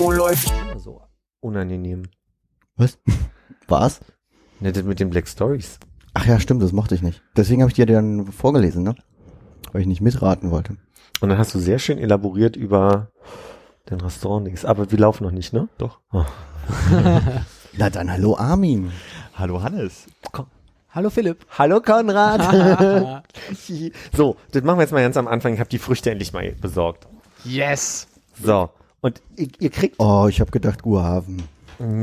Oh, läuft. So unangenehm. Was? Was? Ne, das mit den Black Stories. Ach ja, stimmt, das mochte ich nicht. Deswegen habe ich dir dann vorgelesen, ne? Weil ich nicht mitraten wollte. Und dann hast du sehr schön elaboriert über den Restaurant nichts. Aber wir laufen noch nicht, ne? Doch. Oh. Na dann hallo Armin. Hallo Hannes. Hallo Philipp. Hallo Konrad. so, das machen wir jetzt mal ganz am Anfang. Ich habe die Früchte endlich mal besorgt. Yes. So. Und ihr, ihr kriegt, Oh, ich habe gedacht Guaven.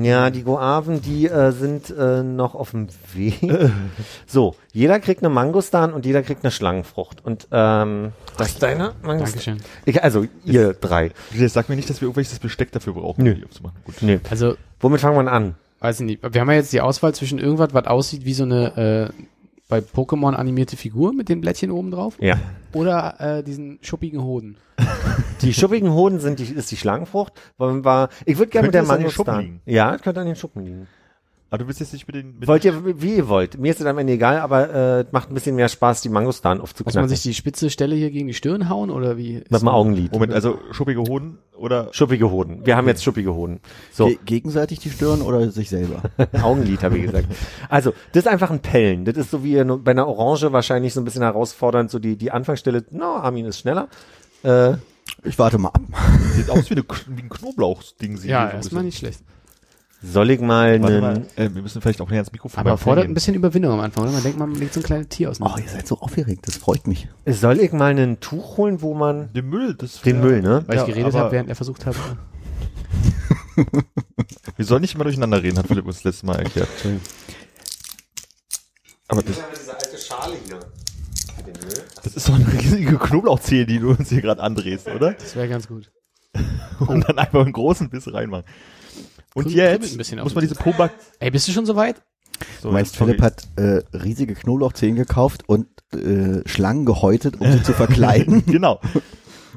ja, die Guaven, die äh, sind äh, noch auf dem Weg. so, jeder kriegt eine Mangostan und jeder kriegt eine Schlangenfrucht. Und ähm, das ist deine Mangostan? Dankeschön. Ich, also, ihr drei. Jetzt sag mir nicht, dass wir irgendwelches Besteck dafür brauchen, Nö. um die aufzumachen. Gut. Nee. Also, Womit fangen wir an? weiß ich nicht. Wir haben ja jetzt die Auswahl zwischen irgendwas, was aussieht wie so eine äh, bei Pokémon animierte Figur mit den Blättchen oben drauf Ja. oder äh, diesen schuppigen Hoden. Die schuppigen Hoden sind die, ist die Schlangenfrucht. Wollen wir, ich würde gerne mit der es an den Schuppen Mangostan. liegen? Ja, könnte an den Schuppen liegen. Aber du willst jetzt nicht mit den... Mit Wollt ihr, wie ihr wollt. Mir ist es am Ende egal, aber äh, macht ein bisschen mehr Spaß, die Mangostan Muss aufzuknacken. man sich die spitze Stelle hier gegen die Stirn hauen oder wie? mit dem Augenlid. Moment, also schuppige Hoden oder... Schuppige Hoden. Wir haben jetzt schuppige Hoden. So, Ge gegenseitig die Stirn oder sich selber? Augenlid habe ich gesagt. Also, das ist einfach ein Pellen. Das ist so wie nur- bei einer Orange wahrscheinlich so ein bisschen herausfordernd, so die, die Anfangsstelle, no, Armin ist schneller. Äh, Ich warte mal ab. Sieht aus wie, eine, wie ein Knoblauchding. Ja, erstmal bisschen. nicht schlecht. Soll ich mal einen, äh, wir müssen vielleicht auch näher ans Mikrofon Aber fordert ein bisschen Überwindung am Anfang, oder? Man denkt, man legt so ein kleines Tier aus. dem- Oh, ihr seid so aufgeregt, das freut mich. soll ich mal einen Tuch holen, wo man, Den Müll, das den Müll, ne? weil ich Ja, geredet aber- habe, während er versucht hat. Wir sollen nicht immer durcheinander reden, hat Philipp uns das letzte Mal erklärt. Aber das, diese alte Schale hier. Das ist doch eine riesige Knoblauchzehe, die du uns hier gerade andrehst, oder? Das wäre ganz gut. Und dann einfach einen großen Biss reinmachen. Und Kribbelt ein jetzt bisschen muss man diese Poback... Ey, bist du schon soweit? So, Du meinst. Philipp hat äh, riesige Knoblauchzehen gekauft und äh, Schlangen gehäutet, um sie zu verkleiden? Genau.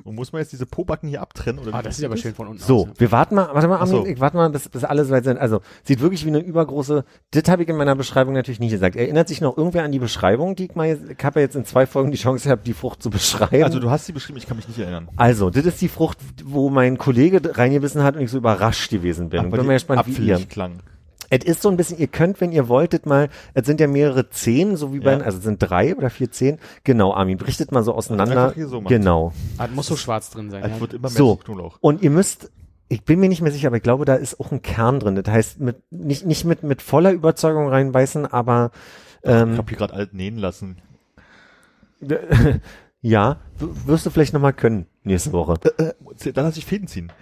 Und muss man jetzt diese Pobacken hier abtrennen? Oder Ah, wie das sieht aber schön von unten So, aus. ne? wir warten mal, warte mal, Armin, so. ich warte mal, bis, bis alle soweit sind. Also, sieht wirklich wie eine übergroße, das habe ich in meiner Beschreibung natürlich nicht gesagt. Erinnert sich noch irgendwer an die Beschreibung, die ich mal, jetzt- ich habe ja jetzt in zwei Folgen die Chance gehabt, die Frucht zu beschreiben. Also du hast sie beschrieben, ich kann mich nicht erinnern. Also, das ist die Frucht, wo mein Kollege reingebissen hat und ich so überrascht gewesen bin. Ach, bin die mal gespannt, wie ihr. klang. Es ist so ein bisschen, ihr könnt, wenn ihr wolltet, mal, es sind ja mehrere Zehen, so wie bei, Ja. also es sind drei oder vier Zehen. Genau, Armin, berichtet mal so auseinander. Hier so genau. Ah, muss so schwarz drin sein. Es Ja. wird immer mehr So. Und ihr müsst, ich bin mir nicht mehr sicher, aber ich glaube, da ist auch ein Kern drin. Das heißt, mit, nicht, nicht mit, mit voller Überzeugung reinbeißen, aber, Ich ähm, hab hier gerade alt nähen lassen. ja, wirst du vielleicht nochmal können nächste Woche. Äh, dann lass ich Fäden ziehen.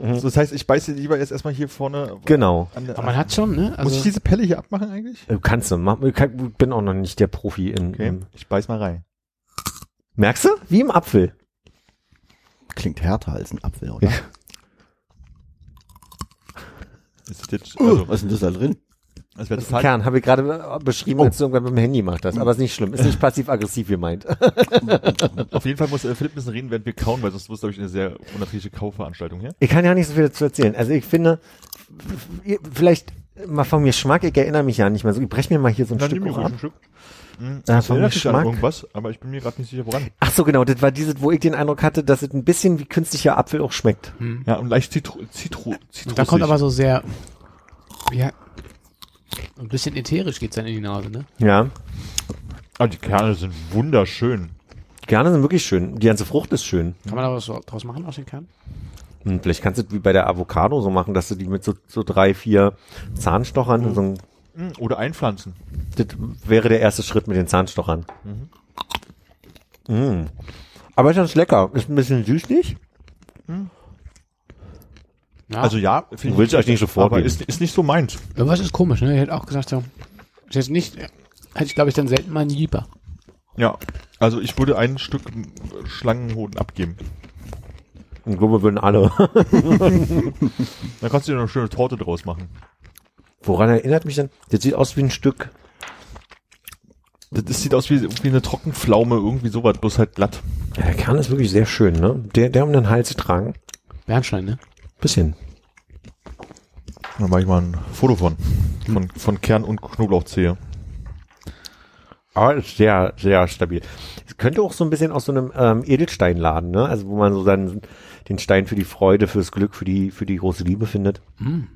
So, das heißt, ich beiße lieber jetzt erstmal hier vorne. Genau. An der, Aber man hat schon, ne? muss Also, ich diese Pelle hier abmachen eigentlich? Du kannst du, mach, ich kann- bin auch noch nicht der Profi in, Okay, in ich beiß mal rein. merkst du? Wie im Apfel. Klingt härter als ein Apfel, oder? Ist das jetzt, also, Was ist denn das da drin? Das wäre Das ist ein total, Kern, habe ich gerade äh, beschrieben, Oh. als du irgendwann mit dem Handy gemacht hast. Aber ist nicht schlimm, ist nicht passiv-aggressiv gemeint. auf jeden Fall muss äh, Philipp ein bisschen reden, während wir kauen, weil sonst wird es, glaube ich, eine sehr unnatürliche Kaufveranstaltung hier. Ich kann ja nicht so viel dazu erzählen. Also ich finde, vielleicht mal vom Geschmack, ich erinnere mich ja nicht mehr so. Ich breche mir mal hier so ein Dann Stück mir ab. ein Stück. Hm, das vom erinnert mich an Geschmack. irgendwas, aber ich bin mir gerade nicht sicher, woran. Ach so, genau, das war dieses, wo ich den Eindruck hatte, dass es ein bisschen wie künstlicher Apfel auch schmeckt. Ja, und leicht Zitru, Zitru, Zitrusig. da kommt aber so sehr, ja, ein bisschen ätherisch geht's dann in die Nase, ne? Ja. Ah, die Kerne sind wunderschön. Die Kerne sind wirklich schön. Die ganze Frucht ist schön. Kann man da was so draus machen aus den Kernen? Hm, vielleicht kannst du es wie bei der Avocado so machen, dass du die mit so, so drei, vier Zahnstochern, Mhm. so ein, Hm, Oder einpflanzen. das wäre der erste Schritt mit den Zahnstochern. Mm. Aber ist ganz lecker. Ist ein bisschen süßlich. Ja, Also ja, finde Du willst ich- euch nicht sofort aber geben. ist, ist nicht so meins. irgendwas ist komisch, ne? Ich hätte auch gesagt, so, ist jetzt nicht, hätte ich glaube ich dann selten mal einen Jeeper. Ja, also ich würde ein Stück Schlangenhoden abgeben. Ich glaube, würden alle. Dann kannst du dir noch eine schöne Torte draus machen. Woran erinnert mich denn? Das sieht aus wie ein Stück. Das, das sieht aus wie, wie eine Trockenpflaume, irgendwie sowas, bloß halt glatt. Ja, der Kern ist wirklich sehr schön, ne? Der, der um den Hals zu tragen. Bernstein, ne? Bisschen. Da mache ich mal ein Foto von. Von, von Kern und Knoblauchzehe. Aber ist sehr, sehr stabil. Es könnte auch so ein bisschen aus so einem ähm, Edelsteinladen, ne? Also wo man so dann den Stein für die Freude, fürs Glück, für die, für die große Liebe findet. Wäre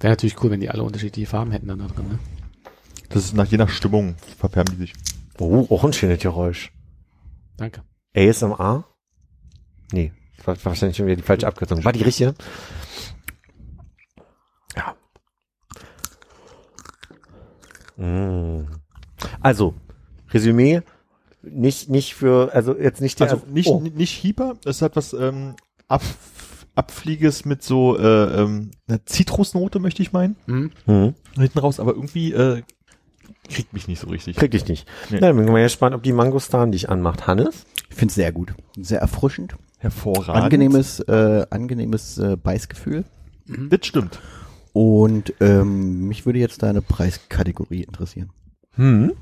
natürlich cool, wenn die alle unterschiedliche Farben hätten dann da drin, ne? Das ist nach je nach Stimmung, verfärben die sich. Oh, auch ein schönes Geräusch. Danke. ASMR? Nee, war wahrscheinlich schon wieder die falsche Abkürzung. War die richtige? Ja. Mm. Also, Resümee, nicht, nicht für, also jetzt nicht der, Also nicht, oh. nicht Hyper, es hat was ähm, Ab, Abflieges mit so äh, ähm, einer Zitrusnote, möchte ich meinen. Mhm. Hm. Hinten raus, aber irgendwie äh, kriegt mich nicht so richtig. Krieg ich nicht. Nee. Na, dann bin ich mal gespannt, ob die Mangostan dich anmacht. Hannes? Ich finde es sehr gut. Sehr erfrischend. Hervorragend. Angenehmes, äh, angenehmes äh, Beißgefühl. Das stimmt. Und ähm, mich würde jetzt deine Preiskategorie interessieren. Hm.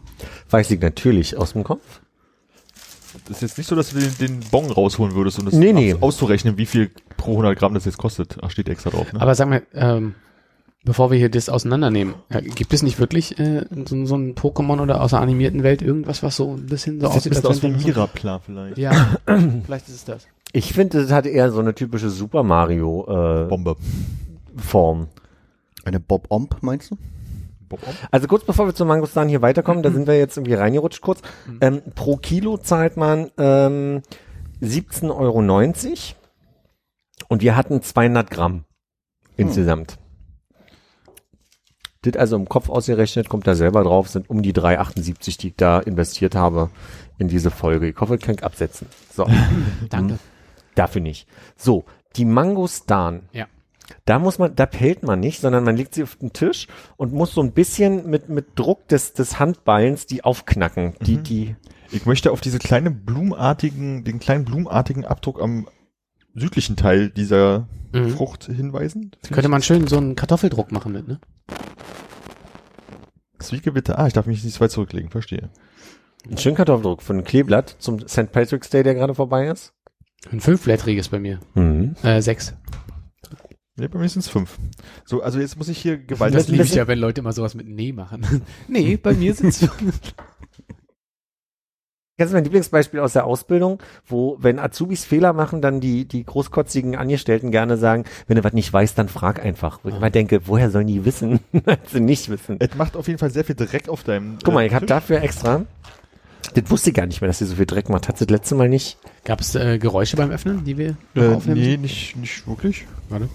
Weiß ich natürlich aus dem Kopf. Das ist jetzt nicht so, dass du den, den Bon rausholen würdest, um das Nee, nee. aus- auszurechnen, wie viel pro 100 Gramm das jetzt kostet. Ach, steht extra drauf, ne? Aber sag mal, ähm, bevor wir hier das auseinandernehmen, ja, gibt es nicht wirklich äh, so, so ein Pokémon oder aus der animierten Welt irgendwas, was so ein bisschen so das sieht ein bisschen aus wie Mirapla vielleicht. Ja, vielleicht ist es das. Ich finde, das hat eher so eine typische Super Mario äh, Bombe. Form. Eine Bob-Omb, meinst du? Also kurz bevor wir zum Mangostan hier weiterkommen, da sind wir jetzt irgendwie reingerutscht kurz. Ähm, pro Kilo zahlt man ähm, 17,90 Euro und wir hatten 200 Gramm insgesamt. Das also im Kopf ausgerechnet, kommt da selber drauf, sind um die 3,78, die ich da investiert habe in diese Folge. Ich hoffe, ich kann absetzen. So, Danke. Dafür nicht. So, die Mangostan. Ja. Da muss man, da pellt man nicht, sondern man legt sie auf den Tisch und muss so ein bisschen mit, mit Druck des, des Handballens die aufknacken. Die, die, Ich möchte auf diese kleine blumenartigen, den kleinen blumenartigen Abdruck am südlichen Teil dieser Mhm. Frucht hinweisen. Könnte man schön so einen Kartoffeldruck machen mit, ne? Zwiegewitze. Ah, ich darf mich nicht so weit zurücklegen. Verstehe. einen schönen Kartoffeldruck von Kleeblatt zum St. Patrick's Day, der gerade vorbei ist. Ein fünfblättriges bei mir. Mhm. Äh, sechs. Nee, bei mir sind es fünf. So, also jetzt muss ich hier Das gewaltig. liebe ich ja, wenn Leute immer sowas mit Nee machen. nee, bei mir sind's Kennst du mein Lieblingsbeispiel aus der Ausbildung, wo, wenn Azubis Fehler machen, dann die, die großkotzigen Angestellten gerne sagen, wenn du was nicht weißt, dann frag einfach. Wo ich immer denke, woher sollen die wissen, als sie nicht wissen? Es macht auf jeden Fall sehr viel Dreck auf deinem. Guck mal, äh, ich hab Tisch. dafür extra, das wusste ich gar nicht mehr, dass sie so viel Dreck macht. Hat sie das letzte Mal nicht? Gab es äh, Geräusche beim Öffnen, die wir Äh, aufnehmen? nee, nicht, nicht wirklich. Warte.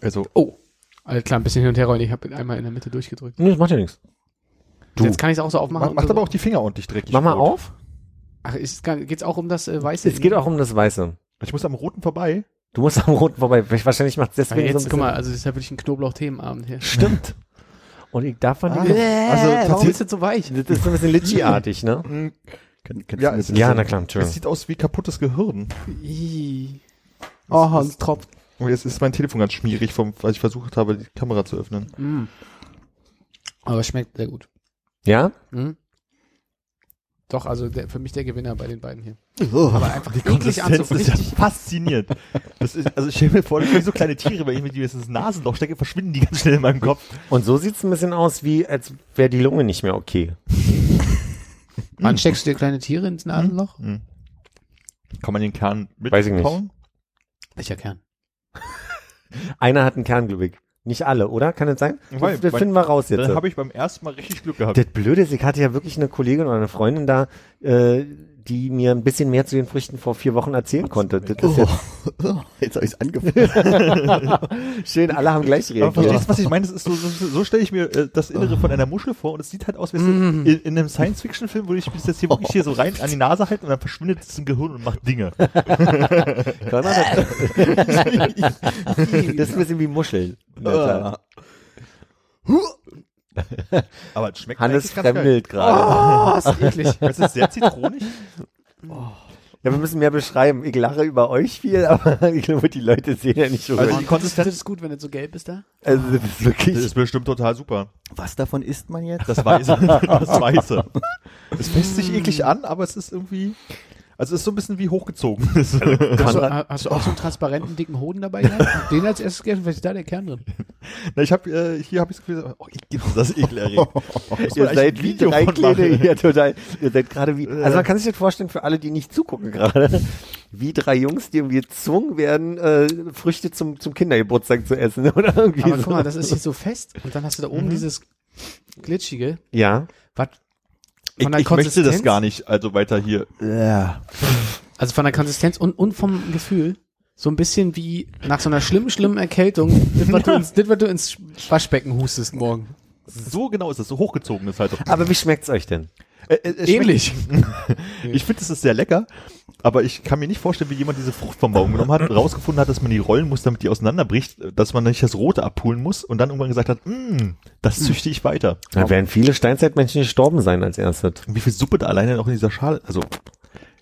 Also, Oh. Alles klar, ein bisschen hin und her rollen. Ich habe einmal in der Mitte durchgedrückt. Nee, das macht ja nichts. Du. Jetzt kann ich es auch so aufmachen. macht, und macht so. aber auch die Finger ordentlich dreckig. Mach mal rot. auf. Ach, ist, geht's auch um das äh, Weiße? Es geht auch um das Weiße. Ich muss am roten vorbei. Du musst am Roten vorbei. Wahrscheinlich macht es deswegen jetzt, so ein guck mal, bisschen. also das ist ja wirklich ein Knoblauch-Themenabend hier. Stimmt. Und ich darf von Ah. also warum ist das so weich? das ist so ein bisschen Litchi-artig, ne? Kann, kannst Ja, du mir es- Ja, na klar, Es Entschuldigung. sieht aus wie kaputtes Gehirn. Ih. Oh, Hans tropft. Und jetzt ist mein Telefon ganz schmierig, vom, weil ich versucht habe, die Kamera zu öffnen. Mm. Aber es schmeckt sehr gut. Ja? Mhm. Doch, also der, für mich der Gewinner bei den beiden hier. Oh, Aber einfach Die Konsistenz ist ja faszinierend. Das ist, also ich stelle mir vor, das sind so kleine Tiere, wenn ich mir die jetzt ins Nasenloch stecke, verschwinden die ganz schnell in meinem Kopf. Und so sieht's ein bisschen aus, wie als wäre die Lunge nicht mehr okay. Wann steckst du dir kleine Tiere ins Nasenloch? Hm. Kann man den Kern mit Weiß ich nicht. Welcher Kern? Einer hat einen Kernglück. Nicht alle, oder? Kann das sein? Weil- das weil- finden wir raus jetzt. Dann habe ich beim ersten Mal richtig Glück gehabt. Das Blöde ist, ich hatte ja wirklich eine Kollegin oder eine Freundin da, äh, die mir ein bisschen mehr zu den Früchten vor vier Wochen erzählen konnte. Ist oh, oh, jetzt habe ich es angefangen. jetzt schön, alle haben gleich Aber reagiert. verstehst du, was ich meine? Das ist so, so, so stelle ich mir äh, das Innere von einer Muschel vor und es sieht halt aus, wie Mm. in, in einem Science-Fiction-Film würde ich bis jetzt hier wirklich hier so rein an die Nase halten und dann verschwindet es im Gehirn und macht Dinge. Das ist ein bisschen wie Muscheln. Aber es schmeckt Hannes fremdelt gerade. Oh, ist eklig. Es ist sehr zitronig. Ja, wir müssen mehr beschreiben. Ich lache über euch viel, aber ich glaube, die Leute sehen ja nicht, worüber Also die Konsistenz Das ist gut, wenn es so gelb ist da. also das ist das wirklich. ist bestimmt total super. Was davon isst man jetzt? Das Weiße. das Weiße. Es fässt sich eklig an, aber es ist irgendwie, also es ist so ein bisschen wie hochgezogen. Hast du, hast du auch so einen transparenten, dicken Hoden dabei gehabt? Den als erstes gegessen, vielleicht ist da der Kern drin. Na, ich habe äh, hier habe ich das Gefühl, oh, ich gibt's das ekelerregend. Ihr seid wie drei Kleine hier total. Ihr seid gerade wie. Also man kann sich das vorstellen für alle, die nicht zugucken gerade. Wie drei Jungs, die irgendwie gezwungen werden, äh, Früchte zum, zum Kindergeburtstag zu essen. Oder irgendwie Aber so. guck mal, das ist hier so fest und dann hast du da oben dieses glitschige. Ja. Was? Ich, Von der ich möchte das gar nicht, also weiter hier. Ja. Also von der Konsistenz und, und vom Gefühl. So ein bisschen wie nach so einer schlimmen, schlimmen Erkältung, das, was du ins, das, was du ins Waschbecken hustest morgen. So genau ist es, so hochgezogen ist halt. So. Aber wie schmeckt's euch denn? Äh, äh, Ähnlich. Ich finde, es ist sehr lecker, aber ich kann mir nicht vorstellen, wie jemand diese Frucht vom Baum genommen hat und rausgefunden hat, dass man die rollen muss, damit die auseinanderbricht, dass man nicht das Rote abholen muss und dann irgendwann gesagt hat, "Mm, das züchte ich weiter. Da werden viele Steinzeitmenschen gestorben sein als erstes. Und wie viel Suppe da alleine noch in dieser Schale, also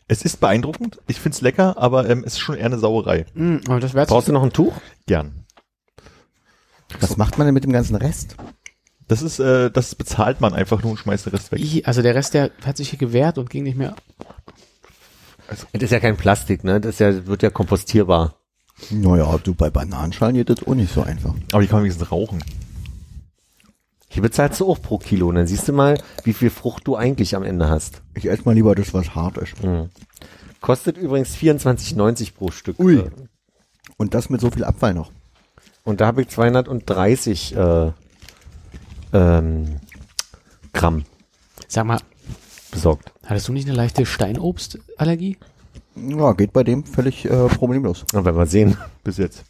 es ist beeindruckend, ich find's lecker, aber ähm, es ist schon eher eine Sauerei. Mm, aber das Brauchst du noch ein Tuch? Gern. Was macht man denn mit dem ganzen Rest? Das ist, äh, das bezahlt man einfach nur und schmeißt den Rest weg. I, also der Rest, der hat sich hier gewehrt und ging nicht mehr. Das ist ja kein Plastik, ne? Das ist ja, wird ja kompostierbar. Naja, du bei Bananenschalen geht das auch nicht so einfach. Aber die kann man wenigstens rauchen. Hier bezahlst du auch pro Kilo. Und dann siehst du mal, wie viel Frucht du eigentlich am Ende hast. Ich esse mal lieber das, was hart ist. Kostet übrigens 24,90 pro Stück. Ui. Und das mit so viel Abfall noch. Und da habe ich 230 äh, ähm, Gramm Sag mal, besorgt. hattest du nicht eine leichte Steinobstallergie? Ja, geht bei dem völlig äh, problemlos. Na, werden wir sehen. Bis jetzt.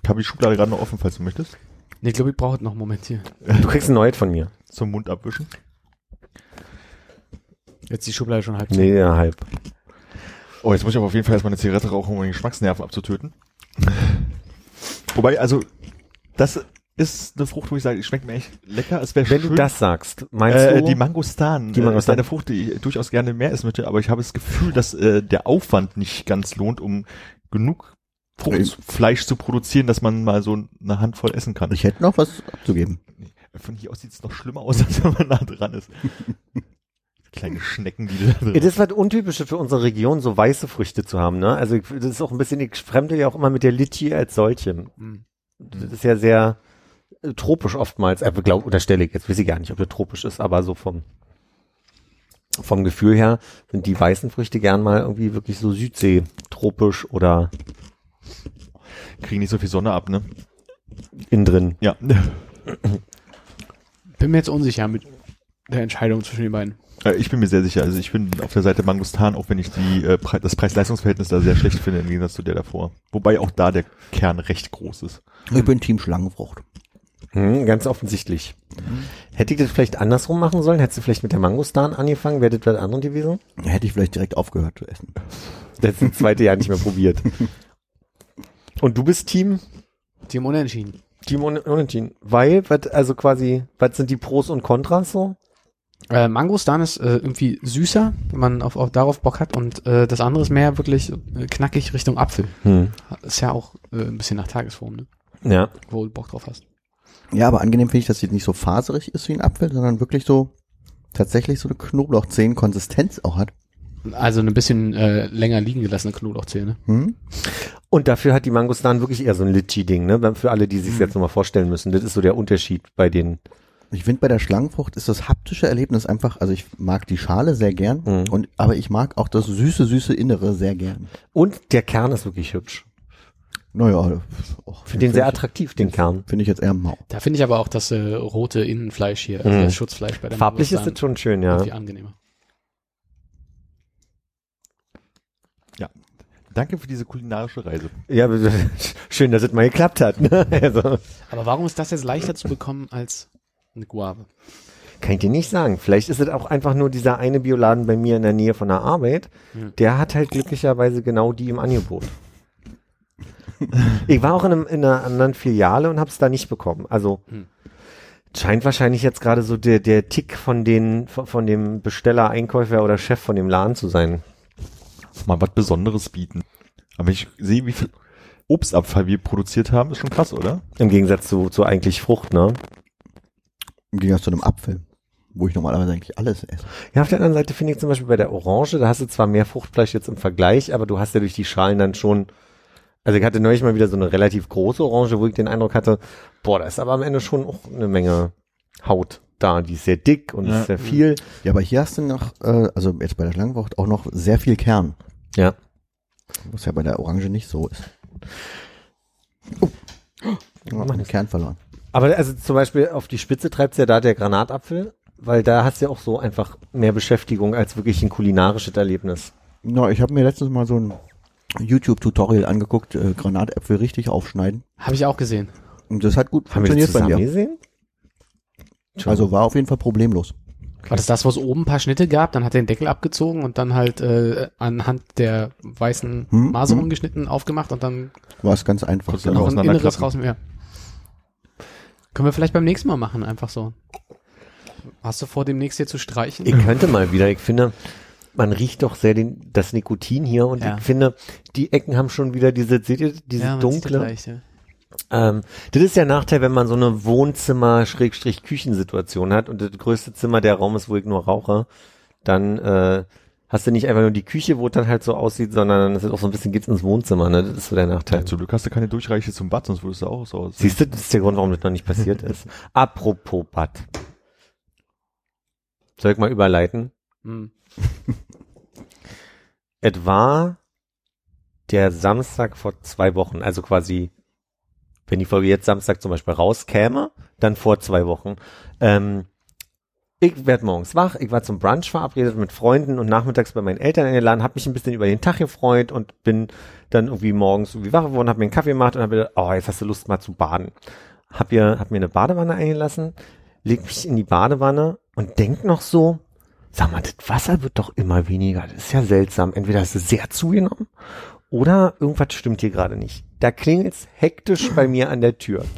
Ich habe die Schublade gerade noch offen, falls du möchtest. Nee, ich glaube, ich brauche noch einen Moment hier. Du kriegst ein neues von mir. Zum Mund abwischen. Jetzt die Schublade schon halb. Nee, ja, halb. Oh, jetzt muss ich aber auf jeden Fall erstmal eine Zigarette rauchen, um die Geschmacksnerven abzutöten. Wobei, also, das ist eine Frucht, wo ich sage, die schmeckt mir echt lecker. Es wäre Wenn schön. du das sagst, meinst äh, du? die Mangostan. Die äh, ist Mangostan. eine Frucht, die ich durchaus gerne mehr essen möchte, aber ich habe das Gefühl, dass äh, der Aufwand nicht ganz lohnt, um genug Fruchtfleisch zu produzieren, dass man mal so eine Handvoll essen kann. Ich hätte noch was abzugeben. Von hier aus sieht es noch schlimmer aus, als wenn man nah dran ist. Kleine Schnecken, die da drin das ist was Untypisches für unsere Region, so weiße Früchte zu haben, ne? Also das ist auch ein bisschen, ich fremde ja auch immer mit der Litchi als solchem. Hm. Das ist ja sehr äh, tropisch oftmals, äh, glaub, unterstelle ich, jetzt weiß ich gar nicht, ob das tropisch ist, aber so vom vom Gefühl her sind die weißen Früchte gern mal irgendwie wirklich so Südsee, tropisch oder kriegen nicht so viel Sonne ab, ne? innen drin. Ja. Bin mir jetzt unsicher mit der Entscheidung zwischen den beiden. Äh, Ich bin mir sehr sicher. Also ich bin auf der Seite Mangostan, auch wenn ich die, äh, das Preis-Leistungs-Verhältnis da sehr schlecht finde im Gegensatz zu der davor. Wobei auch da der Kern recht groß ist. Ich bin Team Schlangenfrucht. Hm, ganz offensichtlich. Hätte ich das vielleicht andersrum machen sollen? Hättest du vielleicht mit der Mangostan angefangen? Wäre das was anderes gewesen? Hätte ich vielleicht direkt aufgehört zu essen. Das ist das zweite Jahr nicht mehr probiert. Und du bist Team? Team Unentschieden. Team Un- Unentschieden. Weil, was, also quasi, was sind die Pros und Kontras so? Äh, Mangostan ist äh, irgendwie süßer, wenn man auf, auf darauf Bock hat und äh, das andere ist mehr wirklich äh, knackig Richtung Apfel. Hm. Ist ja auch äh, ein bisschen nach Tagesform, ne? Ja. Wo du Bock drauf hast. Ja, aber angenehm finde ich, dass sie nicht so faserig ist wie ein Apfel, sondern wirklich so tatsächlich so eine Knoblauchzehen-Konsistenz auch hat. Also ein bisschen äh, länger liegen gelassene Knoblauchzähne. Hm? Und dafür hat die Mangostan wirklich eher so ein Litchi-Ding, ne? Für alle, die sich jetzt nochmal vorstellen müssen. Das ist so der Unterschied bei den. Ich finde bei der Schlangenfrucht ist das haptische Erlebnis einfach, also ich mag die Schale sehr gern, Mhm. und, aber ich mag auch das süße, süße Innere sehr gern. Und der Kern ist wirklich hübsch. Naja, oh, Für den sehr attraktiv, den Kern. Finde ich jetzt eher mau. Da finde ich aber auch das äh, rote Innenfleisch hier, also Mhm. das Schutzfleisch bei der Farblich ist das schon schön, ja. irgendwie angenehmer. Danke für diese kulinarische Reise. Ja, schön, dass es mal geklappt hat. Ne? Also, Aber warum ist das jetzt leichter zu bekommen als eine Guave? kann ich dir nicht sagen. Vielleicht ist es auch einfach nur dieser eine Bioladen bei mir in der Nähe von der Arbeit. Hm. Der hat halt glücklicherweise genau die im Angebot. Ich war auch in, einem, in einer anderen Filiale und habe es da nicht bekommen. Also Hm. scheint wahrscheinlich jetzt gerade so der, der Tick von den von, dem Besteller, Einkäufer oder Chef von dem Laden zu sein. mal was Besonderes bieten. Aber ich sehe, wie viel Obstabfall wir produziert haben, ist schon krass, oder? Im Gegensatz zu, zu eigentlich Frucht, ne? Im Gegensatz zu einem Apfel, wo ich normalerweise eigentlich alles esse. Ja, auf der anderen Seite finde ich zum Beispiel bei der Orange, da hast du zwar mehr Fruchtfleisch jetzt im Vergleich, aber du hast ja durch die Schalen dann schon, also ich hatte neulich mal wieder so eine relativ große Orange, wo ich den Eindruck hatte, boah, da ist aber am Ende schon auch eine Menge Haut da, die ist sehr dick und Ja. ist sehr viel. Ja, aber hier hast du noch, äh, also jetzt bei der Langwucht auch noch sehr viel Kern, Ja. was ja bei der Orange nicht so ist. Oh. Oh, den Kern verloren. Aber also zum Beispiel auf die Spitze treibt's ja da der Granatapfel, weil da hast du ja auch so einfach mehr Beschäftigung als wirklich ein kulinarisches Erlebnis. Na, ich habe mir letztens mal so ein YouTube-Tutorial angeguckt, äh, Granatäpfel richtig aufschneiden. Habe ich auch gesehen. Und das hat gut Haben wir das funktioniert bei mir. gesehen? Also war auf jeden Fall problemlos. War das das, wo es oben ein paar Schnitte gab? Dann hat er den Deckel abgezogen und dann halt äh, anhand der weißen Hm, Maserung hm. geschnitten, aufgemacht und dann War es ganz einfach. Du noch ein Inneres raus. Ja. Können wir vielleicht beim nächsten Mal machen, einfach so. Hast du vor, demnächst hier zu streichen? Ich könnte mal wieder. Ich finde, man riecht doch sehr den, das Nikotin hier und Ja. ich finde, die Ecken haben schon wieder diese, seht ihr, diese ja, dunkle. ja. Ähm, das ist der Nachteil, wenn man so eine Wohnzimmer-Küchensituation hat und das größte Zimmer der Raum ist, wo ich nur rauche, dann äh, hast du nicht einfach nur die Küche, wo es dann halt so aussieht, sondern es ist auch so ein bisschen geht's ins Wohnzimmer, ne? Das ist so der Nachteil. Ja, zum Glück hast du keine Durchreiche zum Bad, sonst würdest du auch so aussehen. Siehst du, das ist der Grund, warum das noch nicht passiert ist. Apropos Bad. Soll ich mal überleiten? Hm. Es war der Samstag vor zwei Wochen, also quasi, wenn die Folge jetzt Samstag zum Beispiel rauskäme, dann vor zwei Wochen. Ähm, ich werde morgens wach, ich war zum Brunch verabredet mit Freunden und nachmittags bei meinen Eltern eingeladen, habe mich ein bisschen über den Tag gefreut und bin dann irgendwie morgens irgendwie wach geworden, habe mir einen Kaffee gemacht und habe gedacht, oh, jetzt hast du Lust mal zu baden. Hab, ihr, hab mir eine Badewanne eingelassen, leg mich in die Badewanne und denk noch so, sag mal, das Wasser wird doch immer weniger. Das ist ja seltsam. Entweder ist es sehr zugenommen oder irgendwas stimmt hier gerade nicht. Da klingelt's hektisch bei mir an der Tür.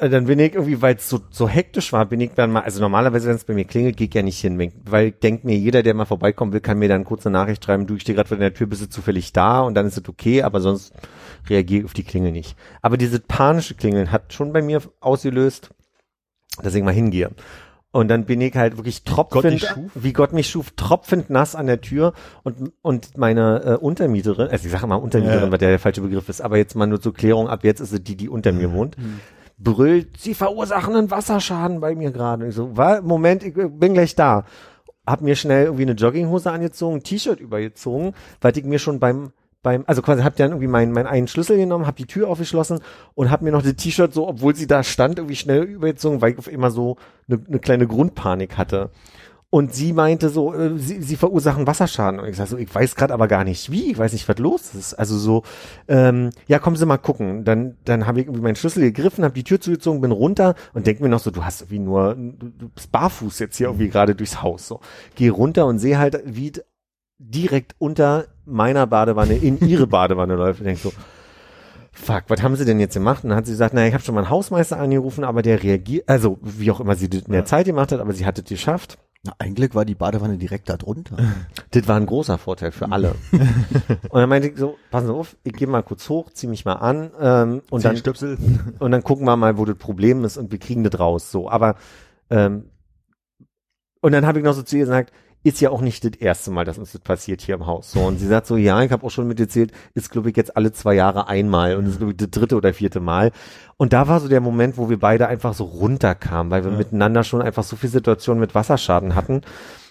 Äh, Dann bin ich irgendwie, weil es so, so hektisch war, bin ich dann mal, also normalerweise, wenn es bei mir klingelt, gehe ich ja nicht hin, weil denkt mir, jeder, der mal vorbeikommen will, kann mir dann kurz eine Nachricht schreiben, du, ich stehe gerade vor der Tür, bist du zufällig da und dann ist es okay, aber sonst reagiere ich auf die Klingel nicht. Aber dieses panische Klingeln hat schon bei mir ausgelöst, dass ich mal hingehe. Und dann bin ich halt wirklich tropfend, schuf? wie Gott mich schuf, tropfend nass an der Tür und, und meine äh, Untermieterin, also ich sage mal Untermieterin, Ja. weil der der falsche Begriff ist, aber jetzt mal nur zur Klärung, ab jetzt ist es die, die unter mir wohnt, brüllt, sie verursachen einen Wasserschaden bei mir gerade. Und Ich so, wa? Moment, ich bin gleich da. Hab mir schnell irgendwie eine Jogginghose angezogen, ein T-Shirt übergezogen, weil ich mir schon beim beim, also quasi hab dann irgendwie meinen, meinen einen Schlüssel genommen, hab die Tür aufgeschlossen und hab mir noch das T-Shirt so, obwohl sie da stand, irgendwie schnell übergezogen, weil ich auf immer so eine, eine kleine Grundpanik hatte. Und sie meinte so, äh, sie, sie verursachen Wasserschaden. Und ich sag so, ich weiß gerade aber gar nicht wie, ich weiß nicht, was los ist. Also so, ähm, ja, kommen Sie mal gucken. Dann, dann habe ich irgendwie meinen Schlüssel gegriffen, habe die Tür zugezogen, bin runter und denk mir noch so, du hast irgendwie nur, du, du bist barfuß jetzt hier irgendwie gerade durchs Haus. So, geh runter und sehe halt, wie direkt unter meiner Badewanne in ihre Badewanne läuft. Und denk so, fuck, was haben sie denn jetzt gemacht? Und dann hat sie gesagt, naja, ich habe schon mal einen Hausmeister angerufen, aber der reagiert, also wie auch immer sie das in der Zeit gemacht hat, aber sie hat es geschafft. Na, ein Glück war die Badewanne direkt da drunter. Das war ein großer Vorteil für alle. und dann meinte ich so, passen Sie auf, ich gehe mal kurz hoch, zieh mich mal an ähm, und dann Stöpsel. und dann gucken wir mal, wo das Problem ist und wir kriegen das raus. So, aber ähm, und dann habe ich noch so zu ihr gesagt, ist ja auch nicht das erste Mal, dass uns das passiert hier im Haus. So und sie sagt so, ja, ich habe auch schon mitgezählt, ist glaube ich jetzt alle zwei Jahre einmal und ist glaube ich das dritte oder vierte Mal. Und da war so der Moment, wo wir beide einfach so runterkamen, weil wir miteinander schon einfach so viel Situationen mit Wasserschaden hatten,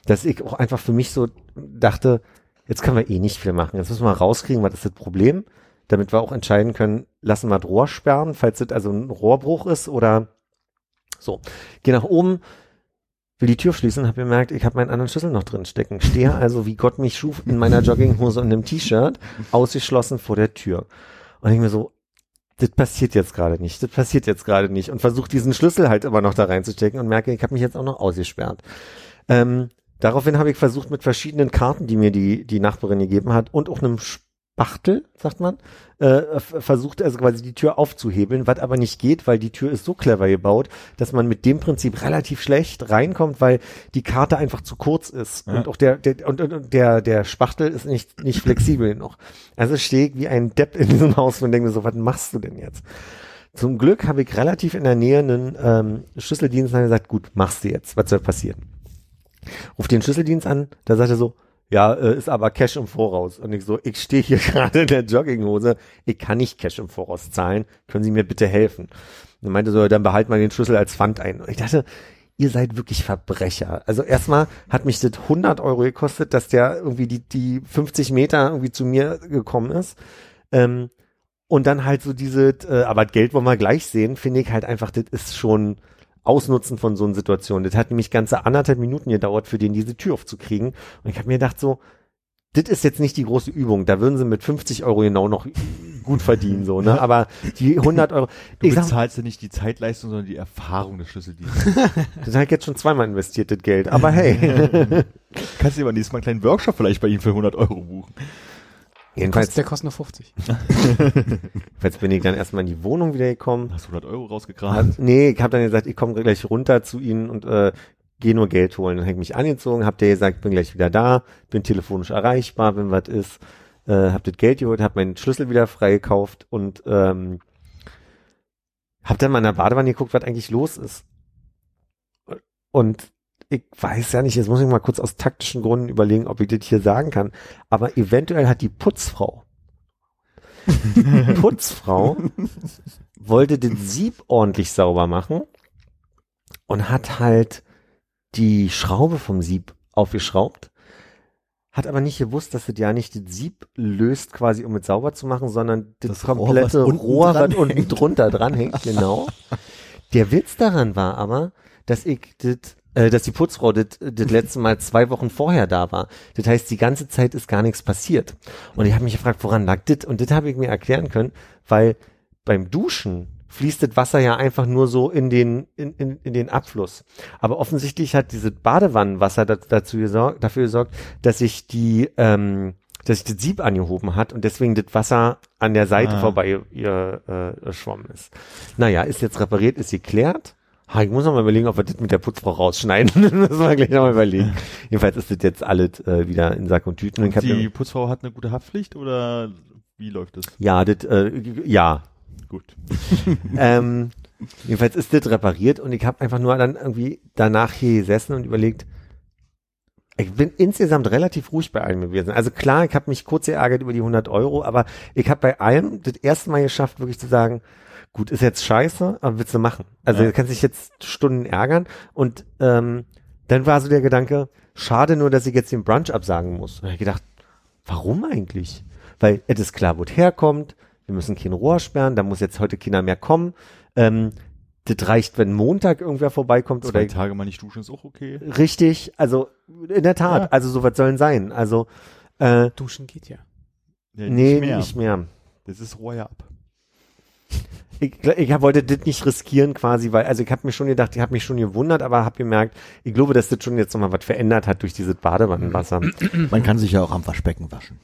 dass ich auch einfach für mich so dachte, jetzt können wir eh nicht viel machen. Jetzt müssen wir rauskriegen, was ist das Problem, damit wir auch entscheiden können, lassen wir das Rohr sperren, falls das also ein Rohrbruch ist oder so. Geh nach oben, will die Tür schließen, habe gemerkt, ich habe meinen anderen Schlüssel noch drin stecken. Stehe also, wie Gott mich schuf, in meiner Jogginghose und einem T-Shirt, ausgeschlossen vor der Tür. Und ich mir so, das passiert jetzt gerade nicht, das passiert jetzt gerade nicht und versuche diesen Schlüssel halt immer noch da reinzustecken und merke, ich habe mich jetzt auch noch ausgesperrt. Ähm, daraufhin habe ich versucht mit verschiedenen Karten, die mir die, die Nachbarin gegeben hat und auch einem Spachtel, sagt man, äh, versucht also quasi die Tür aufzuhebeln, was aber nicht geht, weil die Tür ist so clever gebaut, dass man mit dem Prinzip relativ schlecht reinkommt, weil die Karte einfach zu kurz ist Ja. und auch der, der und, und, der der Spachtel ist nicht nicht flexibel genug. Also stehe ich wie ein Depp in diesem Haus und denke mir so, was machst du denn jetzt? Zum Glück habe ich relativ in der Nähe einen ähm, Schlüsseldienst und gesagt, gut, machst du jetzt, was soll passieren? Ruf den Schlüsseldienst an, da sagt er so, ja, äh, ist aber Cash im Voraus. Und ich so, ich stehe hier gerade in der Jogginghose, ich kann nicht Cash im Voraus zahlen, können Sie mir bitte helfen? Und er meinte so, dann behalt mal den Schlüssel als Pfand ein. Und ich dachte, ihr seid wirklich Verbrecher. Also erstmal hat mich das 100 Euro gekostet, dass der irgendwie die, die 50 Meter irgendwie zu mir gekommen ist. Ähm, und dann halt so diese, äh, aber Geld wollen wir gleich sehen, finde ich halt einfach, das ist schon Ausnutzen von so einer Situation. Das hat nämlich ganze anderthalb Minuten gedauert, für den diese Tür aufzukriegen. Und ich habe mir gedacht so, das ist jetzt nicht die große Übung. Da würden sie mit 50 Euro genau noch gut verdienen, so, ne? Aber die 100 Euro, Du ich sag, bezahlst ja nicht die Zeitleistung, sondern die Erfahrung des Schlüsseldienstes. das habe ich jetzt schon zweimal investiert, das Geld. Aber hey. Kannst du aber nächstes Mal einen kleinen Workshop vielleicht bei ihm für 100 Euro buchen. Jedenfalls, Der kostet nur 50. jetzt bin ich dann erstmal in die Wohnung wieder gekommen. Hast 100 Euro rausgekramt. Nee, ich habe dann gesagt, ich komme gleich runter zu Ihnen und äh, gehe nur Geld holen. Dann habe ich mich angezogen, hab der gesagt, bin gleich wieder da, bin telefonisch erreichbar, wenn was ist. Äh, hab das Geld geholt, hab meinen Schlüssel wieder freigekauft und ähm, hab dann mal in der Badewanne geguckt, was eigentlich los ist. Und ich weiß ja nicht, jetzt muss ich mal kurz aus taktischen Gründen überlegen, ob ich das hier sagen kann. Aber eventuell hat die Putzfrau, Putzfrau wollte den Sieb ordentlich sauber machen und hat halt die Schraube vom Sieb aufgeschraubt, hat aber nicht gewusst, dass das ja nicht das Sieb löst quasi, um es sauber zu machen, sondern das, Das Rohr, komplette was unten Rohr, dran was unten drunter dran hängt, genau. Der Witz daran war aber, dass ich das äh, dass die Putzfrau das, das letzte Mal zwei Wochen vorher da war. Das heißt, die ganze Zeit ist gar nichts passiert. Und ich habe mich gefragt, woran lag das? Und das habe ich mir erklären können, weil beim Duschen fließt das Wasser ja einfach nur so in den, in, in, in den Abfluss. Aber offensichtlich hat dieses Badewannenwasser da, dazu gesorgt, dafür gesorgt, dass sich die, ähm, dass sich das Sieb angehoben hat und deswegen das Wasser an der Seite Ah. vorbei ihr, äh, geschwommen ist. Naja, ist jetzt repariert, ist geklärt. Ha, ich muss noch mal überlegen, ob wir das mit der Putzfrau rausschneiden. das müssen wir gleich noch mal überlegen. Jedenfalls ist das jetzt alles äh, wieder in Sack und Tüten. Und hab Die Putzfrau hat eine gute Haftpflicht oder wie läuft das? ja, das, äh, ja, Gut. ähm, jedenfalls ist das repariert und ich habe einfach nur dann irgendwie danach hier gesessen und überlegt, ich bin insgesamt relativ ruhig bei allem gewesen. Also klar, ich habe mich kurz geärgert über die 100 Euro, aber ich habe bei allem das erste Mal geschafft, wirklich zu sagen, gut, ist jetzt scheiße, aber willst du machen? Also Ja. du kannst dich jetzt Stunden ärgern und ähm, dann war so der Gedanke, schade nur, dass ich jetzt den Brunch absagen muss. Und ich gedacht, warum eigentlich? Weil es ist klar, wo es herkommt, wir müssen kein Rohr sperren, da muss jetzt heute keiner mehr kommen. Ähm, das reicht, wenn Montag irgendwer vorbeikommt Zwei oder Tage mal nicht duschen ist auch okay. richtig, also in der Tat, Ja. also so was sollen sein. Also äh, Duschen geht ja. Ja, nee, nicht mehr. Das ist Rohr ja ab. Ich, ich wollte das nicht riskieren quasi, weil, also ich habe mir schon gedacht, ich habe mich schon gewundert, aber habe gemerkt, ich glaube, dass das schon jetzt nochmal was verändert hat durch dieses Badewannenwasser. Man kann sich ja auch am Waschbecken waschen.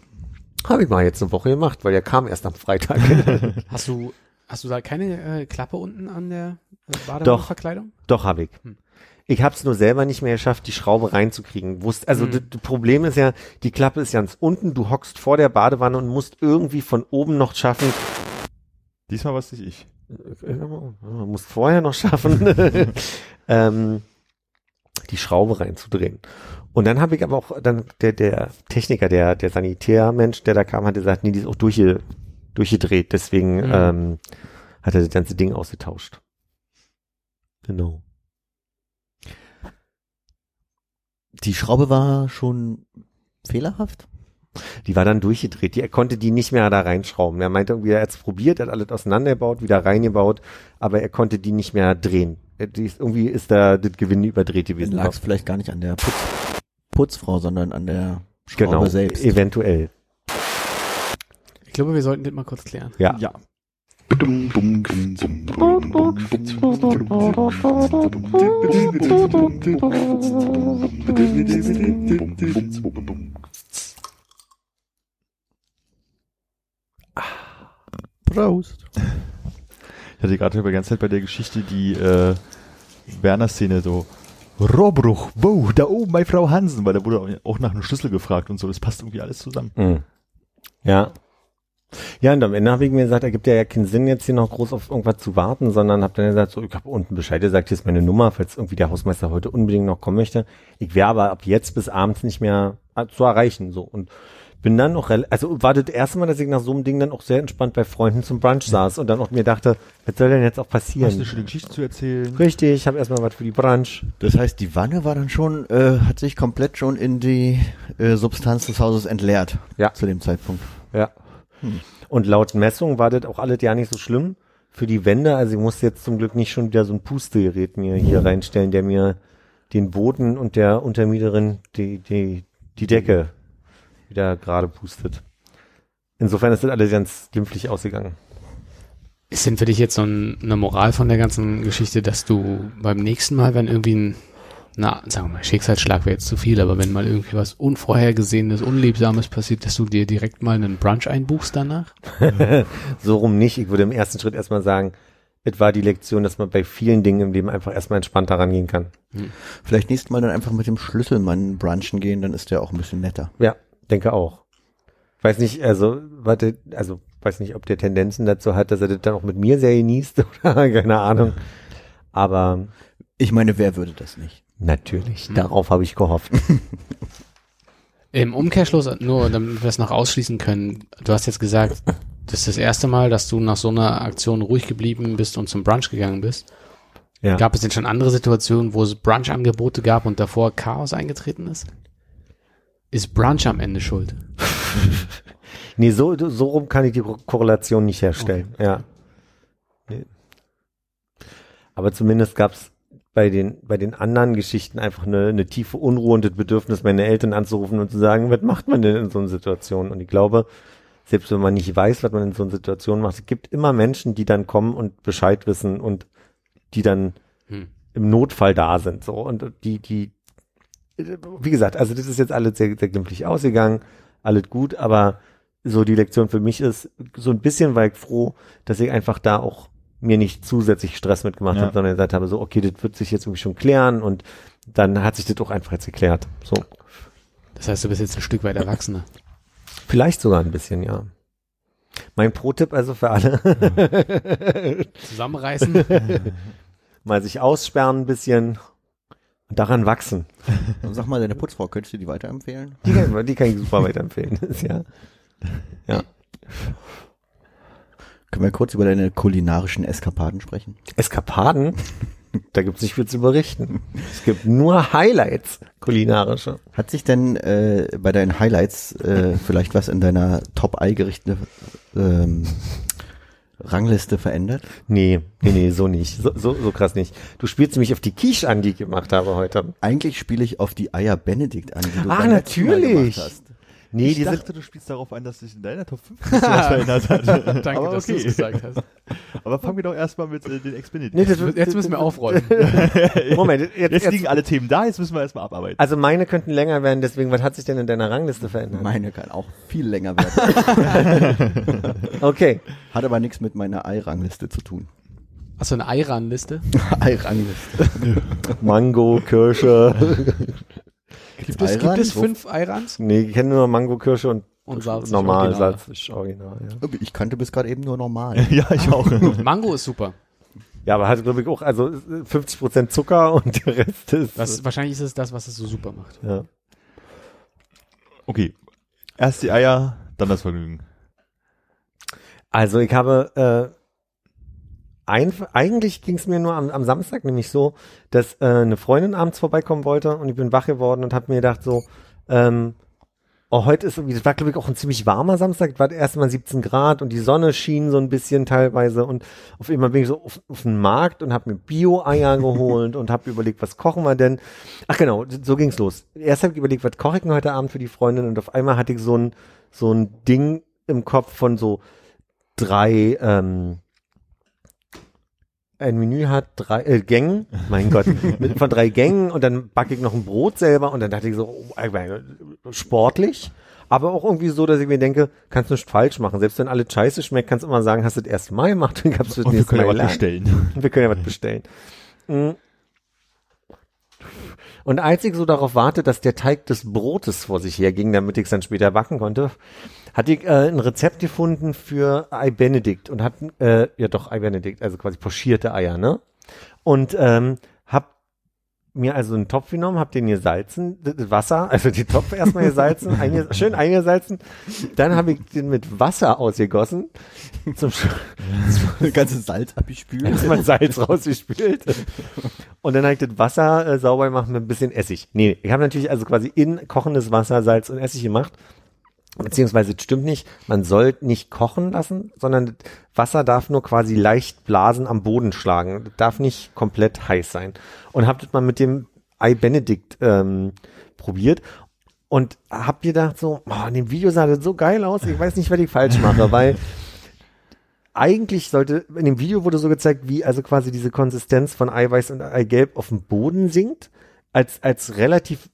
habe ich mal jetzt eine Woche gemacht, weil der kam erst am Freitag. Hast du, hast du da keine äh, Klappe unten an der äh, Doch. Badewannenverkleidung? Doch, habe ich. Hm. Ich habe es nur selber nicht mehr geschafft, die Schraube reinzukriegen. Wusst, also Hm. das, das Problem ist ja, die Klappe ist ganz unten, du hockst vor der Badewanne und musst irgendwie von oben noch schaffen, Diesmal was nicht ich. äh, man muss vorher noch schaffen, ähm, die Schraube reinzudrehen. Und dann habe ich aber auch, dann der, der Techniker, der, der Sanitärmensch, der da kam, hat gesagt, nee, die ist auch durchge, durchgedreht, deswegen Mhm. ähm, hat er das ganze Ding ausgetauscht. Genau. Die Schraube war schon fehlerhaft? Die war dann durchgedreht. Die, er konnte die nicht mehr da reinschrauben. Er meinte irgendwie, er hat es probiert, er hat alles auseinandergebaut, wieder reingebaut, aber er konnte die nicht mehr drehen. Die ist, irgendwie ist da das Gewinde überdreht gewesen. lag es vielleicht gar nicht an der Putz, Putzfrau, sondern an der Schraube genau, selbst. eventuell. Ich glaube, wir sollten das mal kurz klären. Ja. Ja. Prost. Ich hatte gerade über die ganze Zeit bei der Geschichte die äh, Werner-Szene so Rohrbruch, wow, da oben bei Frau Hansen, weil da wurde auch nach einem Schlüssel gefragt und so. Das passt irgendwie alles zusammen. Mhm. Ja. Ja, und am Ende habe ich mir gesagt, ergibt ja, ja keinen Sinn, jetzt hier noch groß auf irgendwas zu warten, sondern habe dann gesagt, so, ich habe unten Bescheid gesagt, hier ist meine Nummer, falls irgendwie der Hausmeister heute unbedingt noch kommen möchte. Ich wäre aber ab jetzt bis abends nicht mehr äh, zu erreichen, so. Und bin dann noch, also war das erste Mal, dass ich nach so einem Ding dann auch sehr entspannt bei Freunden zum Brunch saß und dann auch mir dachte, was soll denn jetzt auch Hast du passieren? eine schöne Geschichte zu erzählen? Richtig, ich habe erstmal was für die Brunch. Das heißt, die Wanne war dann schon, äh, hat sich komplett schon in die äh, Substanz des Hauses entleert. Ja. Zu dem Zeitpunkt. Ja. Und laut Messung war das auch alles ja nicht so schlimm für die Wände. Also ich musste jetzt zum Glück nicht schon wieder so ein Pustegerät mir hier reinstellen, der mir den Boden und der Untermieterin die, die, die Decke wieder gerade pustet. Insofern ist das alles ganz glimpflich ausgegangen. Ist denn für dich jetzt so ein, eine Moral von der ganzen Geschichte, dass du beim nächsten Mal, wenn irgendwie ein, na, sagen wir mal, Schicksalsschlag wäre jetzt zu viel, aber wenn mal irgendwie was Unvorhergesehenes, Unliebsames passiert, dass du dir direkt mal einen Brunch einbuchst danach? So rum nicht. Ich würde im ersten Schritt erstmal sagen, es war die Lektion, dass man bei vielen Dingen im Leben einfach erstmal entspannter rangehen kann. Vielleicht nächstes Mal dann einfach mit dem Schlüsselmann brunchen gehen, dann ist der auch ein bisschen netter. Ja, denke auch. Weiß nicht, also, warte, also, weiß nicht, ob der Tendenzen dazu hat, dass er das dann auch mit mir sehr genießt oder keine Ahnung. Aber Ich meine, wer würde das nicht? natürlich, darauf habe ich gehofft. Im Umkehrschluss, nur damit wir es noch ausschließen können, du hast jetzt gesagt, das ist das erste Mal, dass du nach so einer Aktion ruhig geblieben bist und zum Brunch gegangen bist. Ja. Gab es denn schon andere Situationen, wo es Brunch-Angebote gab und davor Chaos eingetreten ist? Ist Brunch am Ende schuld? Nee, so, so rum kann ich die Ko- Korrelation nicht herstellen. Ja. Nee. Aber zumindest gab es bei den, bei den anderen Geschichten einfach eine, eine tiefe Unruhe und das Bedürfnis, meine Eltern anzurufen und zu sagen, was macht man denn in so einer Situation? Und ich glaube, selbst wenn man nicht weiß, was man in so einer Situation macht, es gibt immer Menschen, die dann kommen und Bescheid wissen und die dann Hm. im Notfall da sind. So und die, die, wie gesagt, also das ist jetzt alles sehr, sehr glimpflich ausgegangen, alles gut, aber so die Lektion für mich ist, so ein bisschen war ich froh, dass ich einfach da auch mir nicht zusätzlich Stress mitgemacht Ja. habe, sondern gesagt habe, so, okay, das wird sich jetzt irgendwie schon klären und dann hat sich das auch einfach jetzt geklärt. So. Das heißt, du bist jetzt ein Stück weit erwachsener. Vielleicht sogar ein bisschen, ja. Mein Pro-Tipp also für alle, Zusammenreißen? mal sich aussperren ein bisschen daran wachsen. Und sag mal, deine Putzfrau, könntest du die weiterempfehlen? Die kann, die kann ich super weiterempfehlen. Das ist ja. Können wir kurz über deine kulinarischen Eskapaden sprechen? Eskapaden, da gibt's nicht viel zu berichten. Es gibt nur Highlights, kulinarische. Hat sich denn äh, bei deinen Highlights äh, vielleicht was in deiner Top-Ei-Gerichte ähm, Rangliste verändert? Nee, nee, nee, so nicht. So, so, so krass nicht. Du spielst mich auf die Quiche an, die ich gemacht habe heute. Eigentlich spiele ich auf die Eier Benedikt an, die du Ah, beim letzten Mal natürlich. gemacht hast. Nee, ich die dachte, sind, du spielst darauf ein, dass sich in deiner Top 5 was verändert hat. Danke, Aber dass du okay. es gesagt hast. Aber fangen wir doch erstmal mit äh, den Expeditionen. nee, das, Jetzt müssen wir aufräumen. Moment, jetzt, Jetzt, jetzt, liegen alle Themen da, jetzt müssen wir erstmal abarbeiten. also meine könnten länger werden, deswegen, was hat sich denn in deiner Rangliste verändert? Meine kann auch viel länger werden. Okay. Hat aber nichts mit meiner Ei-Rangliste zu tun. Hast du eine Eiran-Liste? Ei-Rangliste. Mango, Kirsche. Gibt es, gibt es fünf Eirans? nee, ich kenne nur Mango, Kirsche und, Und Salz ist normal, original. Salz ist original, ja. Ich kannte bis gerade eben nur normal. ja, ich auch. Mango ist super. Ja, aber hat, glaube ich, auch, also 50% Zucker und der Rest ist, Das, wahrscheinlich ist es das, was es so super macht. ja. Okay. Erst die Eier, dann das Vergnügen. Also ich habe äh, ein, eigentlich ging es mir nur am, am Samstag nämlich so, dass äh, eine Freundin abends vorbeikommen wollte und ich bin wach geworden und habe mir gedacht so, ähm, oh, heute ist irgendwie, das war glaube ich auch ein ziemlich warmer Samstag, war erst mal 17 Grad und die Sonne schien so ein bisschen teilweise und auf einmal bin ich so auf, auf den Markt und habe mir Bio-Eier geholt und habe überlegt, was kochen wir denn? Ach genau, so ging's los. Erst habe ich überlegt, was koche ich denn heute Abend für die Freundin und auf einmal hatte ich so ein so ein Ding im Kopf von so drei ähm, ein Menü hat, drei äh, Gängen, mein Gott, mit, von drei Gängen und dann backe ich noch ein Brot selber und dann dachte ich so, oh, sportlich, aber auch irgendwie so, dass ich mir denke, kannst du nicht falsch machen. Selbst wenn alles scheiße schmeckt, kannst du immer sagen, hast du das erste Mal gemacht, dann gab's das Und wir nächste können ja Mal was bestellen. Wir können ja was bestellen. Mm. Und als ich so darauf warte, dass der Teig des Brotes vor sich herging, damit ich es dann später backen konnte, hatte ich äh, ein Rezept gefunden für Ei Benedict und hat, äh, ja doch, Ei Benedict, also quasi pochierte Eier, ne? Und ähm, mir also einen Topf genommen, hab den gesalzen, das Wasser, also den Topf erstmal gesalzen, einge schön eingesalzen, dann habe ich den mit Wasser ausgegossen, zum Das ganze Salz abgespült. erstmal Salz rausgespült. Und dann habe ich das Wasser äh, sauber gemacht mit ein bisschen Essig. Nee, ich habe natürlich also quasi in kochendes Wasser Salz und Essig gemacht. Beziehungsweise, stimmt nicht, man soll nicht kochen lassen, sondern Wasser darf nur quasi leicht Blasen am Boden schlagen. Darf nicht komplett heiß sein. Und hab das mal mit dem Ei Benedict ähm, probiert und hab gedacht so, oh, in dem Video sah das so geil aus, ich weiß nicht, was ich falsch mache, weil eigentlich sollte, in dem Video wurde so gezeigt, wie also quasi diese Konsistenz von Eiweiß und Eigelb auf dem Boden sinkt, als, als relativ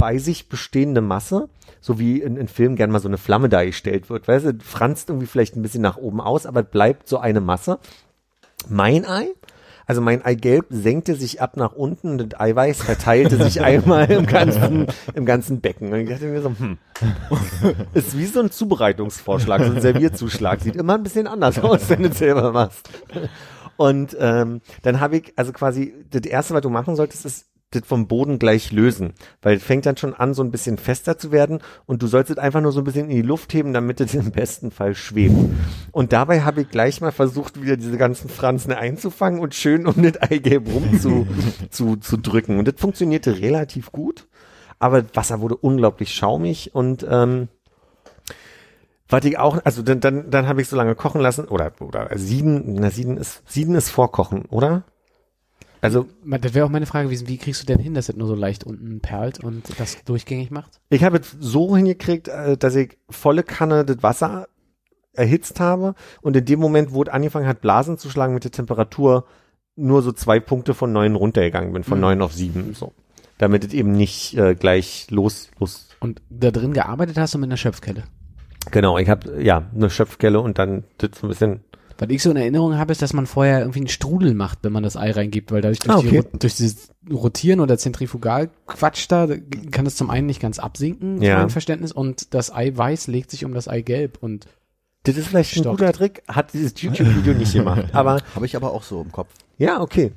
bei sich bestehende Masse, so wie in, in Filmen gern mal so eine Flamme dargestellt wird, weißt du, franzt irgendwie vielleicht ein bisschen nach oben aus, aber bleibt so eine Masse. Mein Ei, also mein Eigelb senkte sich ab nach unten und das Eiweiß verteilte sich einmal im ganzen, im ganzen Becken. Und ich dachte mir so, hm, ist wie so ein Zubereitungsvorschlag, so ein Servierzuschlag. Sieht immer ein bisschen anders aus, wenn du es selber machst. Und ähm, dann habe ich, also quasi, das Erste, was du machen solltest, ist das vom Boden gleich lösen, weil es fängt dann schon an, so ein bisschen fester zu werden und du sollst es einfach nur so ein bisschen in die Luft heben, damit es im besten Fall schwebt. Und dabei habe ich gleich mal versucht, wieder diese ganzen Franzen einzufangen und schön um das Eigelb rum zu, zu, zu drücken. Und das funktionierte relativ gut, aber das Wasser wurde unglaublich schaumig und ähm, was ich auch, also dann, dann, dann habe ich so lange kochen lassen, oder, oder sieden, na, sieden ist, sieden ist vorkochen, oder? Also, Das wäre auch meine Frage gewesen, wie kriegst du denn hin, dass das nur so leicht unten perlt und das durchgängig macht? ich habe es so hingekriegt, äh, dass ich volle Kanne das Wasser erhitzt habe und in dem Moment, wo es angefangen hat, Blasen zu schlagen mit der Temperatur, nur so zwei Punkte von neun runtergegangen bin, von Mhm. neun auf sieben, so. Damit es eben nicht äh, gleich los, los. Und da drin gearbeitet hast du mit einer Schöpfkelle? Genau, ich habe ja eine Schöpfkelle und dann das so ein bisschen Was ich so in Erinnerung habe, ist, dass man vorher irgendwie einen Strudel macht, wenn man das Ei reingibt, weil dadurch durch, Ah, die, okay. Ro- durch dieses Rotieren oder Zentrifugalquatsch da kann es zum einen nicht ganz absinken, Ja. zu meinem Verständnis, und das Eiweiß legt sich um das Eigelb und Das ist vielleicht ein Stockt. guter Trick, hat dieses YouTube-Video nicht gemacht. Aber Habe ich aber auch so im Kopf. ja, okay.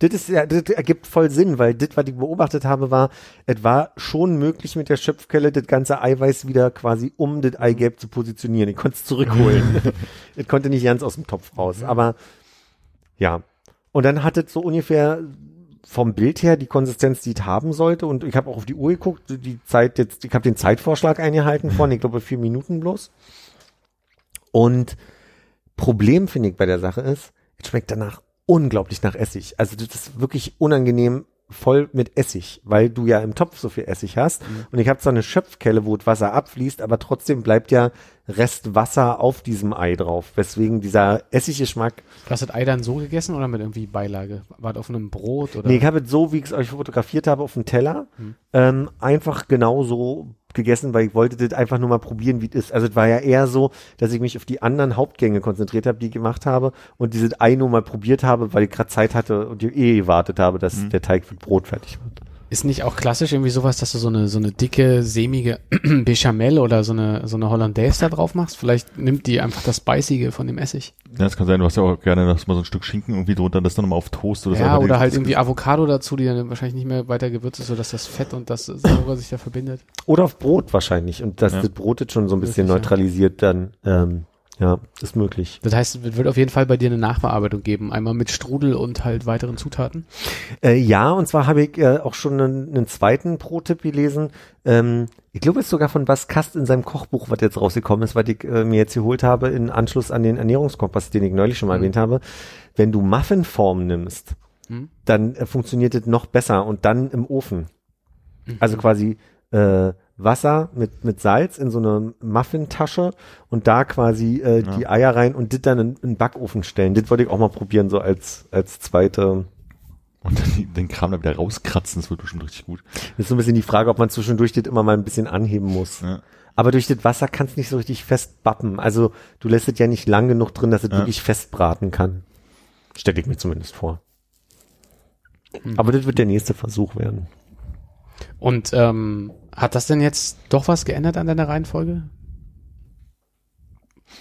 Das ist ja, das ergibt voll Sinn, weil das, was ich beobachtet habe, war, es war schon möglich mit der Schöpfkelle das ganze Eiweiß wieder quasi um das Eigelb zu positionieren. Ich konnte es zurückholen. es konnte nicht ganz aus dem Topf raus. Aber ja. Und dann hat es so ungefähr vom Bild her die Konsistenz, die es haben sollte. Und ich habe auch auf die Uhr geguckt, die Zeit jetzt, ich habe den Zeitvorschlag eingehalten von, ich glaube, vier Minuten bloß. Und Problem finde ich bei der Sache ist, es schmeckt danach unglaublich nach Essig. Also das ist wirklich unangenehm voll mit Essig, weil du ja im Topf so viel Essig hast. Und ich habe zwar eine Schöpfkelle, wo das Wasser abfließt, aber trotzdem bleibt ja Rest Wasser auf diesem Ei drauf, weswegen dieser Essiggeschmack hast du das Ei dann so gegessen oder mit irgendwie Beilage? War das auf einem Brot oder? Nee, ich habe es so, wie ich es euch fotografiert habe, auf dem Teller, ähm, einfach genau so gegessen, weil ich wollte das einfach nur mal probieren, wie es ist. Also es war ja eher so, dass ich mich auf die anderen Hauptgänge konzentriert habe, die ich gemacht habe und dieses Ei nur mal probiert habe, weil ich gerade Zeit hatte und eh gewartet habe, dass der Teig für Brot fertig wird. Ist nicht auch klassisch irgendwie sowas, dass du so eine, so eine dicke, sämige Bechamel oder so eine, so eine Hollandaise da drauf machst? Vielleicht nimmt die einfach das Beißige von dem Essig. Ja, das kann sein, du hast ja auch gerne dass mal so ein Stück Schinken irgendwie drunter, das dann nochmal auf Toast oder so. ja, oder halt irgendwie Avocado dazu, die dann wahrscheinlich nicht mehr weiter gewürzt ist, sodass das Fett und das Saure sich da verbindet. Oder auf Brot wahrscheinlich und dass Ja. das Brot jetzt schon so ein bisschen ja. neutralisiert dann, ähm, ja, ist möglich. Das heißt, es wird auf jeden Fall bei dir eine Nachbearbeitung geben. Einmal mit Strudel und halt weiteren Zutaten. Äh, ja, und zwar habe ich äh, auch schon einen, einen zweiten Pro-Tipp gelesen. Ähm, ich glaube, es ist sogar von Bas Kast in seinem Kochbuch, was jetzt rausgekommen ist, was ich äh, mir jetzt geholt habe, in Anschluss an den Ernährungskompass, den ich neulich schon mal Mhm. erwähnt habe. Wenn du Muffinform nimmst, Mhm. dann äh, funktioniert es noch besser und dann im Ofen. Also quasi äh, Wasser mit, mit Salz in so eine Muffintasche und da quasi äh, die Eier rein und das dann in, in den Backofen stellen. Das wollte ich auch mal probieren, so als, als zweite. Und dann den Kram da wieder rauskratzen, das wird bestimmt richtig gut. Das ist so ein bisschen die Frage, ob man zwischendurch das immer mal ein bisschen anheben muss. Ja. Aber durch das Wasser kannst du nicht so richtig festbappen. Also du lässt es ja nicht lang genug drin, dass es Ja. wirklich festbraten kann. Stelle ich mir zumindest vor. Aber das wird der nächste Versuch werden. Und ähm, hat das denn jetzt doch was geändert an deiner Reihenfolge?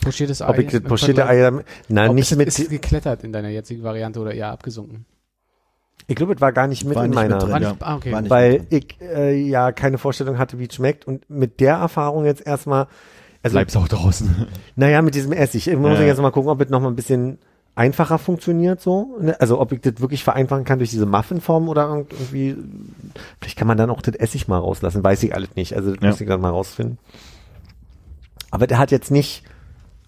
Pochiertes Ei? Ob ich das pochierte Eier, nein, Ob nicht mit, Ist es geklettert in deiner jetzigen Variante oder eher abgesunken? ich glaube, es war gar nicht mit War in nicht mit meiner. drin, War ja. nicht, ah, okay. War nicht weil mit drin. ich äh, ja keine Vorstellung hatte, wie es schmeckt und mit der Erfahrung jetzt erstmal, also Bleibst auch draußen. naja, mit diesem Essig, ich muss Ja. jetzt mal gucken, ob es noch mal ein bisschen einfacher funktioniert so, ne? also ob ich das wirklich vereinfachen kann durch diese Muffinform oder irgend- irgendwie, vielleicht kann man dann auch das Essig mal rauslassen, weiß ich alles nicht, also das Ja. muss ich dann mal rausfinden. Aber der hat jetzt nicht,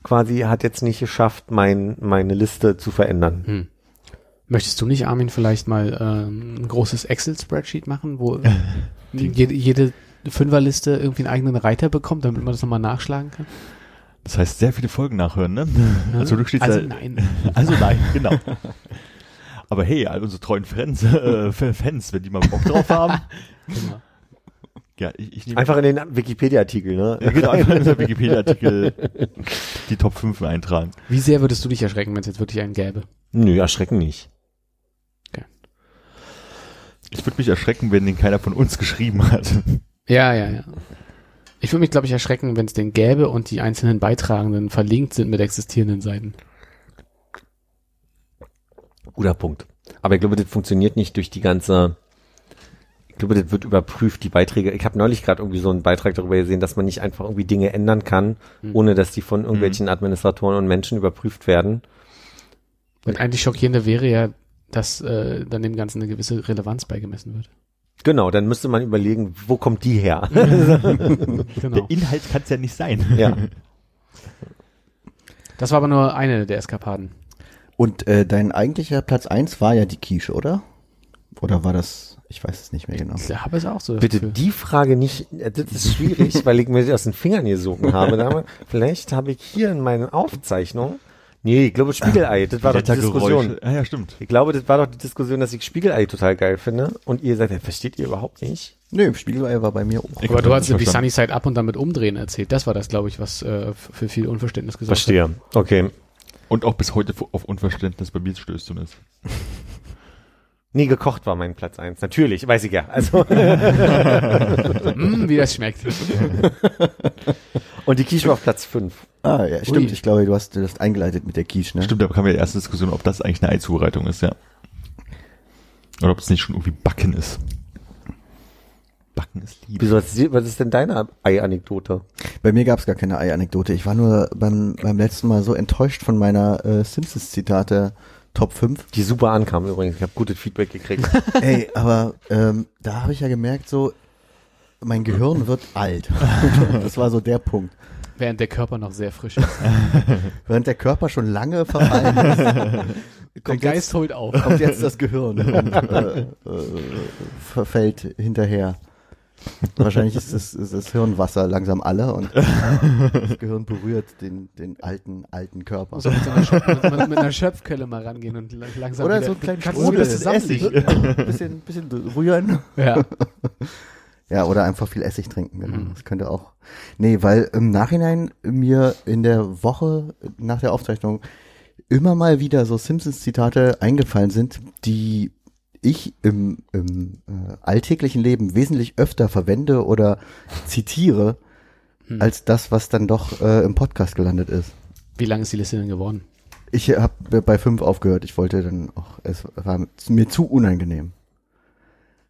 quasi, hat jetzt nicht geschafft, mein, meine Liste zu verändern. Hm. Möchtest du nicht, Armin, vielleicht mal ähm, ein großes Excel-Spreadsheet machen, wo jede, jede Fünferliste irgendwie einen eigenen Reiter bekommt, damit man das nochmal nachschlagen kann? Das heißt, sehr viele Folgen nachhören, ne? Also du also da, nein. Also nein, genau. Aber hey, all unsere treuen Fans, äh, Fans, wenn die mal Bock drauf haben. Genau. Ja, ich, ich nehme Einfach in den Wikipedia-Artikel, ne? Ja, genau, einfach in der Wikipedia-Artikel die Top 5 eintragen. Wie sehr würdest du dich erschrecken, wenn es jetzt wirklich einen gäbe? Nö, erschrecken nicht. Ich würde mich erschrecken, wenn den keiner von uns geschrieben hat. Ja, ja, ja. Ich würde mich, glaube ich, erschrecken, wenn es den gäbe und die einzelnen Beitragenden verlinkt sind mit existierenden Seiten. Guter Punkt. Aber ich glaube, das funktioniert nicht durch die ganze. Ich glaube, das wird überprüft, die Beiträge. Ich habe neulich gerade irgendwie so einen Beitrag darüber gesehen, dass man nicht einfach irgendwie Dinge ändern kann, ohne dass die von irgendwelchen Administratoren und Menschen überprüft werden. Und eigentlich schockierender wäre ja, dass äh, dann dem Ganzen eine gewisse Relevanz beigemessen wird. Genau, dann müsste man überlegen, wo kommt die her? Genau. Der Inhalt kann es ja nicht sein. ja. Das war aber nur eine der Eskapaden. Und äh, dein eigentlicher Platz eins war ja die Quiche, oder? Oder war das, ich weiß es nicht mehr genau. Der habe es auch so. Bitte dafür. die Frage nicht, äh, das ist schwierig, weil ich mir sie aus den Fingern gesogen habe. Vielleicht habe ich hier in meinen Aufzeichnungen, nee, ich glaube Spiegelei, das war doch die Diskussion. Ah, ja, stimmt. Ich glaube, das war doch die Diskussion, dass ich Spiegelei total geil finde. Und ihr sagt, ja, versteht ihr überhaupt nicht? Nö, Spiegelei war bei mir auch. Ich Aber du das hast verstanden. Sunny Side Up und damit umdrehen erzählt. Das war das, glaube ich, was äh, für viel Unverständnis gesorgt hat. Verstehe. Okay. Und auch bis heute auf Unverständnis bei mir stößt du es. Nie gekocht war mein Platz eins. Natürlich, weiß ich ja. Also, Mm, wie das schmeckt. und die Quiche war auf Platz fünf. Ah, ja, stimmt. Ui. Ich glaube, du hast das eingeleitet mit der Quiche, ne? Stimmt, da kam ja die erste Diskussion, ob das eigentlich eine Eizubereitung ist, ja. Oder ob es nicht schon irgendwie Backen ist. Backen ist Liebe. Wieso, was, was ist denn deine Ei-Anekdote? Bei mir gab es gar keine Ei-Anekdote. Ich war nur beim, beim letzten Mal so enttäuscht von meiner äh, Simpsons-Zitate Top 5. Die super ankam übrigens. Ich habe gutes Feedback gekriegt. Ey, aber ähm, da habe ich ja gemerkt, so, mein Gehirn wird alt. das war so der Punkt. Während der Körper noch sehr frisch ist. Während der Körper schon lange verfallen ist, Der Geist jetzt, holt auf. kommt jetzt das Gehirn und äh, äh, verfällt hinterher. Wahrscheinlich ist das, ist das Hirnwasser langsam alle und das Gehirn berührt den, den alten, alten Körper. Man mit, so einer Schöpf mit, mit einer Schöpfkelle mal rangehen und la- langsam Oder wieder, so einen kleinen kannst du wieder Sprudel. zusammenlegen. bisschen, bisschen rühren. Ja. Ja, oder einfach viel Essig trinken, genau. Mhm. Das könnte auch. Nee, weil im Nachhinein mir in der Woche nach der Aufzeichnung immer mal wieder so Simpsons-Zitate eingefallen sind, die ich im, im äh, alltäglichen Leben wesentlich öfter verwende oder zitiere, Hm. als das, was dann doch äh, im Podcast gelandet ist. Wie lang ist die Liste denn geworden? Ich habe bei fünf aufgehört. Ich wollte dann auch, es war mir zu unangenehm.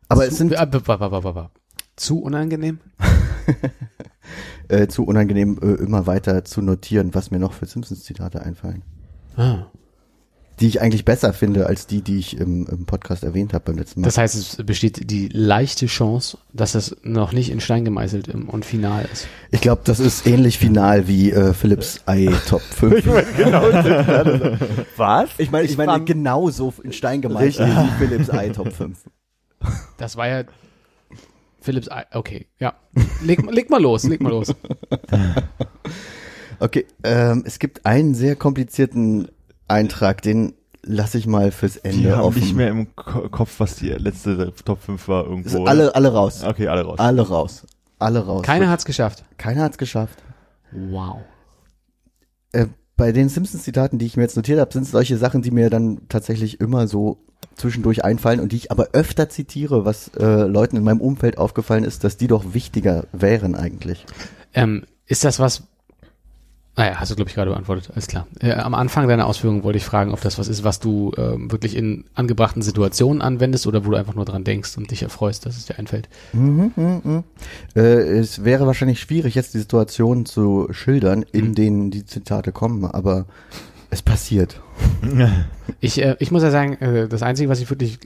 Aber es zu, sind b- b- zu unangenehm? äh, zu unangenehm, äh, immer weiter zu notieren, was mir noch für Simpsons-Zitate einfallen. Ah. Die ich eigentlich besser finde, als die, die ich im, im Podcast erwähnt habe beim letzten Mal. Das heißt, es besteht die leichte Chance, dass es noch nicht in Stein gemeißelt im, und final ist. ich glaube, das ist ähnlich final wie äh, Philips Ei Top 5. Was? Ich meine, ich meine fand- genauso in Stein gemeißelt wie Philips Ei Top 5. Das war ja Philips, okay, ja. Leg, leg mal los, leg mal los. Okay, ähm, es gibt einen sehr komplizierten Eintrag, den lasse ich mal fürs Die Ende haben offen. nicht mehr im Ko- Kopf, was die letzte Top 5 war irgendwo. Also alle, alle raus. Okay, alle raus. Alle raus. Alle raus. Keiner hat's geschafft. Keiner hat's geschafft. Wow. Äh, bei den Simpsons-Zitaten, die ich mir jetzt notiert habe, sind es solche Sachen, die mir dann tatsächlich immer so zwischendurch einfallen und die ich aber öfter zitiere, was äh, Leuten in meinem Umfeld aufgefallen ist, dass die doch wichtiger wären eigentlich. Ähm, ist das was, naja, hast du, glaube ich, gerade beantwortet, alles klar. Äh, am Anfang deiner Ausführungen wollte ich fragen, ob das was ist, was du ähm, wirklich in angebrachten Situationen anwendest oder wo du einfach nur dran denkst und dich erfreust, dass es dir einfällt. Mhm, mhm, mhm. Äh, es wäre wahrscheinlich schwierig, jetzt die Situation zu schildern, in Mhm. denen die Zitate kommen, aber es passiert. Ich, äh, ich muss ja sagen, äh, das Einzige, was ich wirklich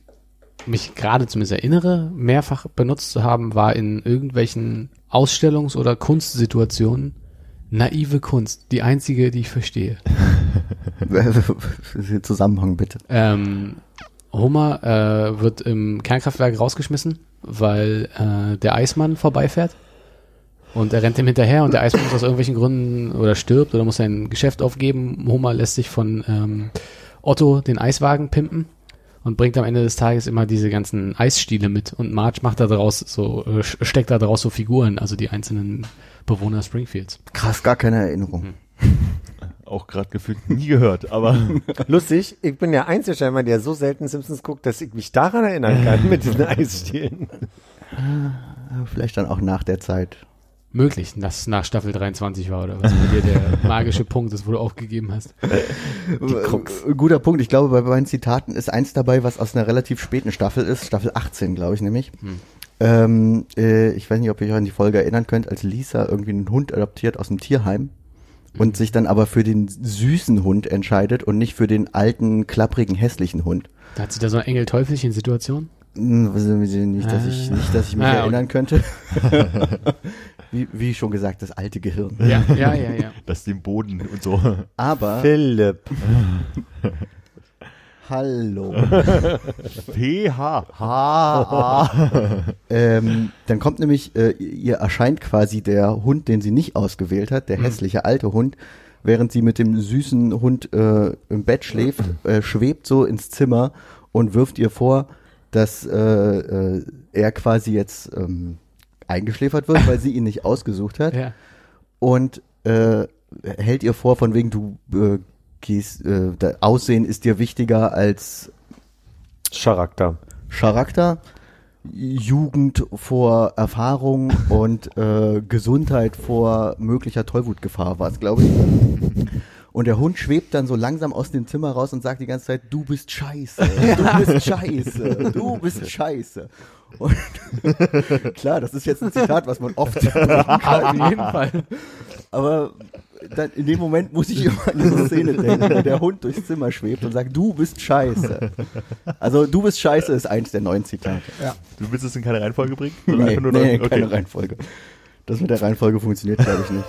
mich gerade zumindest erinnere, mehrfach benutzt zu haben, war in irgendwelchen Ausstellungs- oder Kunstsituationen naive Kunst. Die einzige, die ich verstehe. Zusammenhang bitte. Ähm, Homer äh, wird im Kernkraftwerk rausgeschmissen, weil äh, der Eismann vorbeifährt. Und er rennt ihm hinterher und der Eismann muss aus irgendwelchen Gründen oder stirbt oder muss sein Geschäft aufgeben. Homer lässt sich von ähm, Otto den Eiswagen pimpen und bringt am Ende des Tages immer diese ganzen Eisstiele mit. Und Marge macht da draus so, äh, steckt da draus so Figuren, also die einzelnen Bewohner Springfields. Krass, gar keine Erinnerung. Auch gerade gefühlt nie gehört, aber Lustig, ich bin der Einzige scheinbar, der so selten Simpsons guckt, dass ich mich daran erinnern kann mit diesen Eisstielen. Vielleicht dann auch nach der Zeit. Möglich, dass es nach Staffel 23 war oder was bei dir der magische Punkt ist, wo du aufgegeben hast. Krux. Äh, Guter Punkt. Ich glaube, bei meinen Zitaten ist eins dabei, was aus einer relativ späten Staffel ist. Staffel 18, glaube ich nämlich. Hm. Ähm, äh, ich weiß nicht, ob ihr euch an die Folge erinnern könnt, als Lisa irgendwie einen Hund adoptiert aus dem Tierheim und sich dann aber für den süßen Hund entscheidet und nicht für den alten, klapprigen, hässlichen Hund. Da hat sie da so eine Engel-Teufelchen-Situation? Hm, Nicht, dass ich, nicht, dass ich mich Ah, okay. erinnern könnte. wie, wie schon gesagt, das alte Gehirn. Ja, ja, ja, ja. das den Boden und so. Aber, Philipp. hallo. PH. H. Ähm, dann kommt nämlich, äh, ihr erscheint quasi der Hund, den sie nicht ausgewählt hat, der hässliche alte Hund, während sie mit dem süßen Hund äh, im Bett schläft, äh, schwebt so ins Zimmer und wirft ihr vor, dass äh, äh, er quasi jetzt ähm, eingeschläfert wird, weil sie ihn nicht ausgesucht hat ja. und äh, hält ihr vor, von wegen du äh, gehst, äh, Aussehen ist dir wichtiger als Charakter. Charakter, Jugend vor Erfahrung und äh, Gesundheit vor möglicher Tollwutgefahr war es, glaube ich. Und der Hund schwebt dann so langsam aus dem Zimmer raus und sagt die ganze Zeit, du bist scheiße, du bist scheiße, du bist scheiße. Und klar, das ist jetzt ein Zitat, was man oft Auf jeden Fall. aber dann in dem Moment muss ich immer an diese Szene denken, wo der Hund durchs Zimmer schwebt und sagt, du bist scheiße. Also du bist scheiße ist eins der neuen Zitate. Du willst es in keine Reihenfolge bringen? Nee, nee, noch- keine Reihenfolge. Das mit der Reihenfolge funktioniert, glaube ich, nicht.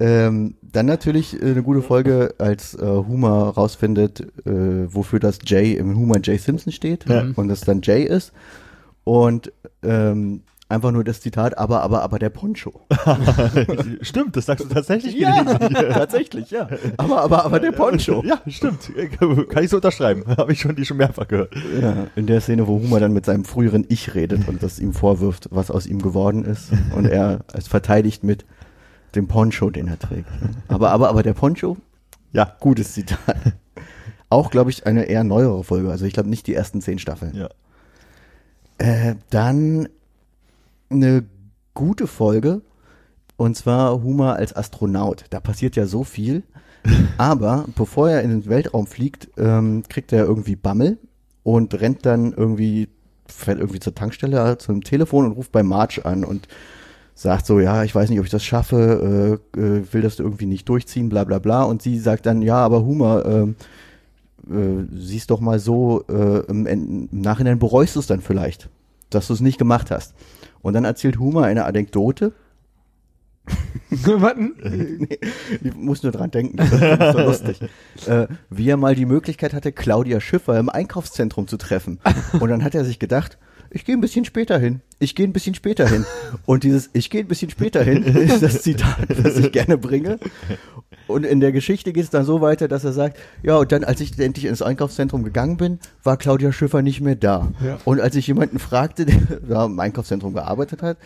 Ähm, dann natürlich äh, eine gute Folge, als äh, Homer rausfindet, äh, wofür das J im Homer J Simpson steht Ja. und das dann J ist. Und ähm, einfach nur das Zitat, aber, aber, aber der Poncho. Stimmt, das sagst du tatsächlich. Ja, tatsächlich, ja. Aber, aber, aber der Poncho. Ja, stimmt. Kann ich so unterschreiben. Habe ich schon die schon mehrfach gehört. Ja, in der Szene, wo Homer dann mit seinem früheren Ich redet und das ihm vorwirft, was aus ihm geworden ist. Und er es verteidigt mit dem Poncho, den er trägt. Aber, aber, aber der Poncho, Ja. gutes Zitat. Auch, glaube ich, eine eher neuere Folge. Also ich glaube nicht die ersten zehn Staffeln. Ja. Äh, dann eine gute Folge. Und zwar Homer als Astronaut. Da passiert ja so viel. Aber bevor er in den Weltraum fliegt, ähm, kriegt er irgendwie Bammel und rennt dann irgendwie, fährt irgendwie zur Tankstelle, äh, zum Telefon und ruft bei Marge an und sagt so, ja, ich weiß nicht, ob ich das schaffe, äh, äh, will das irgendwie nicht durchziehen, bla bla bla. Und sie sagt dann, ja, aber Homer, ähm, äh, siehst doch mal so, äh, im, im Nachhinein bereust du es dann vielleicht, dass du es nicht gemacht hast. Und dann erzählt Homer eine Anekdote, Warten. nee, ich muss nur dran denken, das ist so lustig. Äh, wie er mal die Möglichkeit hatte, Claudia Schiffer im Einkaufszentrum zu treffen. Und dann hat er sich gedacht, ich gehe ein bisschen später hin. Ich gehe ein bisschen später hin. Und dieses Ich gehe ein bisschen später hin ist das Zitat, das ich gerne bringe. Und in der Geschichte geht es dann so weiter, dass er sagt, ja, und dann, als ich endlich ins Einkaufszentrum gegangen bin, war Claudia Schiffer nicht mehr da. Und als ich jemanden fragte, der da im Einkaufszentrum gearbeitet hat,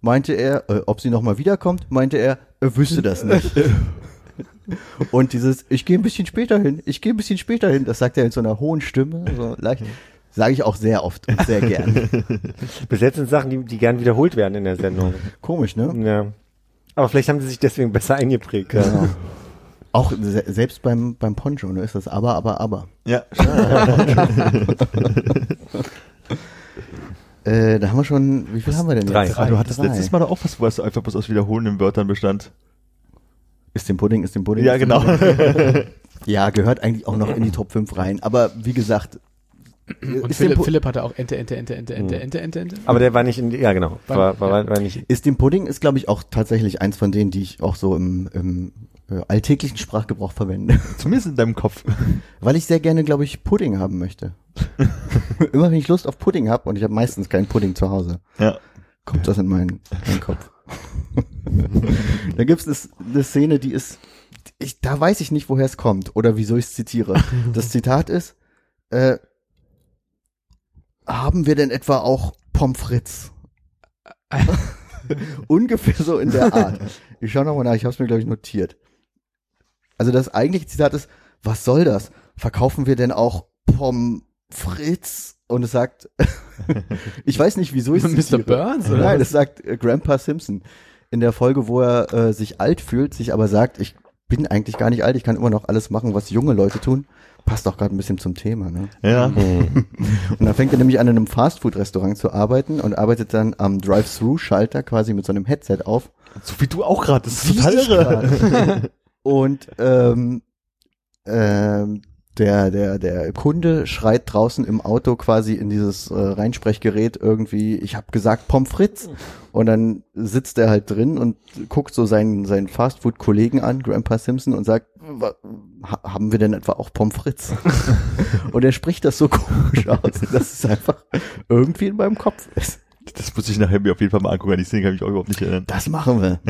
meinte er, äh, ob sie nochmal wiederkommt, meinte er, er wüsste das nicht. Und dieses, ich gehe ein bisschen später hin, ich gehe ein bisschen später hin, das sagt er in so einer hohen Stimme, so leicht, sage ich auch sehr oft und sehr gern. Bis jetzt sind Sachen, die, die gern wiederholt werden in der Sendung. Komisch, ne? Ja. Aber vielleicht haben sie sich deswegen besser eingeprägt. Ja. Genau. Auch se selbst beim, beim Poncho, ne, ist das aber, aber, aber. Ja. Äh, da haben wir schon, wie viel haben wir denn Drei. jetzt? Ah, du hattest Drei. letztes Mal doch auch was, wo es einfach bloß aus wiederholenden Wörtern bestand. Ist dem Pudding, ist dem Pudding. Ja, genau. Ja, gehört eigentlich auch noch in die Top 5 rein. Aber wie gesagt, Und Philipp, Philipp hatte auch Ente, Ente, Ente, Ente, Ente, Ente, Ente, Ente. Aber der war nicht in, ja genau, war, war, war, war nicht. ist dem Pudding ist, glaube ich, auch tatsächlich eins von denen, die ich auch so im, im äh, alltäglichen Sprachgebrauch verwende. Zumindest in deinem Kopf. Weil ich sehr gerne, glaube ich, Pudding haben möchte. Immer wenn ich Lust auf Pudding habe und ich habe meistens keinen Pudding zu Hause, Ja. kommt das in meinen, meinen Kopf. da gibt's es eine Szene, die ist, ich, da weiß ich nicht, woher es kommt oder wieso ich es zitiere. Das Zitat ist, äh, haben wir denn etwa auch Pommes frites? Ungefähr so in der Art. Ich schaue nochmal nach, ich habe es mir, glaube ich, notiert. Also das eigentliche Zitat ist, was soll das? Verkaufen wir denn auch Pommes frites? Und es sagt, ich weiß nicht, wieso ich es Mr. Burns, oder Nein, das sagt äh, Grandpa Simpson in der Folge, wo er äh, sich alt fühlt, sich aber sagt, ich bin eigentlich gar nicht alt, ich kann immer noch alles machen, was junge Leute tun. Passt auch gerade ein bisschen zum Thema. Ne? Ja. Und dann fängt er nämlich an, in einem Fastfood-Restaurant zu arbeiten und arbeitet dann am Drive-Thru-Schalter quasi mit so einem Headset auf. So wie du auch gerade. Das ist total irre. Und ähm, ähm, der, der, der Kunde schreit draußen im Auto quasi in dieses äh, Reinsprechgerät irgendwie, ich habe gesagt Pommes frites. Und dann sitzt er halt drin und guckt so seinen, seinen Fastfood-Kollegen an, Grandpa Simpson, und sagt, "Wa- ha- haben wir denn etwa auch Pommes frites? und er spricht das so komisch aus, dass es einfach irgendwie in meinem Kopf ist. Das muss ich nachher mir auf jeden Fall mal angucken. An die Szene kann ich mich auch überhaupt nicht erinnern. Das machen wir.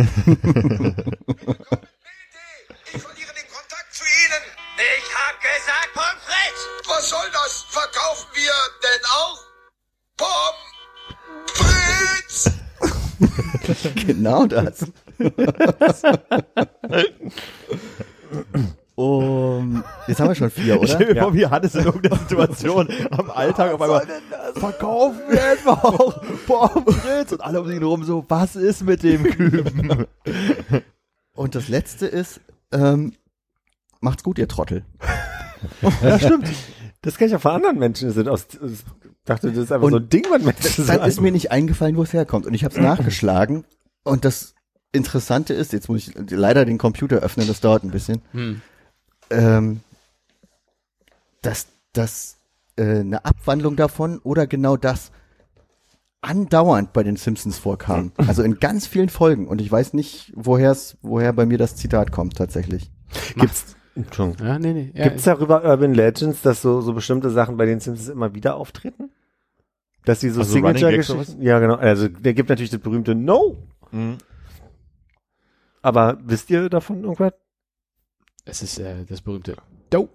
Ich verliere den Kontakt zu Ihnen. Ich gesagt Pommes frites. Was soll das? Verkaufen wir denn auch Pommes frites? Genau das. um, jetzt haben wir schon vier, Ich stell oder? mir vor, wie Hannes in irgendeiner Situation am Alltag auf einmal verkaufen wir etwa auch Pommes frites und alle um sich herum so, was ist mit dem Küben? Und das letzte ist, ähm, macht's gut, ihr Trottel. Ja, stimmt. Das kann ich auch von anderen Menschen. Das sind aus, ich dachte, das ist einfach Und so ein Ding, was Menschen Dann ist sagen. mir nicht eingefallen, wo es herkommt. Und ich habe es nachgeschlagen. Und das Interessante ist, jetzt muss ich leider den Computer öffnen, das dauert ein bisschen, Hm. ähm, dass das äh, eine Abwandlung davon oder genau das andauernd bei den Simpsons vorkam. Also in ganz vielen Folgen. Und ich weiß nicht, woher's, woher bei mir das Zitat kommt tatsächlich. Gibt's, Entschuldigung. Ja, nee, nee. Ja, Gibt's darüber Urban Legends, dass so, so bestimmte Sachen bei den Simpsons immer wieder auftreten? Dass die so Also Signature-Geschichten. Ja, genau. Also der gibt natürlich das berühmte No. Mhm. Aber wisst ihr davon irgendwas? Es ist äh, das berühmte Do.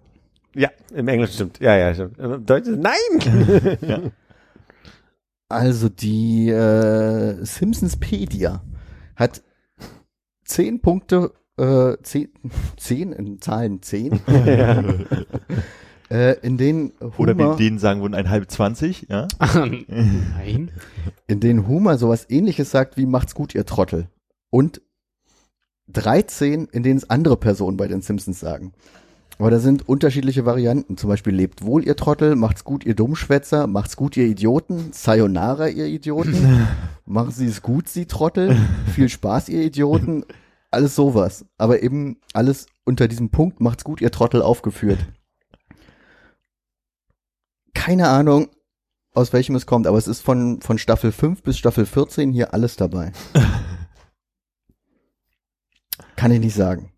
Ja, im Englischen stimmt. Ja, ja, stimmt. Im Deutschen, nein! Also die äh, Simpsonspedia hat zehn Punkte, äh, zehn, zehn in Zahlen zehn, äh, in denen Oder Humor, wie denen sagen würden, ein halb zwanzig, ja? Nein. in denen Humor sowas ähnliches sagt wie macht's gut, ihr Trottel. Und 13, in denen es andere Personen bei den Simpsons sagen. Aber da sind unterschiedliche Varianten. Zum Beispiel lebt wohl, ihr Trottel, macht's gut, ihr Dummschwätzer, macht's gut, ihr Idioten, Sayonara, ihr Idioten, machen Sie es gut, Sie Trottel, viel Spaß, ihr Idioten, alles sowas. Aber eben alles unter diesem Punkt, macht's gut, ihr Trottel, aufgeführt. Keine Ahnung, aus welchem es kommt, aber es ist von, von Staffel 5 bis Staffel 14 hier alles dabei. Kann ich nicht sagen.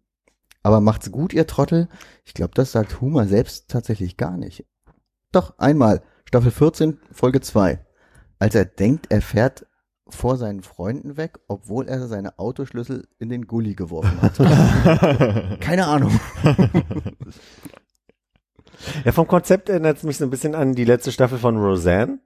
Aber macht's gut, ihr Trottel? Ich glaube, das sagt Humor selbst tatsächlich gar nicht. Doch, einmal. Staffel 14, Folge 2. als er denkt, er fährt vor seinen Freunden weg, obwohl er seine Autoschlüssel in den Gully geworfen hat. Keine Ahnung. Ja, vom Konzept erinnert es mich so ein bisschen an die letzte Staffel von Roseanne,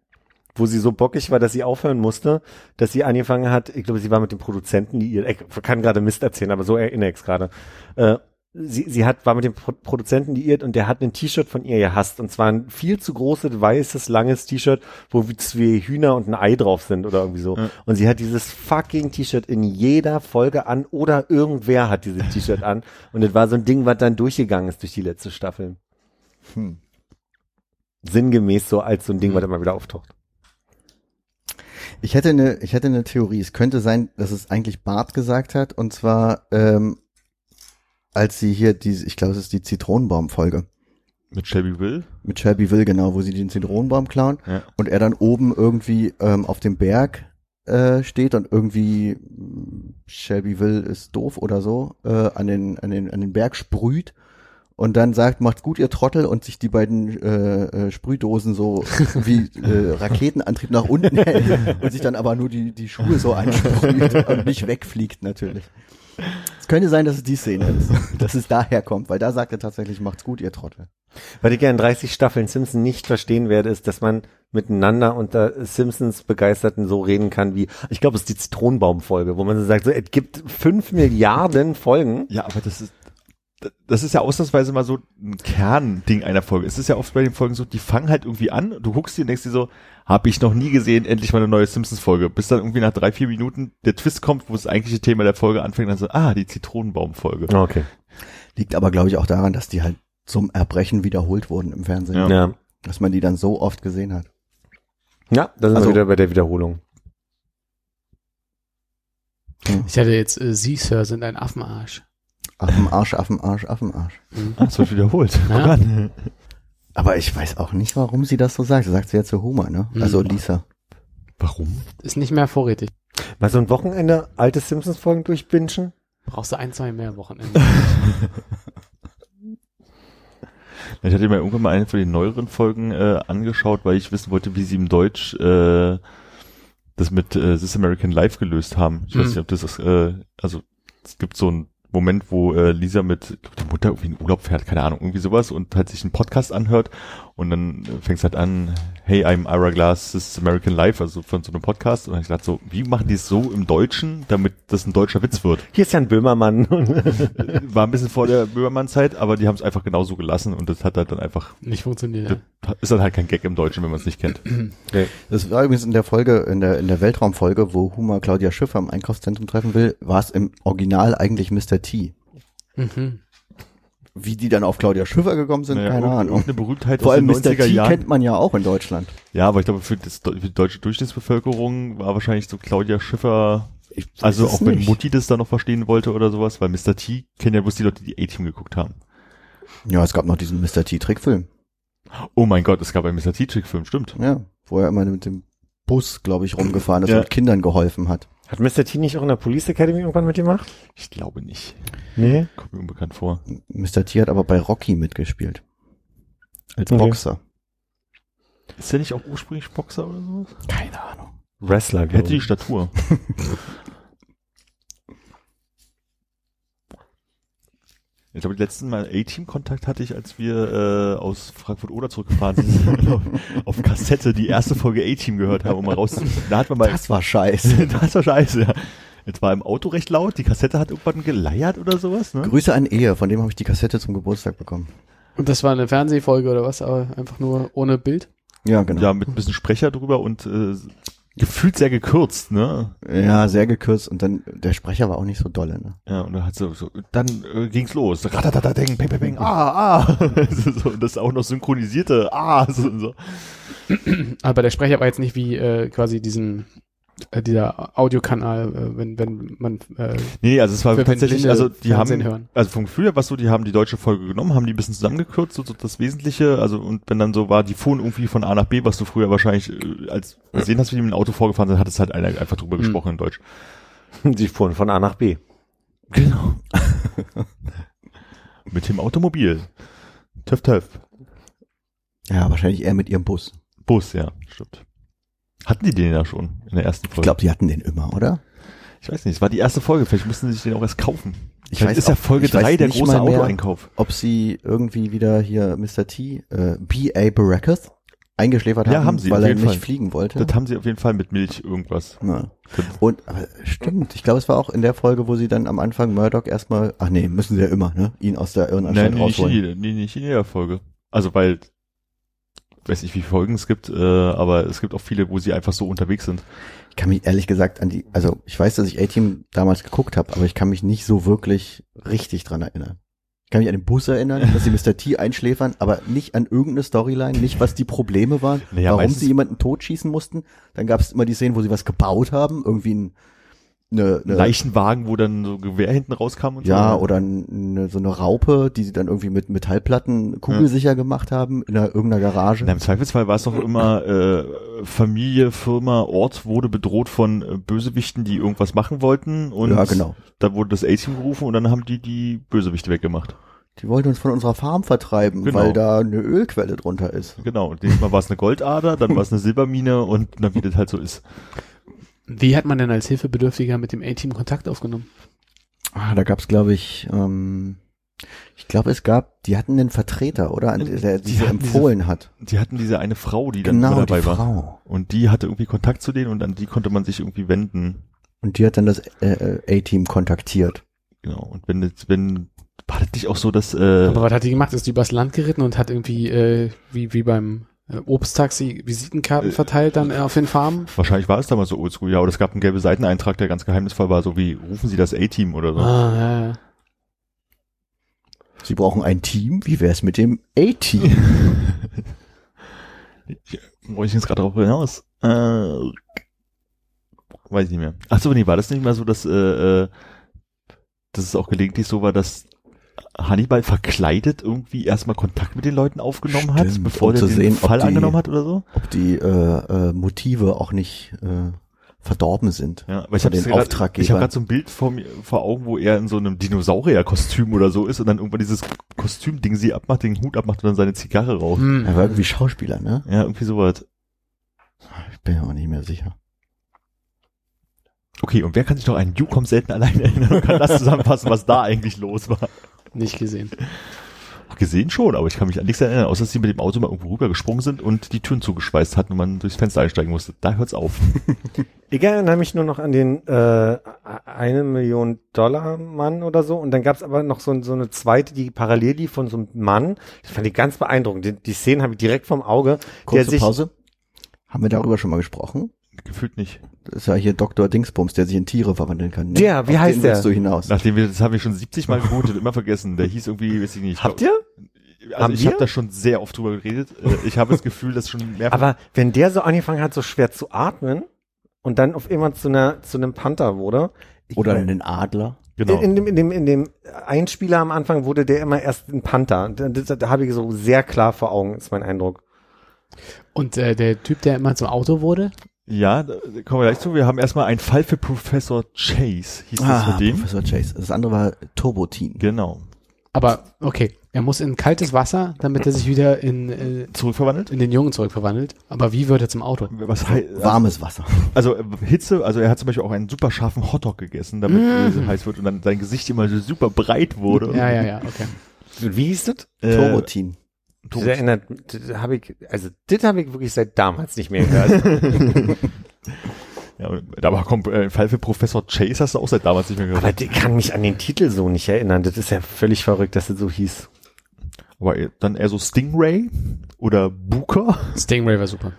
wo sie so bockig war, dass sie aufhören musste, dass sie angefangen hat, ich glaube, sie war mit dem Produzenten, die ihr, ich kann gerade Mist erzählen, aber so erinnere ich es gerade. Äh, sie, sie hat, war mit dem Pro Produzenten liiert und der hat ein T-Shirt von ihr gehasst. Und zwar ein viel zu großes, weißes, langes T-Shirt, wo wie zwei Hühner und ein Ei drauf sind oder irgendwie so. Ja. Und sie hat dieses fucking T-Shirt in jeder Folge an oder irgendwer hat dieses T-Shirt an. Und das war so ein Ding, was dann durchgegangen ist durch die letzte Staffel. Hm. Sinngemäß so als so ein Ding, was immer wieder auftaucht. Ich hätte eine, ich hätte eine Theorie. Es könnte sein, dass es eigentlich Bart gesagt hat, und zwar, ähm, als sie hier diese, ich glaube, es ist die Zitronenbaum-Folge Mit Shelby Will? mit Shelby Will, genau, wo sie den Zitronenbaum klauen Ja. und er dann oben irgendwie ähm, auf dem Berg äh, steht und irgendwie Shelby Will ist doof oder so äh, an den an den an den Berg sprüht und dann sagt macht's gut ihr Trottel und sich die beiden äh, äh, Sprühdosen so wie äh, Raketenantrieb nach unten hält und sich dann aber nur die die Schuhe so ansprüht und nicht wegfliegt natürlich. Es könnte sein, dass es die Szene ist, dass es daher kommt, weil da sagt er tatsächlich macht's gut ihr Trottel. Was ich ja in 30 Staffeln Simpson nicht verstehen werde, ist, dass man miteinander unter Simpsons Begeisterten so reden kann wie, ich glaube, es ist die Zitronenbaum-Folge, wo man so sagt, so, es gibt fünf Milliarden Folgen. Ja, aber das ist, das ist ja ausnahmsweise mal so ein Kernding einer Folge. Es ist ja oft bei den Folgen so, die fangen halt irgendwie an, du guckst dir und denkst dir so, habe ich noch nie gesehen, endlich mal eine neue Simpsons-Folge. Bis dann irgendwie nach drei, vier Minuten der Twist kommt, wo das eigentliche Thema der Folge anfängt, dann so, ah, die Zitronenbaum-Folge. Okay. Liegt aber, glaube ich, auch daran, dass die halt zum Erbrechen wiederholt wurden im Fernsehen. Ja. Ja. Dass man die dann so oft gesehen hat. Ja, da sind Also- wir wieder bei der Wiederholung. Ich hatte jetzt, äh, Sie, Sir, sind ein Affenarsch. Affenarsch, Affenarsch, Affenarsch. Ah, es wird wiederholt. Ja. Guck an. Aber ich weiß auch nicht, warum sie das so sagt. Das sagt sie ja zu Homer, ne? Hm. Also Lisa. Warum? Ist nicht mehr vorrätig. Mal so ein Wochenende alte Simpsons-Folgen durchbingen. Brauchst du ein, zwei mehr Wochenende. Ich hatte mir irgendwann mal eine von den neueren Folgen äh, angeschaut, weil ich wissen wollte, wie sie im Deutsch äh, das mit äh, This American Life gelöst haben. Ich weiß Mhm. nicht, ob das ist, äh, also es gibt so einen Moment, wo äh, Lisa mit ich glaub, der Mutter irgendwie in Urlaub fährt, keine Ahnung, irgendwie sowas und halt sich einen Podcast anhört und dann äh, fängt es halt an, hey, I'm Ira Glass, this is American Life, also von so einem Podcast und dann ich gedacht so, wie machen die es so im Deutschen, damit das ein deutscher Witz wird? Hier ist Jan Böhmermann. War ein bisschen vor der Böhmermann-Zeit, aber die haben es einfach genauso gelassen und das hat halt dann einfach nicht funktioniert. Ja. ist dann halt kein Gag im Deutschen, wenn man es nicht kennt. Das war übrigens in der Folge, in der, in der Weltraumfolge, wo Homer Claudia Schiffer im Einkaufszentrum treffen will, war es im Original eigentlich Mr. T. Mhm. Wie die dann auf Claudia Schiffer gekommen sind, keine Ahnung. Eine Berühmtheit Vor aus allem den Mr. 90er T Jahren. kennt man ja auch in Deutschland. Ja, aber ich glaube, für, das, für die deutsche Durchschnittsbevölkerung war wahrscheinlich so Claudia Schiffer, also auch wenn nicht. Mutti das da noch verstehen wollte oder sowas, weil Mr. T kennen ja bloß die Leute, die A-Team geguckt haben. Ja, es gab noch diesen Mr. T Trickfilm. Oh mein Gott, es gab einen Mr. T-Trickfilm, stimmt. Ja, wo er immer mit dem Bus, glaube ich, rumgefahren ist Ja. und Kindern geholfen hat. Hat Mr. T nicht auch in der Police Academy irgendwann mitgemacht? Ich glaube nicht. Nee. Kommt mir unbekannt vor. Mr. T hat aber bei Rocky mitgespielt. Als Okay. Boxer. Ist der nicht auch ursprünglich Boxer oder sowas? Keine Ahnung. Wrestler, Hätte glaube die ich. Statur. Ich glaube, die letzten Mal A-Team-Kontakt hatte ich, als wir äh, aus Frankfurt-Oder zurückgefahren sind, auf, auf Kassette die erste Folge A-Team gehört haben, um mal raus. Da hat man mal, Das war scheiße. das war scheiße, ja. Jetzt war im Auto recht laut, die Kassette hat irgendwann geleiert oder sowas, ne? Grüße an Ehe, von dem habe ich die Kassette zum Geburtstag bekommen. Und das war eine Fernsehfolge oder was, aber einfach nur ohne Bild. Ja, genau. Ja, mit ein bisschen Sprecher drüber und äh, gefühlt sehr gekürzt, ne? Ja, sehr gekürzt und dann, der Sprecher war auch nicht so dolle, ne? Ja, und dann hat so, so dann äh, ging's los. Ratatatateng, peng, peng, peng, ah, ah. so, das auch noch synchronisierte, ah, so, so. Aber der Sprecher war jetzt nicht wie äh, quasi diesen äh, dieser Audiokanal, äh, wenn wenn man äh, Nee, also es war tatsächlich, also die haben, Fernsehen hören. also vom Gefühl her war es so, die haben die deutsche Folge genommen, haben die ein bisschen zusammengekürzt, so, so das Wesentliche, also und wenn dann so war, die fuhren irgendwie von A nach B, was du früher wahrscheinlich äh, als gesehen hast, wie die mit dem Auto vorgefahren sind, hat es halt einer einfach drüber Mhm. gesprochen in Deutsch. Die fuhren von A nach B. Genau. mit dem Automobil. Töff, töff. Ja, wahrscheinlich eher mit ihrem Bus. Bus, ja, stimmt. Hatten die den ja schon in der ersten Ich Folge? glaube, die hatten den immer, oder? ich weiß nicht, es war die erste Folge, vielleicht mussten sie sich den auch erst kaufen. Ich Vielleicht weiß ist ja Folge ich weiß 3 der große Autoeinkauf. Ob sie irgendwie wieder hier Mr. T, äh, B.A. Baracus eingeschläfert Ja, haben, haben sie, weil er nicht Fall. fliegen wollte. Das haben sie auf jeden Fall mit Milch irgendwas. Ja. Und stimmt, ich glaube, es war auch in der Folge, wo sie dann am Anfang Murdoch erstmal, ach nee, müssen sie ja immer, ne, ihn aus der Irrenanstalt Nein, nicht in, rausholen. nee, nicht in jeder Folge. Also weil, weiß nicht, wie viele Folgen es gibt, äh, aber es gibt auch viele, wo sie einfach so unterwegs sind. Ich kann mich ehrlich gesagt an die, also ich weiß, dass ich A-Team damals geguckt habe, aber ich kann mich nicht so wirklich richtig dran erinnern. Ich kann mich an den Bus erinnern, dass sie Mr. T einschläfern, aber nicht an irgendeine Storyline, nicht was die Probleme waren, Naja, warum sie jemanden totschießen mussten. Dann gab es immer die Szenen, wo sie was gebaut haben, irgendwie ein, eine, eine Leichenwagen, wo dann so Gewehr hinten rauskam und ja, so. oder eine, so eine Raupe, die sie dann irgendwie mit Metallplatten kugelsicher gemacht haben in einer, irgendeiner Garage. Na, Im Zweifelsfall war es doch immer äh, Familie, Firma, Ort wurde bedroht von äh, Bösewichten, die irgendwas machen wollten und Ja, genau. da wurde das A-Team gerufen und dann haben die die Bösewichte weggemacht. Die wollten uns von unserer Farm vertreiben, Genau. weil da eine Ölquelle drunter ist. Genau, und diesmal war es eine Goldader, dann war es eine Silbermine und na, wie das halt so ist. Wie hat man denn als Hilfebedürftiger mit dem A-Team Kontakt aufgenommen? Ah, da gab's, glaube ich, ähm, ich glaube, es gab, die hatten einen Vertreter, oder? Der Die diese hatten diese- empfohlen hat. Die hatten diese eine Frau, die dann Genau, die dabei war. Frau. Und die hatte irgendwie Kontakt zu denen und an die konnte man sich irgendwie wenden. Und die hat dann das äh, äh, A-Team kontaktiert. Genau. Und wenn wenn, war das nicht auch so, dass, äh, Aber was hat die gemacht? Ist die übers Land geritten und hat irgendwie, äh, wie, wie beim Obsttaxi Visitenkarten Äh, verteilt dann äh, auf den Farmen? wahrscheinlich war es damals so oldschool, ja, oder es gab einen gelben Seiteneintrag, der ganz geheimnisvoll war, so wie, rufen Sie das A-Team oder so. Ah, ja, ja. Sie brauchen ein Team. Wie wär's mit dem A-Team? Ich, wo ich jetzt gerade drauf hinaus? Äh, weiß ich nicht mehr. Ach so, nee, war das nicht mal so, dass, äh, äh, dass es auch gelegentlich so war, dass Hannibal verkleidet irgendwie erstmal Kontakt mit den Leuten aufgenommen hat, Stimmt, bevor um der zu den sehen, Fall die- angenommen hat oder so? Ob die äh, äh, Motive auch nicht äh, verdorben sind. Ja, aber ich habe Auftraggebern. ich habe gerade so ein Bild vor mir vor Augen, wo er in so einem Dinosaurier-Kostüm oder so ist und dann irgendwann dieses Kostümding sie abmacht, den Hut abmacht und dann seine Zigarre raucht. Hm. Er war irgendwie Schauspieler, ne? Ja, irgendwie sowas. Ich bin mir auch nicht mehr sicher. Okay, und wer kann sich noch an kommt selten allein erinnern und kann das zusammenfassen, was da eigentlich los war? Nicht gesehen. Gesehen schon, aber ich kann mich an nichts erinnern, außer dass sie mit dem Auto mal irgendwo rübergesprungen sind und die Türen zugeschweißt hatten und man durchs Fenster einsteigen musste. Da hört's auf. Ich erinnere mich nur noch an den äh, eine Million Dollar Mann oder so. Und dann gab's aber noch so, so eine zweite, die parallel lief von so einem Mann. Das fand ich ganz beeindruckend. Die, die Szenen habe ich direkt vom Auge. Kurze der sich, Pause. Haben wir darüber schon mal gesprochen? Gefühlt nicht. Das ist ja hier Dr. Dingsbums, der sich in Tiere verwandeln kann. Ne? Der, wie Auf heißt den der? du hinaus? Nachdem wir, das haben wir schon 70 Mal geholt und immer vergessen. Der hieß irgendwie, weiß ich nicht. Habt ihr? Also Haben ich habe da schon sehr oft drüber geredet. Äh, Ich habe das Gefühl, dass schon mehr Aber wenn der so angefangen hat, so schwer zu atmen und dann auf einmal zu einer zu einem Panther wurde. ich- Oder einen Adler. genau. In, in, dem, in, dem, in dem Einspieler am Anfang wurde der immer erst ein Panther. Da, da, da habe ich so sehr klar vor Augen, ist mein Eindruck. Und äh, der Typ, der immer zum Auto wurde? Ja, da kommen wir gleich zu. Wir haben erstmal einen Fall für Professor Chase, hieß das Ah, mit dem. Professor Chase. Das andere war Turbotin. Genau. Aber okay, er muss in kaltes Wasser, damit er sich wieder in, äh, Zurückverwandelt? in den Jungen zurückverwandelt. Aber wie wird er zum Auto? Was hei- Warmes Wasser. Also Hitze, also er hat zum Beispiel auch einen super scharfen Hotdog gegessen, damit Mm. es so heiß wird und dann sein Gesicht immer so super breit wurde. Ja, ja, ja, okay. Und wie hieß das? Äh, Turbotin. Das erinnert, das habe ich, also das habe ich wirklich seit damals nicht mehr gehört. Ja, aber kommt äh, ein Fall für Professor Chase hast du auch seit damals nicht mehr gehört. Aber ich kann mich an den Titel so nicht erinnern. Das ist ja völlig verrückt, dass das so hieß. Aber eher- dann eher so Stingray oder Booker. Stingray war super.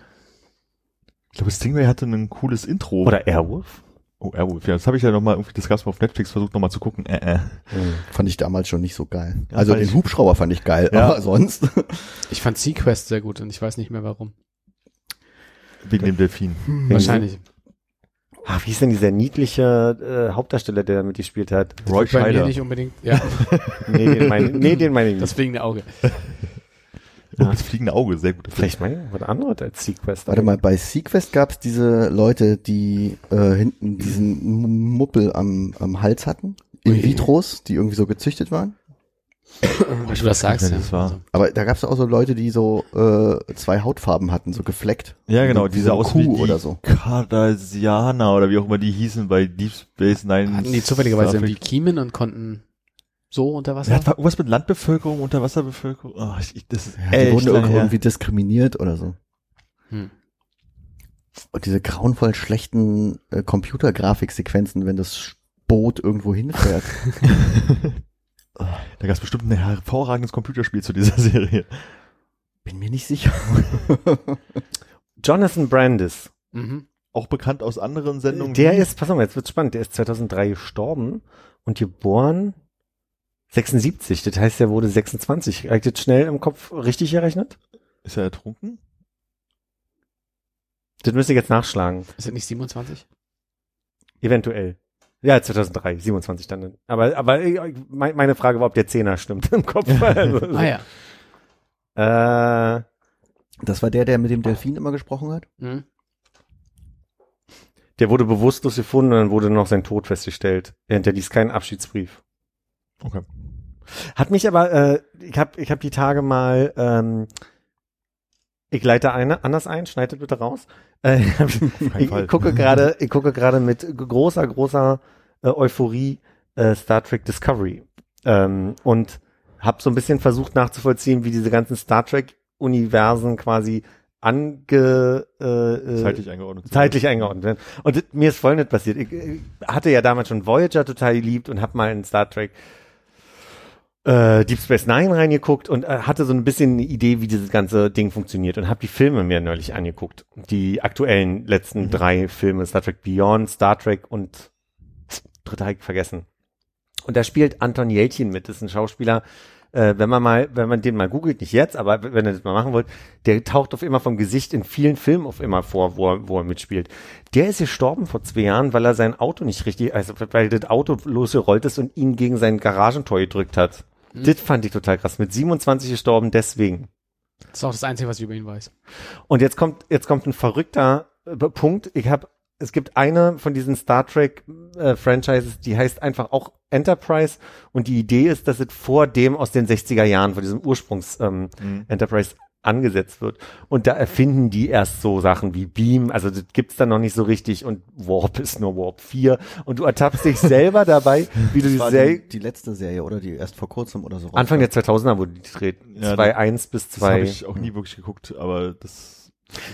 Ich glaube, Stingray hatte ein cooles Intro. Oder Airwolf? Oh, Airwolf. Ja, das habe ich ja noch mal irgendwie, das gab's mal auf Netflix versucht noch mal zu gucken. Äh, äh. Fand ich damals schon nicht so geil. Ja, also den ich- Hubschrauber fand ich geil, Ja. aber sonst. Ich fand Sequest sehr gut und ich weiß nicht mehr warum. Wegen dem Delfin. Wahrscheinlich. Ach, wie ist denn dieser niedliche äh, Hauptdarsteller, der da mitgespielt hat? Roy Bei mir Scheider. nicht unbedingt. Ja, Nee, den meine nee, den meine ich nicht. das fliegende Auge. Oh, das fliegende Auge, sehr gut. Vielleicht meine ich was anderes als Sequest. Warte mal, bei Sequest gab es diese Leute, die äh, hinten diesen Muppel am, am Hals hatten. In Ui. Vitros, die irgendwie so gezüchtet waren. Weil du das sagst, nicht, ja. das war- Aber da gab es auch so Leute, die so äh, zwei Hautfarben hatten, so gefleckt. Ja, genau, diese so aus wie die oder so. Cardassianer oder wie auch immer die hießen bei Deep Space Nine. hatten die zufälligerweise irgendwie. Kiemen und konnten so unter Wasser? Ja, hat irgendwas mit Landbevölkerung, Unterwasserbevölkerung. Oh, ich, ich, das ist Ja, die wurden lange irgendwie, her. diskriminiert oder so. Hm. Und diese grauenvoll schlechten äh, Computergrafiksequenzen, wenn das Boot irgendwo hinfährt. Da gab es bestimmt ein hervorragendes Computerspiel zu dieser Serie. Bin mir nicht sicher. Jonathan Brandis. Mhm. Auch bekannt aus anderen Sendungen. Der ist, pass auf, mal, jetzt wird's spannend, der ist 2003 gestorben und geboren 76. Das heißt, er wurde 26. Habe ich das schnell im Kopf richtig gerechnet? Ist er ertrunken? Das müsste ich jetzt nachschlagen. Ist das nicht 27? Eventuell. Ja, 2003, 27 dann. Aber, aber äh, mein- meine Frage war, ob der Zehner stimmt im Kopf. Also, Ah ja. äh, Das war der, der mit dem Delfin immer gesprochen hat? Mhm. der wurde bewusstlos gefunden und dann wurde noch sein Tod festgestellt. Er hinterließ keinen Abschiedsbrief. Okay. Hat mich aber, äh, ich habe ich hab die Tage mal, ähm, ich leite eine, anders ein, schneidet bitte raus. Äh, ich, ich gucke gerade, ich gucke gerade mit großer, großer äh, Euphorie äh, Star Trek Discovery ähm, und habe so ein bisschen versucht nachzuvollziehen, wie diese ganzen Star Trek Universen quasi ange äh, äh, Zeitlich eingeordnet. zeitlich eingeordnet werden. Und mir ist Folgendes passiert. Ich, ich hatte ja damals schon Voyager total geliebt und habe mal in Star Trek äh, Deep Space Nine reingeguckt und äh, hatte so ein bisschen eine Idee, wie dieses ganze Ding funktioniert und habe die Filme mir neulich angeguckt. Die aktuellen letzten drei Filme, Star Trek Beyond, Star Trek und dritte habe ich vergessen. Und da spielt Anton Jelchin mit, das ist ein Schauspieler, äh, wenn man mal, wenn man den mal googelt, nicht jetzt, aber wenn ihr das mal machen wollt, der taucht auf immer vom Gesicht in vielen Filmen auf immer vor, wo er, wo er mitspielt. Der ist gestorben vor zwei Jahren, weil er sein Auto nicht richtig, also weil das Auto losgerollt ist und ihn gegen sein Garagentor gedrückt hat. Das fand ich total krass. Mit 27 gestorben, deswegen. Das ist auch das Einzige, was ich über ihn weiß. Und jetzt kommt, jetzt kommt ein verrückter äh, Punkt. Ich habe, es gibt eine von diesen Star Trek äh, Franchises, die heißt einfach auch Enterprise. Und die Idee ist, dass es vor dem aus den 60er Jahren, vor diesem Ursprungs ähm, Enterprise angesetzt wird. Und da erfinden die erst so Sachen wie Beam, also das gibt's dann noch nicht so richtig und Warp ist nur Warp 4 und du ertappst dich selber dabei, wie du die, Das war Serie, die, die letzte Serie, oder? Die erst vor kurzem oder so. Anfang der 2000er wurde die gedreht, Ja, 2.1 bis Das habe 2. ich auch nie wirklich geguckt, aber das.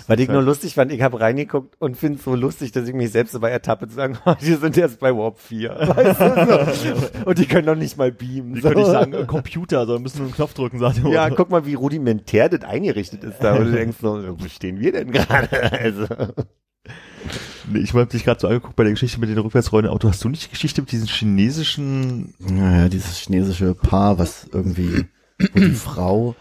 Weil ich nur lustig fand, ich habe reingeguckt und finde es so lustig, dass ich mich selbst dabei ertappe zu sagen, oh, die sind jetzt bei Warp 4. Weißt du, so. Und die können doch nicht mal beamen. Die so. können nicht sagen, äh, Computer, sondern müssen nur einen Knopf drücken, sagt er. Ja, guck mal, wie rudimentär das eingerichtet ist da. Und du denkst so, wo stehen wir denn gerade? Also. Nee, ich habe dich gerade so angeguckt bei der Geschichte mit den rückwärtsrollenden Auto. Hast du nicht die Geschichte mit diesen chinesischen Naja, dieses chinesische Paar, was irgendwie, wo die Frau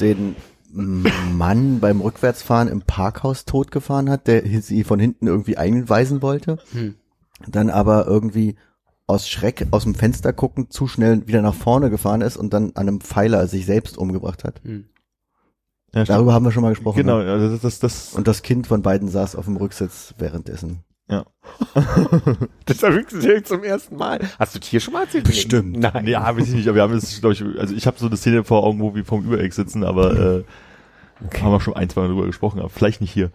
den Mann beim Rückwärtsfahren im Parkhaus totgefahren hat, der sie von hinten irgendwie einweisen wollte, Hm. dann aber irgendwie aus Schreck aus dem Fenster gucken zu schnell wieder nach vorne gefahren ist und dann an einem Pfeiler sich selbst umgebracht hat. Hm. Ja. Darüber haben wir schon mal gesprochen. Genau, Ne? also das, das, das Und das Kind von beiden saß auf dem Rücksitz währenddessen. Das habe ich zum ersten Mal. Hast du das hier schon mal erzählt? Bestimmt. Nein. Ja, weiß ich nicht, aber wir haben das, glaube ich, also ich habe so eine Szene vor Augen, wo wir vom Übereck sitzen, aber äh, haben wir schon ein, zwei Mal drüber gesprochen, aber vielleicht nicht hier.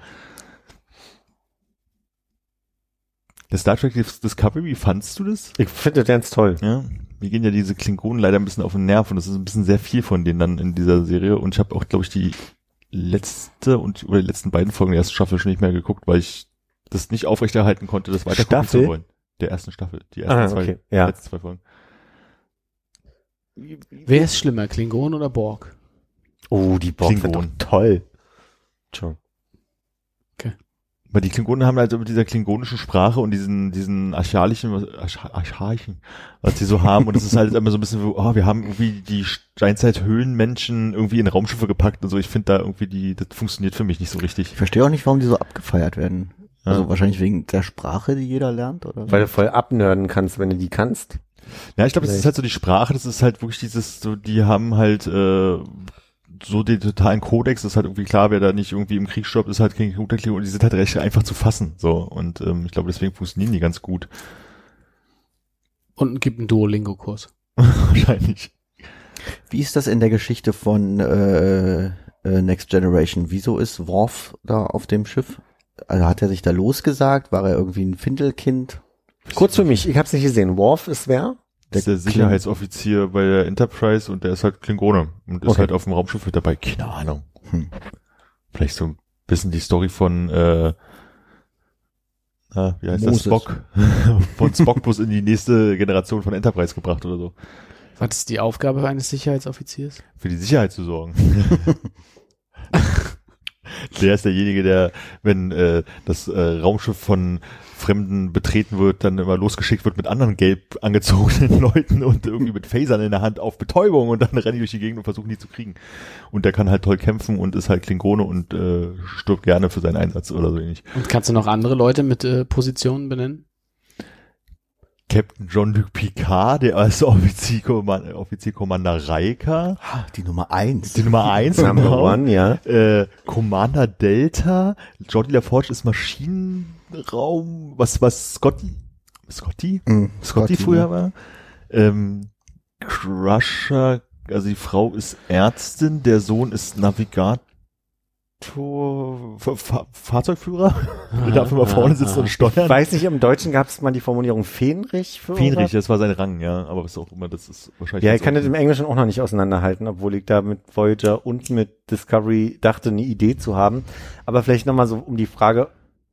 Der Star Trek Discovery, wie fandst du das? Ich finde das ganz toll. Ja, mir gehen ja diese Klingonen leider ein bisschen auf den Nerv und das ist ein bisschen sehr viel von denen dann in dieser Serie und ich habe auch, glaube ich, die letzte und oder die letzten beiden Folgen der ersten Staffel schon nicht mehr geguckt, weil ich das nicht aufrechterhalten konnte, das weiter gucken zu wollen. Der ersten Staffel, die ersten Ah, zwei, okay, ja. letzten zwei Folgen. Wer ist schlimmer, Klingon oder Borg? Oh, die Box sind doch Klingonen. toll. Schon. Weil die Klingonen haben halt so mit dieser klingonischen Sprache und diesen, diesen archaischen, arch- archaischen, was sie so haben. Und es ist halt immer so ein bisschen, so, oh, wir haben irgendwie die Steinzeit-Höhlenmenschen irgendwie in Raumschiffe gepackt und so. Ich finde da irgendwie die, das funktioniert für mich nicht so richtig. Ich verstehe auch nicht, warum die so abgefeiert werden. Ja. Also wahrscheinlich wegen der Sprache, die jeder lernt, oder? Weil du voll abnörden kannst, wenn du die kannst. Ja, ich glaube, es ist halt so die Sprache, das ist halt wirklich dieses, so, die haben halt äh, so den totalen Kodex, das ist halt irgendwie klar, wer da nicht irgendwie im Krieg stirbt, ist halt kein guter Klingon und die sind halt recht einfach zu fassen. So. Und ähm, ich glaube, deswegen funktionieren die ganz gut. Und gibt einen Duolingo-Kurs. Wahrscheinlich. Wie ist das in der Geschichte von äh, äh, Next Generation? Wieso ist Worf da auf dem Schiff? Also hat er sich da losgesagt? War er irgendwie ein Findelkind? Kurz für mich, ich habe es nicht gesehen. Worf ist wer? Der ist der Sicherheitsoffizier bei der Enterprise und der ist halt Klingone und ist Okay. halt auf dem Raumschiff mit dabei. Keine Ahnung. Hm. Vielleicht so ein bisschen die Story von, äh, na, wie heißt Moses. das? Spock. von Spock bloß in die nächste Generation von Enterprise gebracht oder so. Was ist die Aufgabe eines Sicherheitsoffiziers? Für die Sicherheit zu sorgen. der ist derjenige, der, wenn äh, das äh, Raumschiff von Fremden betreten wird, dann immer losgeschickt wird mit anderen gelb angezogenen Leuten und irgendwie mit Phasern in der Hand auf Betäubung und dann rennen die durch die Gegend und versuchen die zu kriegen. Und der kann halt toll kämpfen und ist halt Klingone und äh, stirbt gerne für seinen Einsatz oder so ähnlich. Und kannst du noch andere Leute mit äh, Positionen benennen? Captain John-Luc Picard, der als Offizierkommander Offizierkommander Riker, Ah, Die Nummer eins. die Nummer eins, Number genau. one, ja. äh, Commander Delta, Jordi LaForge ist Maschinenraum, was, was Scotty, Scotty? Mhm, Scotty früher ne? war. Ähm, Crusher, also die Frau ist Ärztin, der Sohn ist Navigator, Fa Fa Fahrzeugführer, der darf immer vorne sitzen und Ich steuern. weiß nicht, im Deutschen gab es mal die Formulierung Fähnrich für Fähnrich, irgendwas? das war sein Rang, ja, aber was auch immer, das ist wahrscheinlich. Ja, ich kann das im Englischen auch noch nicht auseinanderhalten, obwohl ich da mit Voyager und mit Discovery dachte, eine Idee zu haben. Aber vielleicht nochmal so, um die Frage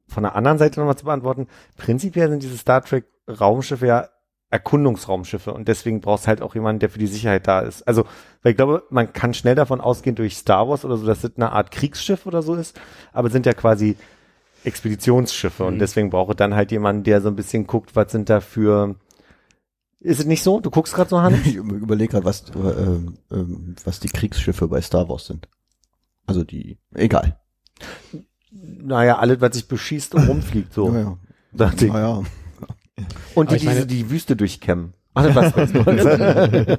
von der anderen Seite nochmal zu beantworten. Prinzipiell sind diese Star Trek Raumschiffe ja Erkundungsraumschiffe und deswegen brauchst halt auch jemanden, der für die Sicherheit da ist. Also, weil ich glaube, man kann schnell davon ausgehen durch Star Wars oder so, dass das eine Art Kriegsschiff oder so ist, aber es sind ja quasi Expeditionsschiffe und deswegen brauche dann halt jemanden, der so ein bisschen guckt, was sind da für ist es nicht so? Du guckst gerade so, Hannes? Ich überlege gerade, was, äh, ähm, was die Kriegsschiffe bei Star Wars sind. Also die, egal. naja, alles, was sich beschießt und rumfliegt, so. Naja. Dachte. Naja. Und die, meine- diese, die Wüste durchkämmen. Ach, das war's. was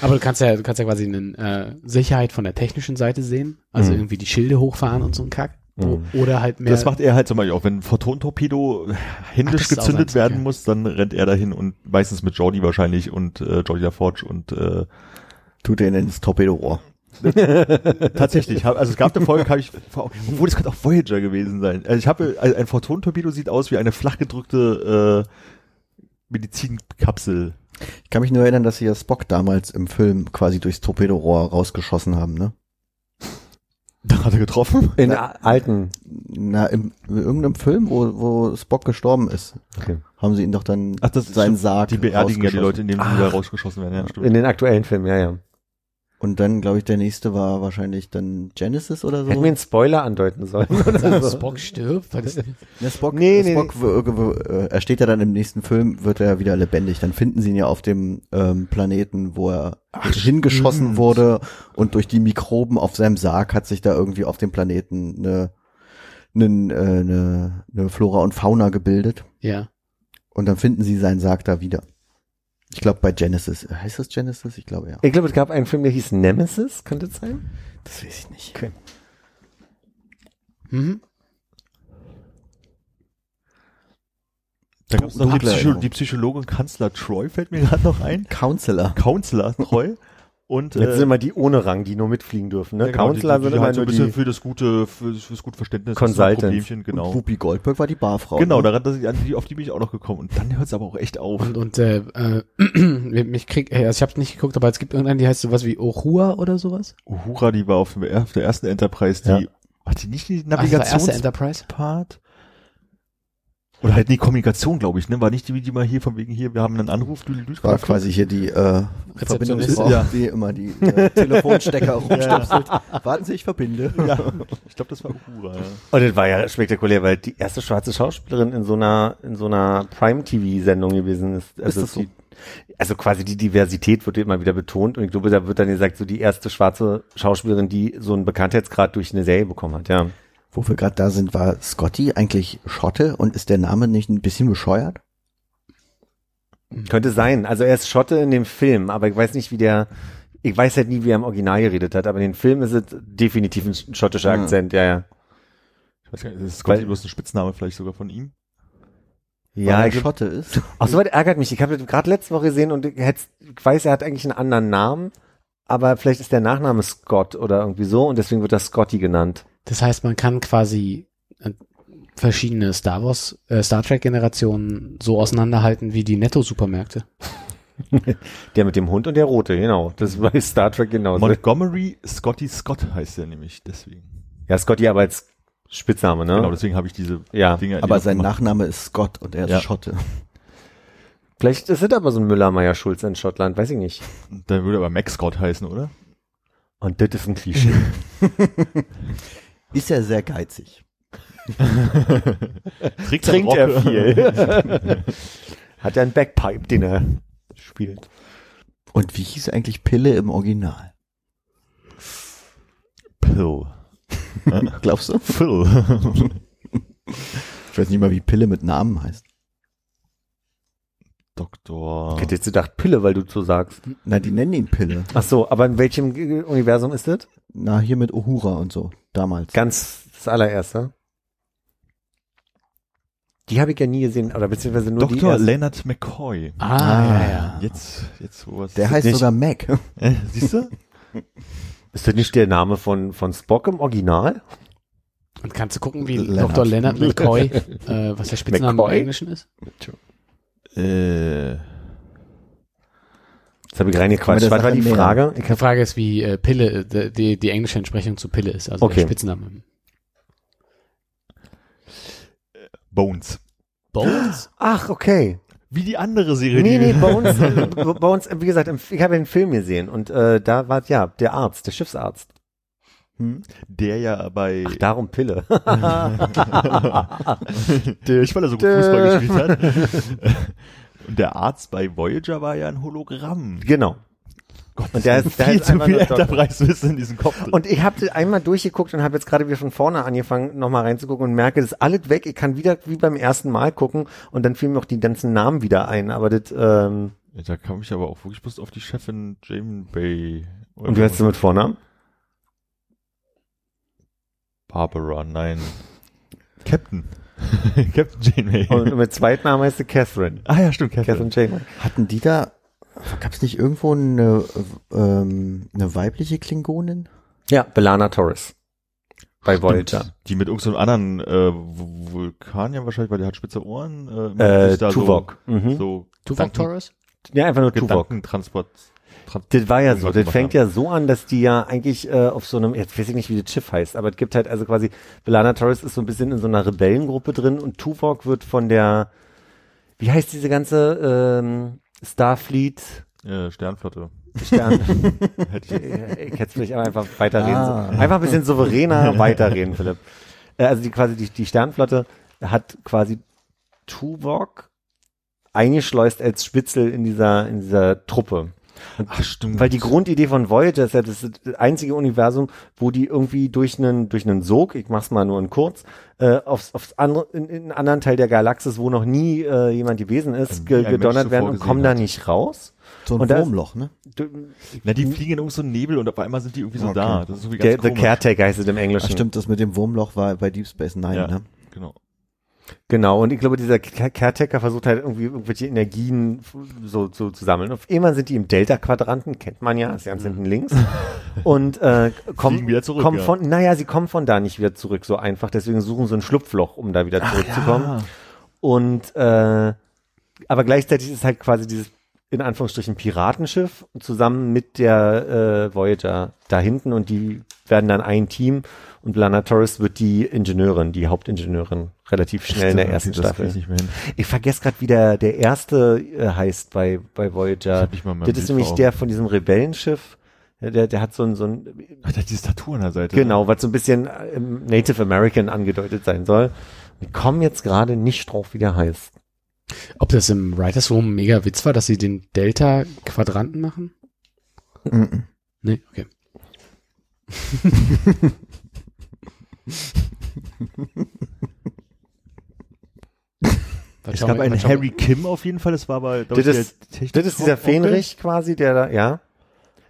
Aber du kannst ja, du kannst ja quasi eine äh, Sicherheit von der technischen Seite sehen, also Mhm. irgendwie die Schilde hochfahren und so ein Kack. Mhm. Oder halt mehr. Das macht er halt zum Beispiel auch, wenn ein Photon-Torpedo händisch Ach, gezündet werden muss, dann rennt er dahin und meistens mit Jordi wahrscheinlich und äh, Jordi LaForge und äh, Tut den ins Torpedorohr. tatsächlich, hab, also es gab eine Folge, habe ich, obwohl das könnte auch Voyager gewesen sein. Also ich habe, also ein Photon-Torpedo sieht aus wie eine flach gedrückte äh, Medizinkapsel. Ich kann mich nur erinnern, dass sie ja Spock damals im Film quasi durchs Torpedorohr rausgeschossen haben, ne? Da hat er getroffen. In a- alten. Na, im, in irgendeinem Film, wo, wo Spock gestorben ist, Okay. haben sie ihn doch dann Ach, das ist seinen. Sarg Die beerdigen ja die Leute, indem sie Ach. da rausgeschossen werden. Ja, stimmt. In den aktuellen Filmen, ja, ja. Und dann, glaube ich, der nächste war wahrscheinlich dann Genesis oder so. Hätten wir einen Spoiler andeuten sollen. Also Spock stirbt? Was ist denn? Ja, Spock, Nee, nee, Spock w- äh, er steht ja dann im nächsten Film, wird er wieder lebendig. Dann finden sie ihn ja auf dem ähm, Planeten, wo er hingeschossen stimmt. wurde und durch die Mikroben auf seinem Sarg hat sich da irgendwie auf dem Planeten eine, eine, äh, eine, eine Flora und Fauna gebildet. Ja. Und dann finden sie seinen Sarg da wieder. Ich glaube bei Genesis. Heißt das Genesis? Ich glaube ja. Ich glaube, es gab einen Film, der hieß Nemesis, könnte es sein? Das weiß ich nicht. Okay. Mhm. Da gab es noch die, Psycho Erinnerung. die Psychologin Kanzler Troy, fällt mir gerade noch ein. Counselor. Counselor Troy. Und Jetzt äh, sind immer die ohne Rang, die nur mitfliegen dürfen. Ne? ja, genau, Counselor die, die, die halt so ein bisschen für das gute, für, fürs gute Verständnis. Consultants. Problemchen, genau. Und Whoopi Goldberg war die Barfrau. Genau, ne? daran, dass ich, an die, auf die bin ich auch noch gekommen. Und dann hört es aber auch echt auf. Und, und äh, äh, mich krieg, also ich habe nicht geguckt, aber es gibt irgendeinen, die heißt sowas wie Ohua oder sowas. Uhura, die war auf, dem, auf der ersten Enterprise, die, Ja. hat die nicht die Ach, das war erste? Enterprise. Oder halt die Kommunikation, glaube ich, ne? War nicht die, die mal hier von wegen hier, wir haben einen Anruf, du, du war quasi hier die äh. Verbindungsfrau, Ja. die immer die äh, Telefonstecker rumstöpselt. Warten Sie, ich verbinde. Ja, ich glaube, das war Uhura, ja. Und das war ja spektakulär, weil die erste schwarze Schauspielerin in so einer, in so einer Prime-TV-Sendung gewesen ist. Also, das so? die, also quasi die Diversität wird immer wieder betont und ich glaube, da wird dann gesagt, so die erste schwarze Schauspielerin, die so einen Bekanntheitsgrad durch eine Serie bekommen hat, ja. Wo wir gerade da sind, war Scotty eigentlich Schotte und ist der Name nicht ein bisschen bescheuert? Könnte sein. Also er ist Schotte in dem Film, aber ich weiß nicht, wie der, ich weiß halt nie, wie er im Original geredet hat, aber in dem Film ist es definitiv ein schottischer Ja. Akzent, ja, ja. Ich weiß gar nicht, ist Scotty Weil- bloß ein Spitzname vielleicht sogar von ihm? Ja, Weil ich er Schotte ist. Auch so weit ärgert mich. Ich habe gerade letzte Woche gesehen und ich, weiß, er hat eigentlich einen anderen Namen, aber vielleicht ist der Nachname Scott oder irgendwie so und deswegen wird das Scotty genannt. Das heißt, man kann quasi äh, verschiedene Star Wars, äh, Star Trek Generationen so auseinanderhalten wie die Netto-Supermärkte. Der mit dem Hund und der Rote, genau. Das ist bei Star Trek genauso. Montgomery Scotty Scott heißt er nämlich, deswegen. ja, Scotty aber als Spitzname, ne? Genau, deswegen habe ich diese Ja, Dinge Aber sein gemacht. Nachname ist Scott und er ist Ja. Schotte. Vielleicht ist es aber so ein Müller-Meyer-Schulz in Schottland, weiß ich nicht. Dann würde aber Max Scott heißen, oder? Und das ist ein Klischee. Ist er sehr geizig. Trägt, Trinkt er viel. Hat er einen Backpipe, den er spielt. Und wie hieß eigentlich Pille im Original? Pill. Glaubst du? Phil. Ich weiß nicht mal, wie Pille mit Namen heißt. Doktor. Ich hätte jetzt gedacht Pille, weil du so sagst. Na, die nennen ihn Pille. Ach so, aber in welchem Universum ist das? Na, hier mit Uhura und so. Damals. Ganz das allererste. Die habe ich ja nie gesehen, oder beziehungsweise nur die Dr. erste. Leonard McCoy. Ah, Ah. ja, ja. Jetzt, jetzt wo was. Der heißt nicht- sogar Mac. Äh, siehst du? Ist das nicht der Name von, von Spock im Original? Und kannst du gucken, wie Leonard. Dr. Leonard McCoy, äh, was der Spitzname McCoy? im Englischen ist? Äh, Das habe ich reingequatscht. Was war die. Frage? Ich Die Frage ist, wie äh, Pille, äh, die, die englische Entsprechung zu Pille ist, also Okay. der Spitzname. Bones. Bones? ach, okay. Wie die andere Serie. Nee, nee, bei uns, äh, uns, äh, wie gesagt, ich habe einen Film gesehen und äh, da war, ja, der Arzt, der Schiffsarzt. Hm? Der ja bei, Ach, darum Pille. der, ich weil er so gut Fußball gespielt hat. Und der Arzt bei Voyager war ja ein Hologramm. genau. Gott, Und der ist- der viel ist zu viel. Enterprise-Wissen in diesem Kopf drin. Und ich habe einmal durchgeguckt und habe jetzt gerade wieder von vorne angefangen, nochmal reinzugucken und merke, das ist alles weg. Ich kann wieder wie beim ersten Mal gucken und dann fielen mir auch die ganzen Namen wieder ein. Aber das, ähm, da kam ich aber auch wirklich bloß auf die Chefin Jane Bay. und wie heißt du mit Vornamen? Barbara, nein. Captain. Captain Janeway. Und mit Zweitnamen heißt sie Catherine. ah ja, stimmt, Catherine. Catherine Janeway. Hatten die da, gab es nicht irgendwo eine, ähm, eine weibliche Klingonin? Ja, Belana Torres. Bei Voyager. Die mit irgendeinem anderen äh, Vul- Vulkanier wahrscheinlich, weil der hat spitze Ohren. Äh, Äh, sich da Tuvok. So, Mhm. so Tuvok Torres? Ja, einfach nur Tuvok. Gedankentransport. Das war ja so. Das fängt haben. ja so an, dass die ja eigentlich äh, auf so einem, jetzt weiß ich nicht, wie das Schiff heißt, aber es gibt halt also quasi, Belana Torres ist so ein bisschen in so einer Rebellengruppe drin und Tuvok wird von der, wie heißt diese ganze ähm, Starfleet Äh, Sternflotte. Stern? Hätte ich ich hätte vielleicht einfach weiterreden. Ah. So. Einfach ein bisschen souveräner weiterreden, Philipp. Äh, also die quasi die, die Sternflotte hat quasi Tuvok eingeschleust als Spitzel in dieser in dieser Truppe. Ach, stimmt. weil die Grundidee von Voyager ist ja das, ist das einzige Universum, wo die irgendwie durch einen durch einen Sog, ich mach's mal nur in kurz, äh, aufs, aufs andere in, in einen anderen Teil der Galaxis, wo noch nie äh, jemand gewesen ist, nie ge, gedonnert werden und kommen gesehen da hat. nicht raus. So ein Und Wurmloch, ne? Du- Na, die fliegen in irgendeinem so Nebel und auf einmal sind die irgendwie so Okay. da. Das ist irgendwie Der, ganz the komisch. Caretaker heißt es im Englischen. Ach stimmt, das mit dem Wurmloch war bei Deep Space Nine, Ja, ne? genau. Genau, und ich glaube, dieser Ca- Caretaker versucht halt irgendwie irgendwelche Energien so, so zu sammeln. Auf einmal sind die im Delta-Quadranten, kennt man ja, ist ganz hinten links. Und äh, kommen, wieder zurück, kommen ja. von, naja, sie kommen von da nicht wieder zurück so einfach, deswegen suchen sie ein Schlupfloch, um da wieder zurückzukommen. Und äh, aber gleichzeitig ist halt quasi dieses in Anführungsstrichen Piratenschiff zusammen mit der äh, Voyager da hinten und die werden dann ein Team und Lana Torres wird die Ingenieurin, die Hauptingenieurin, relativ schnell in der ersten das Staffel. Ich. Ich vergesse gerade, wie der, der erste äh, heißt bei, bei Voyager. Das Bild ist nämlich vor der von diesem Rebellenschiff. Der, der, der hat so ein, so ein, Ach, der hat dieses Tattoo an der Seite. genau, was so ein bisschen äh, Native American angedeutet sein soll. Wir kommen jetzt gerade nicht drauf, wie der heißt. Ob das im Writers Room mega Witz war, dass sie den Delta-Quadranten machen? Mhm. Nee, okay. Was Es gab wir- einen Harry Kim auf jeden Fall, das war aber, glaub Das ich, ist- Das ist dieser. Fähnrich quasi, der da, ja.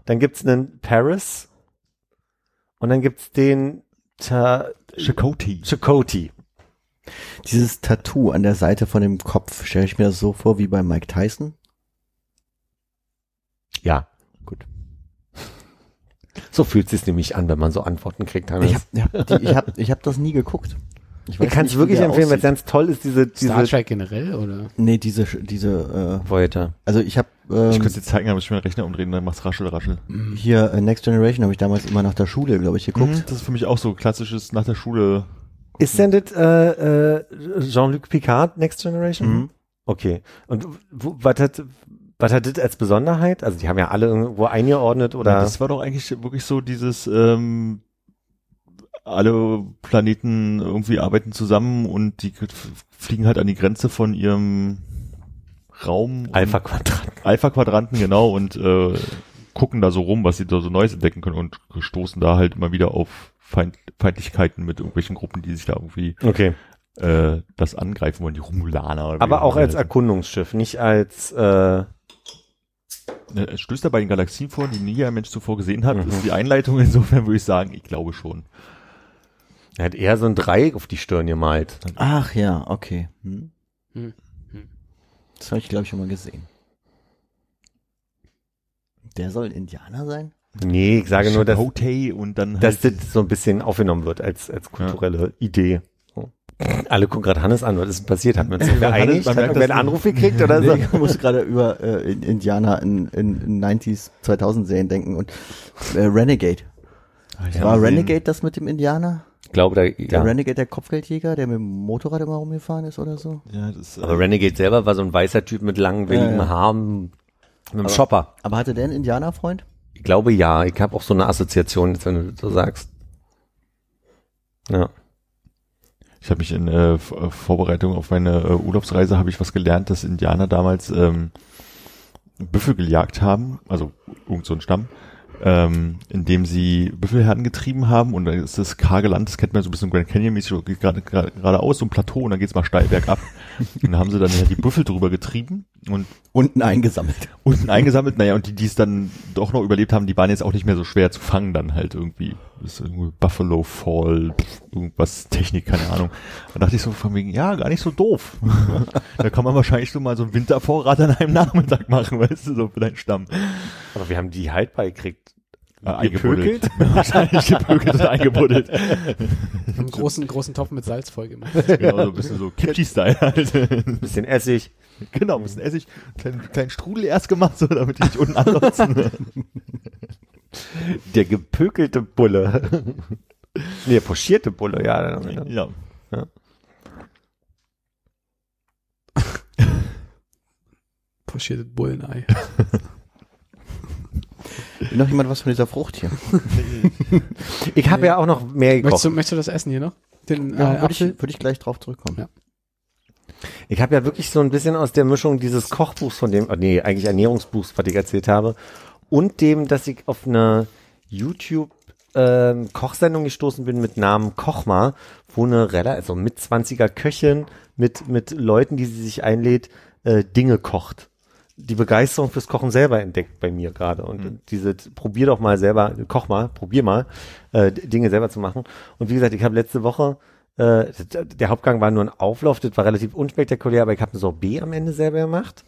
Dann gibt's einen Paris. Und dann gibt's den Ta Chakotay. Chakotay. Dieses Tattoo an der Seite von dem Kopf, stelle ich mir das so vor wie bei Mike Tyson. Ja. So fühlt es sich nämlich an, wenn man so Antworten kriegt. Hannes. Ich habe ja, die- ich hab, ich hab das nie geguckt. Ich ich kann es wirklich empfehlen, weil es ganz toll ist, diese, Star diese Trek generell oder? Nee, diese, diese, äh, Voyager. also ich habe Ich ähm, könnte es dir zeigen, aber ich will meinen Rechner umdrehen, dann macht's raschel, raschel. hier äh, Next Generation habe ich damals immer nach der Schule, glaube ich, geguckt. Mhm, Das ist für mich auch so klassisches nach der Schule. Ist denn das äh, äh, Jean-Luc Picard Next Generation? Mhm. Okay. Und wo, was hat was hat das als Besonderheit? Also die haben ja alle irgendwo eingeordnet oder Das war doch eigentlich wirklich so dieses, ähm, alle Planeten irgendwie arbeiten zusammen und die fliegen halt an die Grenze von ihrem Raum. und- Alpha Quadrat. Alpha-Quadranten, genau, und äh, gucken da so rum, was sie da so Neues entdecken können und stoßen da halt immer wieder auf Feind Feindlichkeiten mit irgendwelchen Gruppen, die sich da irgendwie Okay. äh, das angreifen wollen, die Romulaner. oder Aber auch als heißen. Erkundungsschiff, nicht als äh, Äh, Es stößt da bei den Galaxien vor, die nie ein Mensch zuvor gesehen hat. Mhm. Ist die Einleitung insofern, würde ich sagen, ich glaube schon. Er hat eher so ein Dreieck auf die Stirn gemalt. Ach ja, okay. Hm. Hm. Hm. Das habe ich, glaube ich, schon mal gesehen. Der soll ein Indianer sein? Nee, ich sage nur, dass, und dann dass halt, das so ein bisschen aufgenommen wird als, als kulturelle Idee. So. Alle gucken gerade Hannes an, was ist denn passiert? Hat man sich Man geeinigt? man Hat irgendwer einen Anruf gekriegt oder so? Ich muss gerade über äh, in- Indianer in, in, in 90s, 2000 Serien denken und äh, Renegade. War. Renegade das mit dem Indianer? Ich glaube, da, Der ja. Renegade der Kopfgeldjäger, der mit dem Motorrad immer rumgefahren ist oder so? Ja, das ist, äh, Aber Renegade selber war so ein weißer Typ mit langen, welligen Ja. Haaren, mit einem Shopper. Aber hatte der einen Indianerfreund? Ich glaube ja. Ich habe auch so eine Assoziation, jetzt, wenn du so sagst. Ja. Ich habe mich in äh, äh, Vorbereitung auf meine äh, Urlaubsreise habe ich was gelernt, dass Indianer damals ähm, Büffel gejagt haben, also irgend so ein Stamm, ähm, indem sie Büffelherden getrieben haben und da ist das karge Land, das kennt man so ein bisschen Grand Canyon mäßig, so geht gerade gerade geradeaus so ein Plateau und dann geht's mal steil bergab. und dann haben sie dann ja die Büffel drüber getrieben und Unten eingesammelt. unten eingesammelt, naja, und die, die es dann doch noch überlebt haben, die waren jetzt auch nicht mehr so schwer zu fangen dann halt irgendwie. Das ist irgendwie Buffalo Fall, irgendwas Technik, keine Ahnung. Da dachte ich so von wegen, ja, gar nicht so doof. da kann man wahrscheinlich so mal so einen Wintervorrat an einem Nachmittag machen, weißt du, so für deinen Stamm. Aber wir haben die haltbar gekriegt. Äh, eingebuddelt. wahrscheinlich gepökelt und eingebuddelt. Einen großen, großen Topf mit Salz voll gemacht. genau, so ein bisschen so Kimchi-Style halt. Bisschen Essig. genau, ein bisschen Essig, kleinen, kleinen Strudel erst gemacht, so damit die nicht unten anlotzen. Der gepökelte Bulle. nee, der pochierte Bulle, ja. ja. Pochiertes Bullenei. Will noch jemand was von dieser Frucht hier? Ich habe ja auch noch mehr Möchtest du, gekocht. möchtest du das essen hier noch? Den Ja, äh, würde ich, Apfel? würd ich gleich drauf zurückkommen. Ja. Ich habe ja wirklich so ein bisschen aus der Mischung dieses Kochbuchs von dem, oh nee, eigentlich Ernährungsbuchs, was ich erzählt habe, und dem, dass ich auf eine YouTube ähm, Kochsendung gestoßen bin mit Namen Kochma, wo eine Rella, also mit 20er Köchin mit mit Leuten, die sie sich einlädt, äh, Dinge kocht. Die Begeisterung fürs Kochen selber entdeckt bei mir gerade und diese probier doch mal selber, koch mal, probier mal äh, Dinge selber zu machen. Und wie gesagt, ich habe letzte Woche äh, der Hauptgang war nur ein Auflauf, das war relativ unspektakulär, aber ich habe ein Sorbet am Ende selber gemacht.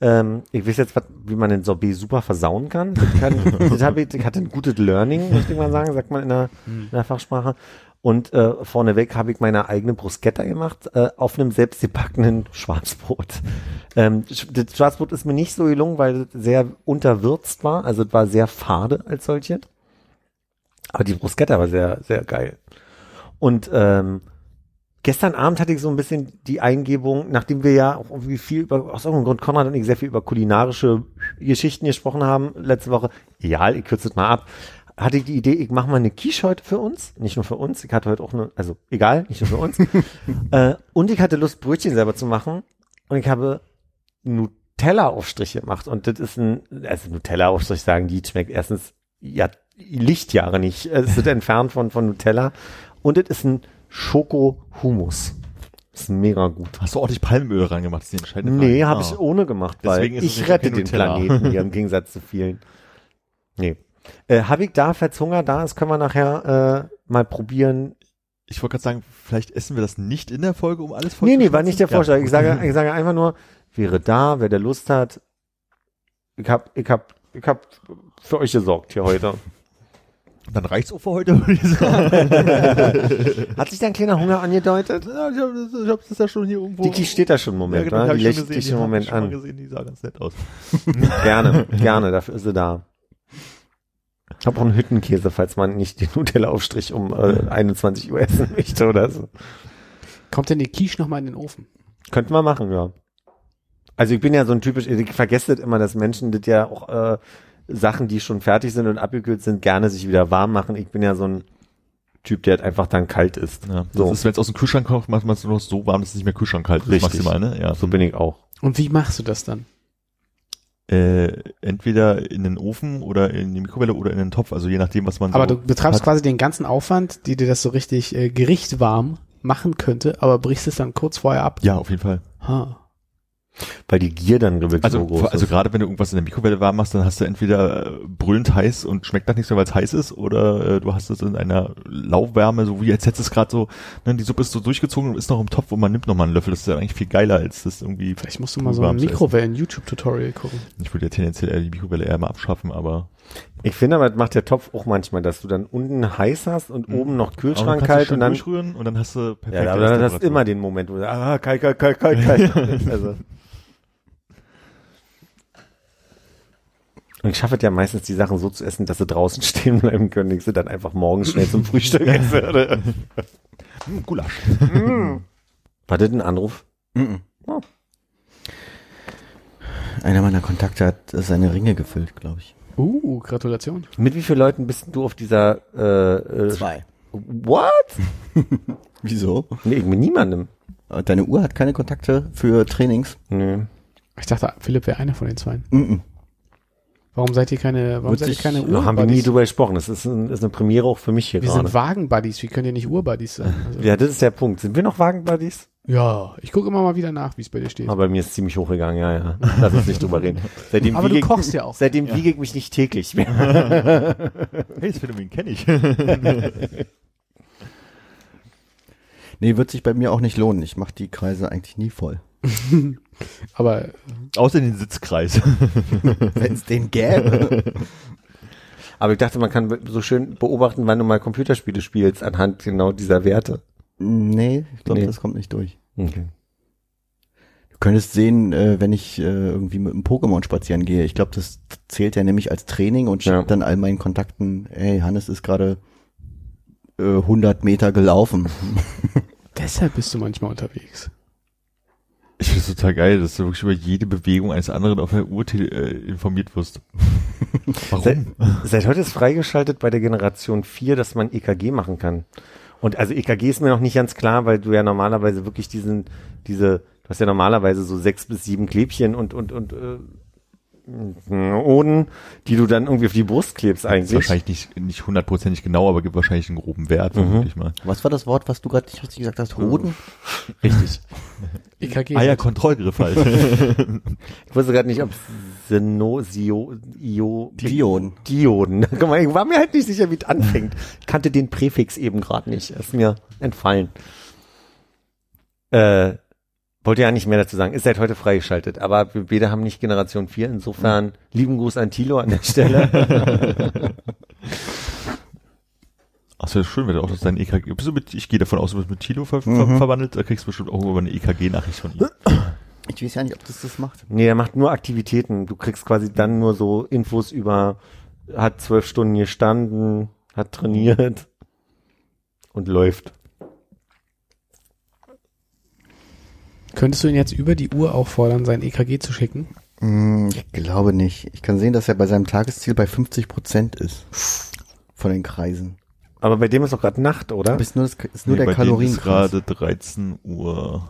Ähm, ich weiß jetzt, wie man den Sorbet super versauen kann. Das, kann, das ich, hatte ein gutes Learning, möchte ich mal sagen, sagt man in der, in der Fachsprache. Und äh, vorneweg habe ich meine eigene Bruschetta gemacht äh, auf einem selbstgebackenen Schwarzbrot. Ähm, das Schwarzbrot ist mir nicht so gelungen, weil es sehr unterwürzt war. Also es war sehr fade als solche. Aber die Bruschetta war sehr, sehr geil. Und ähm, gestern Abend hatte ich so ein bisschen die Eingebung, nachdem wir ja auch irgendwie viel über, aus irgendeinem Grund, Konrad und ich sehr viel über kulinarische Geschichten gesprochen haben letzte Woche. Egal, ich kürze es mal ab. Hatte ich die Idee, ich mache mal eine Quiche heute für uns. Nicht nur für uns, ich hatte heute auch eine, also egal, nicht nur für uns. äh, und ich hatte Lust, Brötchen selber zu machen. Und ich habe Nutella-Aufstriche gemacht. Und das ist ein, also Nutella-Aufstrich sagen, die schmeckt erstens ja Lichtjahre nicht. Es sind entfernt von, von Nutella. Und das ist ein Schoko-Humus. Ist mega gut. Hast du ordentlich Palmöl reingemacht? Das ist die entscheidende Frage. Nee, habe Ah. ich ohne gemacht, weil Deswegen ist es ich nicht rette den Nutella. Planeten hier im Gegensatz zu vielen. Nee. Äh, habe ich da, falls Hunger da ist, können wir nachher äh, mal probieren. Ich wollte gerade sagen, vielleicht essen wir das nicht in der Folge, um alles voll Nee, nee, war nicht der. Vorschlag. Ja. Ich sage, ich sage einfach nur, wäre da, wer der Lust hat. Ich hab, ich hab, ich hab für euch gesorgt hier heute. Dann reicht's auch für heute, würde ich sagen. Hat sich dein kleiner Hunger angedeutet? ja, ich habe das, ich hab das ja schon hier irgendwo. Die Key steht da schon einen Moment, ja, genau, hab Die lächelt dich hab Moment an. gesehen, die sah ganz nett aus. Gerne, gerne, dafür ist sie da. Ich habe auch einen Hüttenkäse, falls man nicht den Nutella-Aufstrich um äh, 21 Uhr essen möchte oder so. Kommt denn die Quiche nochmal in den Ofen? Könnten wir machen, ja. Also ich bin ja so ein typisch, ich vergesse das immer, dass Menschen das ja auch äh, Sachen, die schon fertig sind und abgekühlt sind, gerne sich wieder warm machen. Ich bin ja so ein Typ, der halt einfach dann kalt ist. Ja, So. das ist, wenn es aus dem Kühlschrank kommt, macht man es nur noch so warm, dass es nicht mehr Kühlschrank kalt ist. Richtig. Maximal, ne? Ja, So bin ich auch. Und wie machst du das dann? Äh, entweder in den Ofen oder in die Mikrowelle oder in den Topf, also je nachdem, was man Aber so du betreibst hat. quasi den ganzen Aufwand, die dir das so richtig äh, gerichtwarm machen könnte, aber brichst es dann kurz vorher ab. Ja, auf jeden Fall. Ha. Weil die Gier dann wirklich Also, so groß also ist. gerade wenn du irgendwas in der Mikrowelle warm machst, dann hast du entweder äh, brüllend heiß und schmeckt nach nichts mehr, weil es heiß ist, oder äh, du hast es in einer Lauwärme, so wie als hättest du es gerade so, ne, die Suppe ist so durchgezogen und ist noch im Topf und man nimmt noch mal einen Löffel. Das ist ja eigentlich viel geiler, als das irgendwie. Vielleicht musst du mal so ein. Mikrowellen-YouTube-Tutorial gucken. Ich würde ja tendenziell eher die Mikrowelle eher mal abschaffen, aber Ich finde aber, das macht der Topf auch manchmal, dass du dann unten heiß hast und oben noch Kühlschrank kannst du kalt und dann, durchrühren und dann hast du perfekt. ja, aber dann hast du immer den Moment, wo du, ah, kalt, kalt, kalt, kalt, kalt. also. Und ich schaffe es ja meistens, die Sachen so zu essen, dass sie draußen stehen bleiben können. Ich sie dann einfach morgens schnell zum Frühstück esse. oder? Hm, Gulasch. War das ein Anruf? Mhm. Oh. Einer meiner Kontakte hat seine Ringe gefüllt, glaube ich. Uh, Gratulation. Mit wie vielen Leuten bist du auf dieser äh, äh, Zwei. What? Wieso? Nee, mit niemandem. Äh, Deine Uhr hat keine Kontakte für Trainings? Nö. Ich dachte, Philipp wäre einer von den zwei. Mhm. Warum seid ihr keine, warum Wird seid ihr keine Da haben wir nie drüber gesprochen. Das ist, ein, ist eine Premiere auch für mich hier Wir gerade. sind Wagen-Buddies, wie könnt ihr nicht Uhr-Buddies sein? Also, Ja, das ist der Punkt. Sind wir noch Wagenbuddies? ja, ich gucke immer mal wieder nach, wie es bei dir steht. Aber bei mir ist ziemlich hochgegangen, ja, ja. Lass uns nicht drüber reden. Seitdem Aber du wiege ich- kochst ja auch. Seitdem wiege ich mich nicht täglich mehr. Hey, das Phänomen kenne ich. Nee, wird sich bei mir auch nicht lohnen. Ich mache die Kreise eigentlich nie voll. Aber Außer den Sitzkreis. Wenn es den gäbe. Aber ich dachte, man kann so schön beobachten, wann du mal Computerspiele spielst, anhand genau dieser Werte. nee, ich glaube, Nee. das kommt nicht durch. Okay. Du könntest sehen, äh, wenn ich äh, irgendwie mit einem Pokémon spazieren gehe. Ich glaube, das zählt ja nämlich als Training und schickt Ja. dann all meinen Kontakten, hey, Hannes ist gerade äh, 100 Meter gelaufen. deshalb bist du manchmal unterwegs. Ich finde es total geil, dass du wirklich über jede Bewegung eines anderen auf der Uhr äh, informiert wirst. Seit, Warum? seit heute ist freigeschaltet bei der Generation 4, dass man EKG machen kann. Und also EKG ist mir noch nicht ganz klar, weil du ja normalerweise wirklich diesen, diese, du hast ja normalerweise so sechs bis sieben Klebchen und, und, und, äh, Oden, die du dann irgendwie auf die Brust klebst Ist eigentlich. wahrscheinlich nicht, nicht hundertprozentig genau, aber gibt wahrscheinlich einen groben Wert, vermute ich mal. Was war das Wort, was du gerade nicht richtig gesagt hast? Hoden? Richtig. EKG. Ah ja, Kontrollgriff halt. Ich wusste gerade nicht, ob Seno, Sio, Io, Dion. Dioden. Guck mal, ich war mir halt nicht sicher, wie es anfängt. Ich kannte den Präfix eben gerade nicht. Ist mir entfallen. Äh, wollte ja nicht mehr dazu sagen. Ist seit heute freigeschaltet. Aber wir beide haben nicht Generation 4. Insofern lieben Gruß an Tilo an der Stelle. Ach, so schön, wenn du auch das dein EKG, bist du mit, ich gehe davon aus, du bist mit Tilo ver Mhm. verwandelt, da kriegst du bestimmt auch über eine EKG-Nachricht von ihm. Ich weiß ja nicht, ob das das macht. nee, er macht nur Aktivitäten. Du kriegst quasi dann nur so Infos über, hat zwölf Stunden gestanden, hat trainiert und läuft. Könntest du ihn jetzt über die Uhr auffordern, sein EKG zu schicken? Hm, Ich glaube nicht. Ich kann sehen, dass er bei seinem Tagesziel bei 50 Prozent ist. Von den Kreisen. Aber bei dem ist doch gerade Nacht, oder? Aber ist nur, das, ist nur Nee, der bei denen ist gerade 13 Uhr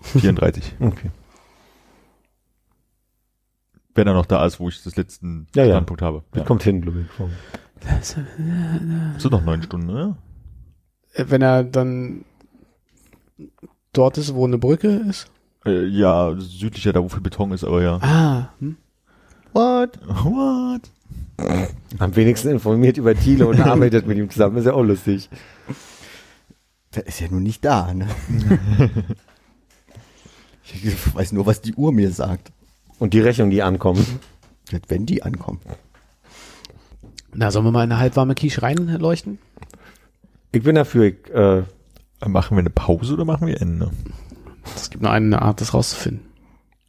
34. Okay. Wenn er noch da ist, wo ich das letzten Ja, ja. Standpunkt habe. Das Ja. kommt hin, glaube ich. Das sind noch neun Stunden, ne? Äh, Wenn er dann dort ist, wo eine Brücke ist? Äh, ja, südlicher, da wo viel Beton ist, aber ja. Ah, hm? What? What? Am wenigsten informiert über Thiele und arbeitet mit ihm zusammen. Ist ja auch lustig. Der ist ja nun nicht da, ne? ich weiß nur, was die Uhr mir sagt. Und die Rechnung, die ankommt. Wenn die ankommt. Na, sollen wir mal in eine halbwarme Quiche reinleuchten? Ich bin dafür, ich, äh, Machen wir eine Pause oder machen wir Ende? Es gibt nur eine Art, das rauszufinden.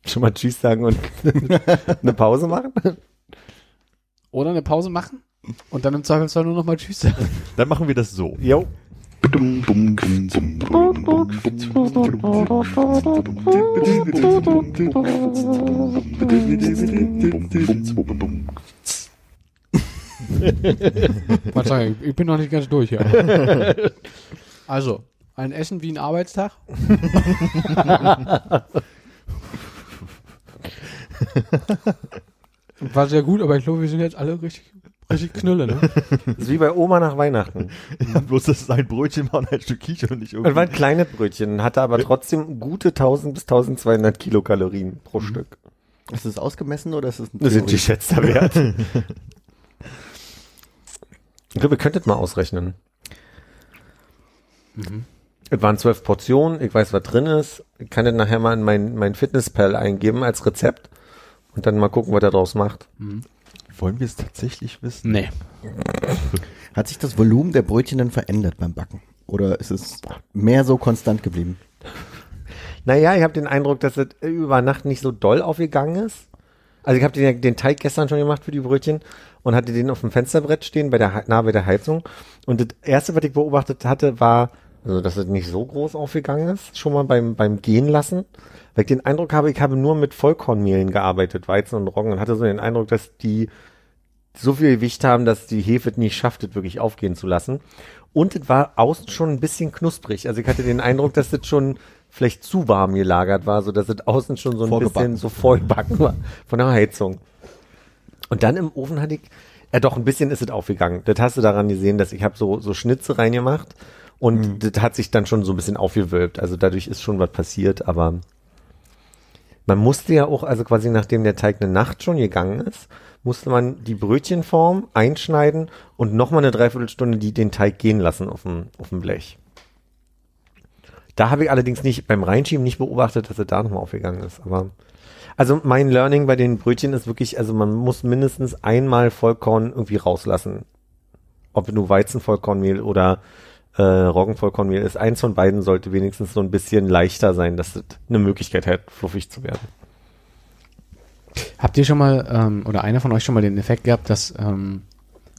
schon mal Tschüss sagen und eine Pause machen. Oder eine Pause machen und dann im Zweifelsfall nur noch mal Tschüss sagen. Dann machen wir das so. Jo. Ich bin noch nicht ganz durch, ja. Also, ein Essen wie ein Arbeitstag. War sehr gut, aber ich glaube, wir sind jetzt alle richtig, richtig knülle, ne? Das ist wie bei Oma nach Weihnachten. Ja, bloß, dass es ein Brötchen war und ein Stück Quiche und nicht Das war ein irgendwie. kleines Brötchen, hatte aber trotzdem gute 1000 bis 1200 Kilokalorien pro Stück. Ist es ausgemessen oder ist es ein Das sind Theorie? geschätzter Wert. ich glaube, ihr könntet mal ausrechnen. Es waren zwölf Portionen, ich weiß, was drin ist. Ich kann das nachher mal in mein, mein Fitnesspal eingeben als Rezept und dann mal gucken, was er draus macht. Wollen wir es tatsächlich wissen? Nee. Hat sich das Volumen der Brötchen denn verändert beim Backen? Oder ist es mehr so konstant geblieben? Naja, ich habe den Eindruck, dass es über Nacht nicht so doll aufgegangen ist. Also ich habe den, den Teig gestern schon gemacht für die Brötchen und hatte den auf dem Fensterbrett stehen, bei der, He- nah bei der Heizung. Und das erste, was ich beobachtet hatte, war, also dass es nicht so groß aufgegangen ist, schon mal beim, beim Gehen lassen. Weil ich den Eindruck habe, ich habe nur mit Vollkornmehlen gearbeitet, Weizen und Roggen und hatte so den Eindruck, dass die so viel Gewicht haben, dass die Hefe es nicht schafft, es wirklich aufgehen zu lassen. Und es war außen schon ein bisschen knusprig. Also ich hatte den Eindruck, dass es schon vielleicht zu warm gelagert war, so dass es außen schon so ein bisschen so vollbacken war von der Heizung. Und dann im Ofen hatte ich, ja doch, ein bisschen ist es aufgegangen. Das hast du daran gesehen, dass ich habe so, so Schnitze reingemacht und das hat sich dann schon so ein bisschen aufgewölbt. Also dadurch ist schon was passiert, aber man musste ja auch, also quasi nachdem der Teig eine Nacht schon gegangen ist, musste man die Brötchenform einschneiden und nochmal eine Dreiviertelstunde die, den Teig gehen lassen auf dem, auf dem Blech. Da habe ich allerdings nicht beim Reinschieben nicht beobachtet, dass er da nochmal aufgegangen ist. Aber also mein Learning bei den Brötchen ist wirklich, also man muss mindestens einmal Vollkorn irgendwie rauslassen. Ob nur Weizenvollkornmehl oder äh, Roggenvollkornmehl ist. Eins von beiden sollte wenigstens so ein bisschen leichter sein, dass es eine Möglichkeit hat, fluffig zu werden. Habt ihr schon mal, ähm, oder einer von euch schon mal den Effekt gehabt, dass ähm,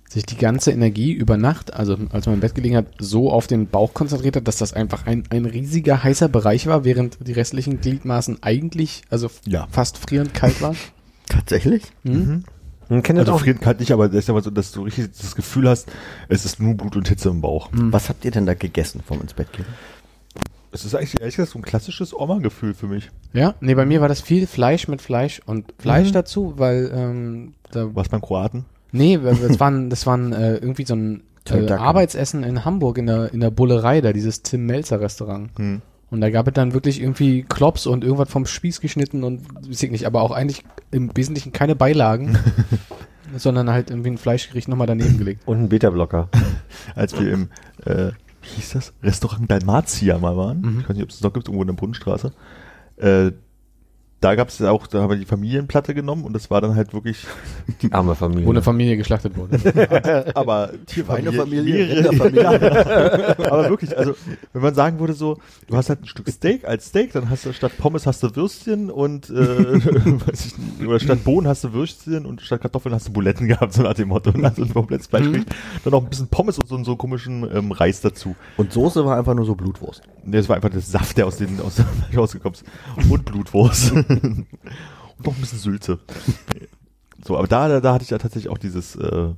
sich die ganze Energie über Nacht, also als man im Bett gelegen hat, so auf den Bauch konzentriert hat, dass das einfach ein, ein riesiger heißer Bereich war, während die restlichen Gliedmaßen eigentlich, also Ja. fast frierend kalt waren? Tatsächlich? Und kennt Also kann nicht, aber das ist aber so, dass du richtig das Gefühl hast, es ist nur Blut und Hitze im Bauch. Was habt ihr denn da gegessen vom ins Bett gehen? Es ist eigentlich ehrlich gesagt so ein klassisches Oma-Gefühl für mich. Ja, nee, bei mir war das viel Fleisch mit Fleisch und Fleisch dazu, weil ähm, da Was beim Kroaten? Nee, das waren, das waren äh, irgendwie so ein äh. Arbeitsessen in Hamburg in der, in der Bullerei, da dieses Tim Melzer Restaurant. Hm. Und da gab es dann wirklich irgendwie Klops und irgendwas vom Spieß geschnitten und weiß ich nicht, aber auch eigentlich im Wesentlichen keine Beilagen, sondern halt irgendwie ein Fleischgericht nochmal daneben gelegt. und ein Beta-Blocker. Als wir im, äh, wie hieß das? Restaurant Dalmatia mal waren. Mhm. Ich weiß nicht, ob es das noch gibt, irgendwo in der Brunnenstraße. Äh, da gab es ja auch, da haben wir die Familienplatte genommen und das war dann halt wirklich, Die arme Familie. Wo eine Familie geschlachtet wurde. aber Rinderfamilie. aber wirklich, also wenn man sagen würde so, du hast halt ein Stück Steak als Steak, dann hast du statt Pommes hast du Würstchen und äh, weiß ich nicht, oder statt Bohnen hast du Würstchen und statt Kartoffeln hast du Buletten gehabt, so nach dem Motto. Und also ein komplettes Fleischgericht. Dann noch ein bisschen Pommes und so, so einen komischen ähm, Reis dazu. Und Soße war einfach nur so Blutwurst. Nee, das war einfach der Saft, der aus den aus rausgekommen ist. Und Blutwurst. Und noch ein bisschen Sülze. So, aber da, da, da hatte ich ja tatsächlich auch dieses, äh,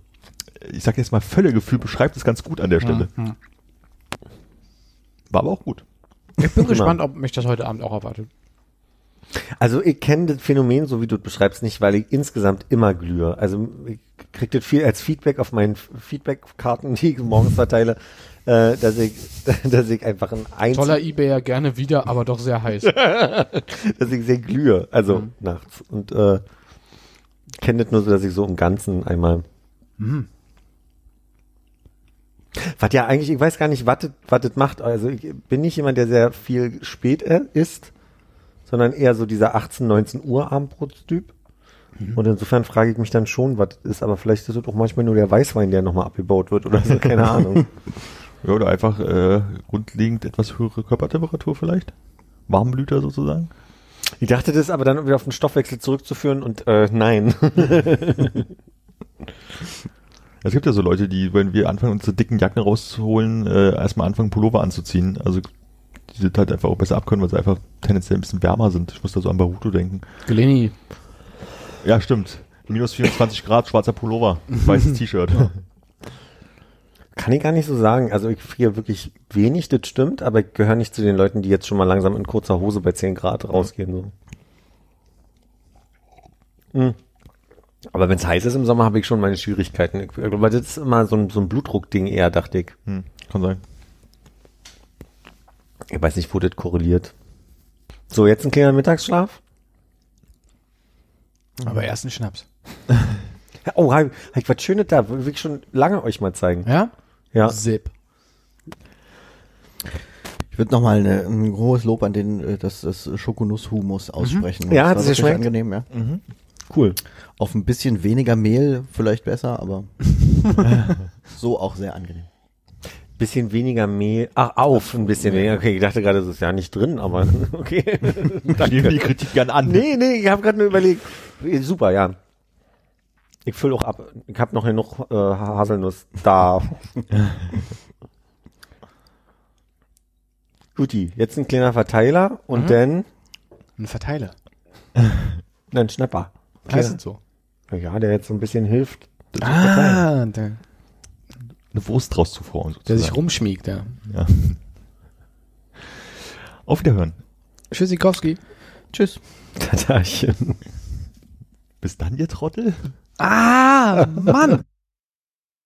ich sag jetzt mal, Völlegefühl beschreibt es ganz gut an der Stelle. Mhm. War aber auch gut. Ich bin gespannt, ob mich das heute Abend auch erwartet. Also ich kenne das Phänomen, so wie du es beschreibst, nicht, weil ich insgesamt immer glühe. Also ich krieg das viel als Feedback auf meinen Feedback-Karten, die ich morgens verteile, äh, dass ich, dass ich einfach ein Einzel Toller Ebayer gerne wieder, aber doch sehr heiß. dass ich sehr glühe, also nachts. Und äh, kenne das nur so, dass ich so im Ganzen einmal. Was ja eigentlich, ich weiß gar nicht, was das- macht. Also ich bin nicht jemand, der sehr viel spät äh, isst, sondern eher so dieser 18, 19 Uhr Abendbrotstyp. Und insofern frage ich mich dann schon, was ist, aber vielleicht ist es auch manchmal nur der Weißwein, der nochmal abgebaut wird oder so, keine Ahnung. Ja, oder einfach äh, grundlegend etwas höhere Körpertemperatur vielleicht. Warmblüter sozusagen. Ich dachte, das aber dann wieder auf den Stoffwechsel zurückzuführen und äh, nein. Es gibt ja so Leute, die, wenn wir anfangen, unsere dicken Jacken rauszuholen, äh, erstmal anfangen, Pullover anzuziehen. Also die sind halt einfach auch besser abkönnen, weil sie einfach tendenziell ein bisschen wärmer sind. Ich muss da so an Baruto denken. Geleni, Ja, stimmt. Minus 24 Grad, schwarzer Pullover, weißes T-Shirt. Kann ich gar nicht so sagen. Also ich friere wirklich wenig, das stimmt, aber ich gehöre nicht zu den Leuten, die jetzt schon mal langsam in kurzer Hose bei 10 Grad rausgehen. So. Hm. Aber wenn es heiß ist im Sommer, habe ich schon meine Schwierigkeiten. Ich glaube, das ist immer so ein, so ein Blutdruckding eher, dachte ich. Hm, kann sein. Ich weiß nicht, wo das korreliert. So, jetzt ein kleiner Mittagsschlaf. Aber erst ein Schnaps. Oh, hab, hab ich was Schönes da. Will ich schon lange euch mal zeigen. Ja? Ja. Zip. Ich würde nochmal ein großes Lob an den, äh, das, das Schokonusshumus aussprechen. Ja, hat das es geschmeckt? angenehm, ja. Cool. Auf ein bisschen weniger Mehl vielleicht besser, aber so auch sehr angenehm. Bisschen weniger Mehl. Ach, auf ein bisschen weniger. Okay, ich dachte gerade, das ist ja nicht drin, aber okay. Ich nehme die Kritik gern an. Nee, nee, ich habe gerade nur überlegt. Super, ja. Ich fülle auch ab. Ich habe noch genug äh, Haselnuss da. Guti, jetzt ein kleiner Verteiler und dann Ein Verteiler. ein Schnapper. Heißt es so? Ja, der jetzt so ein bisschen hilft. Ah, der, Eine Wurst draus zu formen, der sozusagen. sich rumschmiegt, ja. Ja. Auf Wiederhören. Tschüssikowski. Tschüss. Tatarchen. Bis dann, ihr Trottel. Ah, Mann!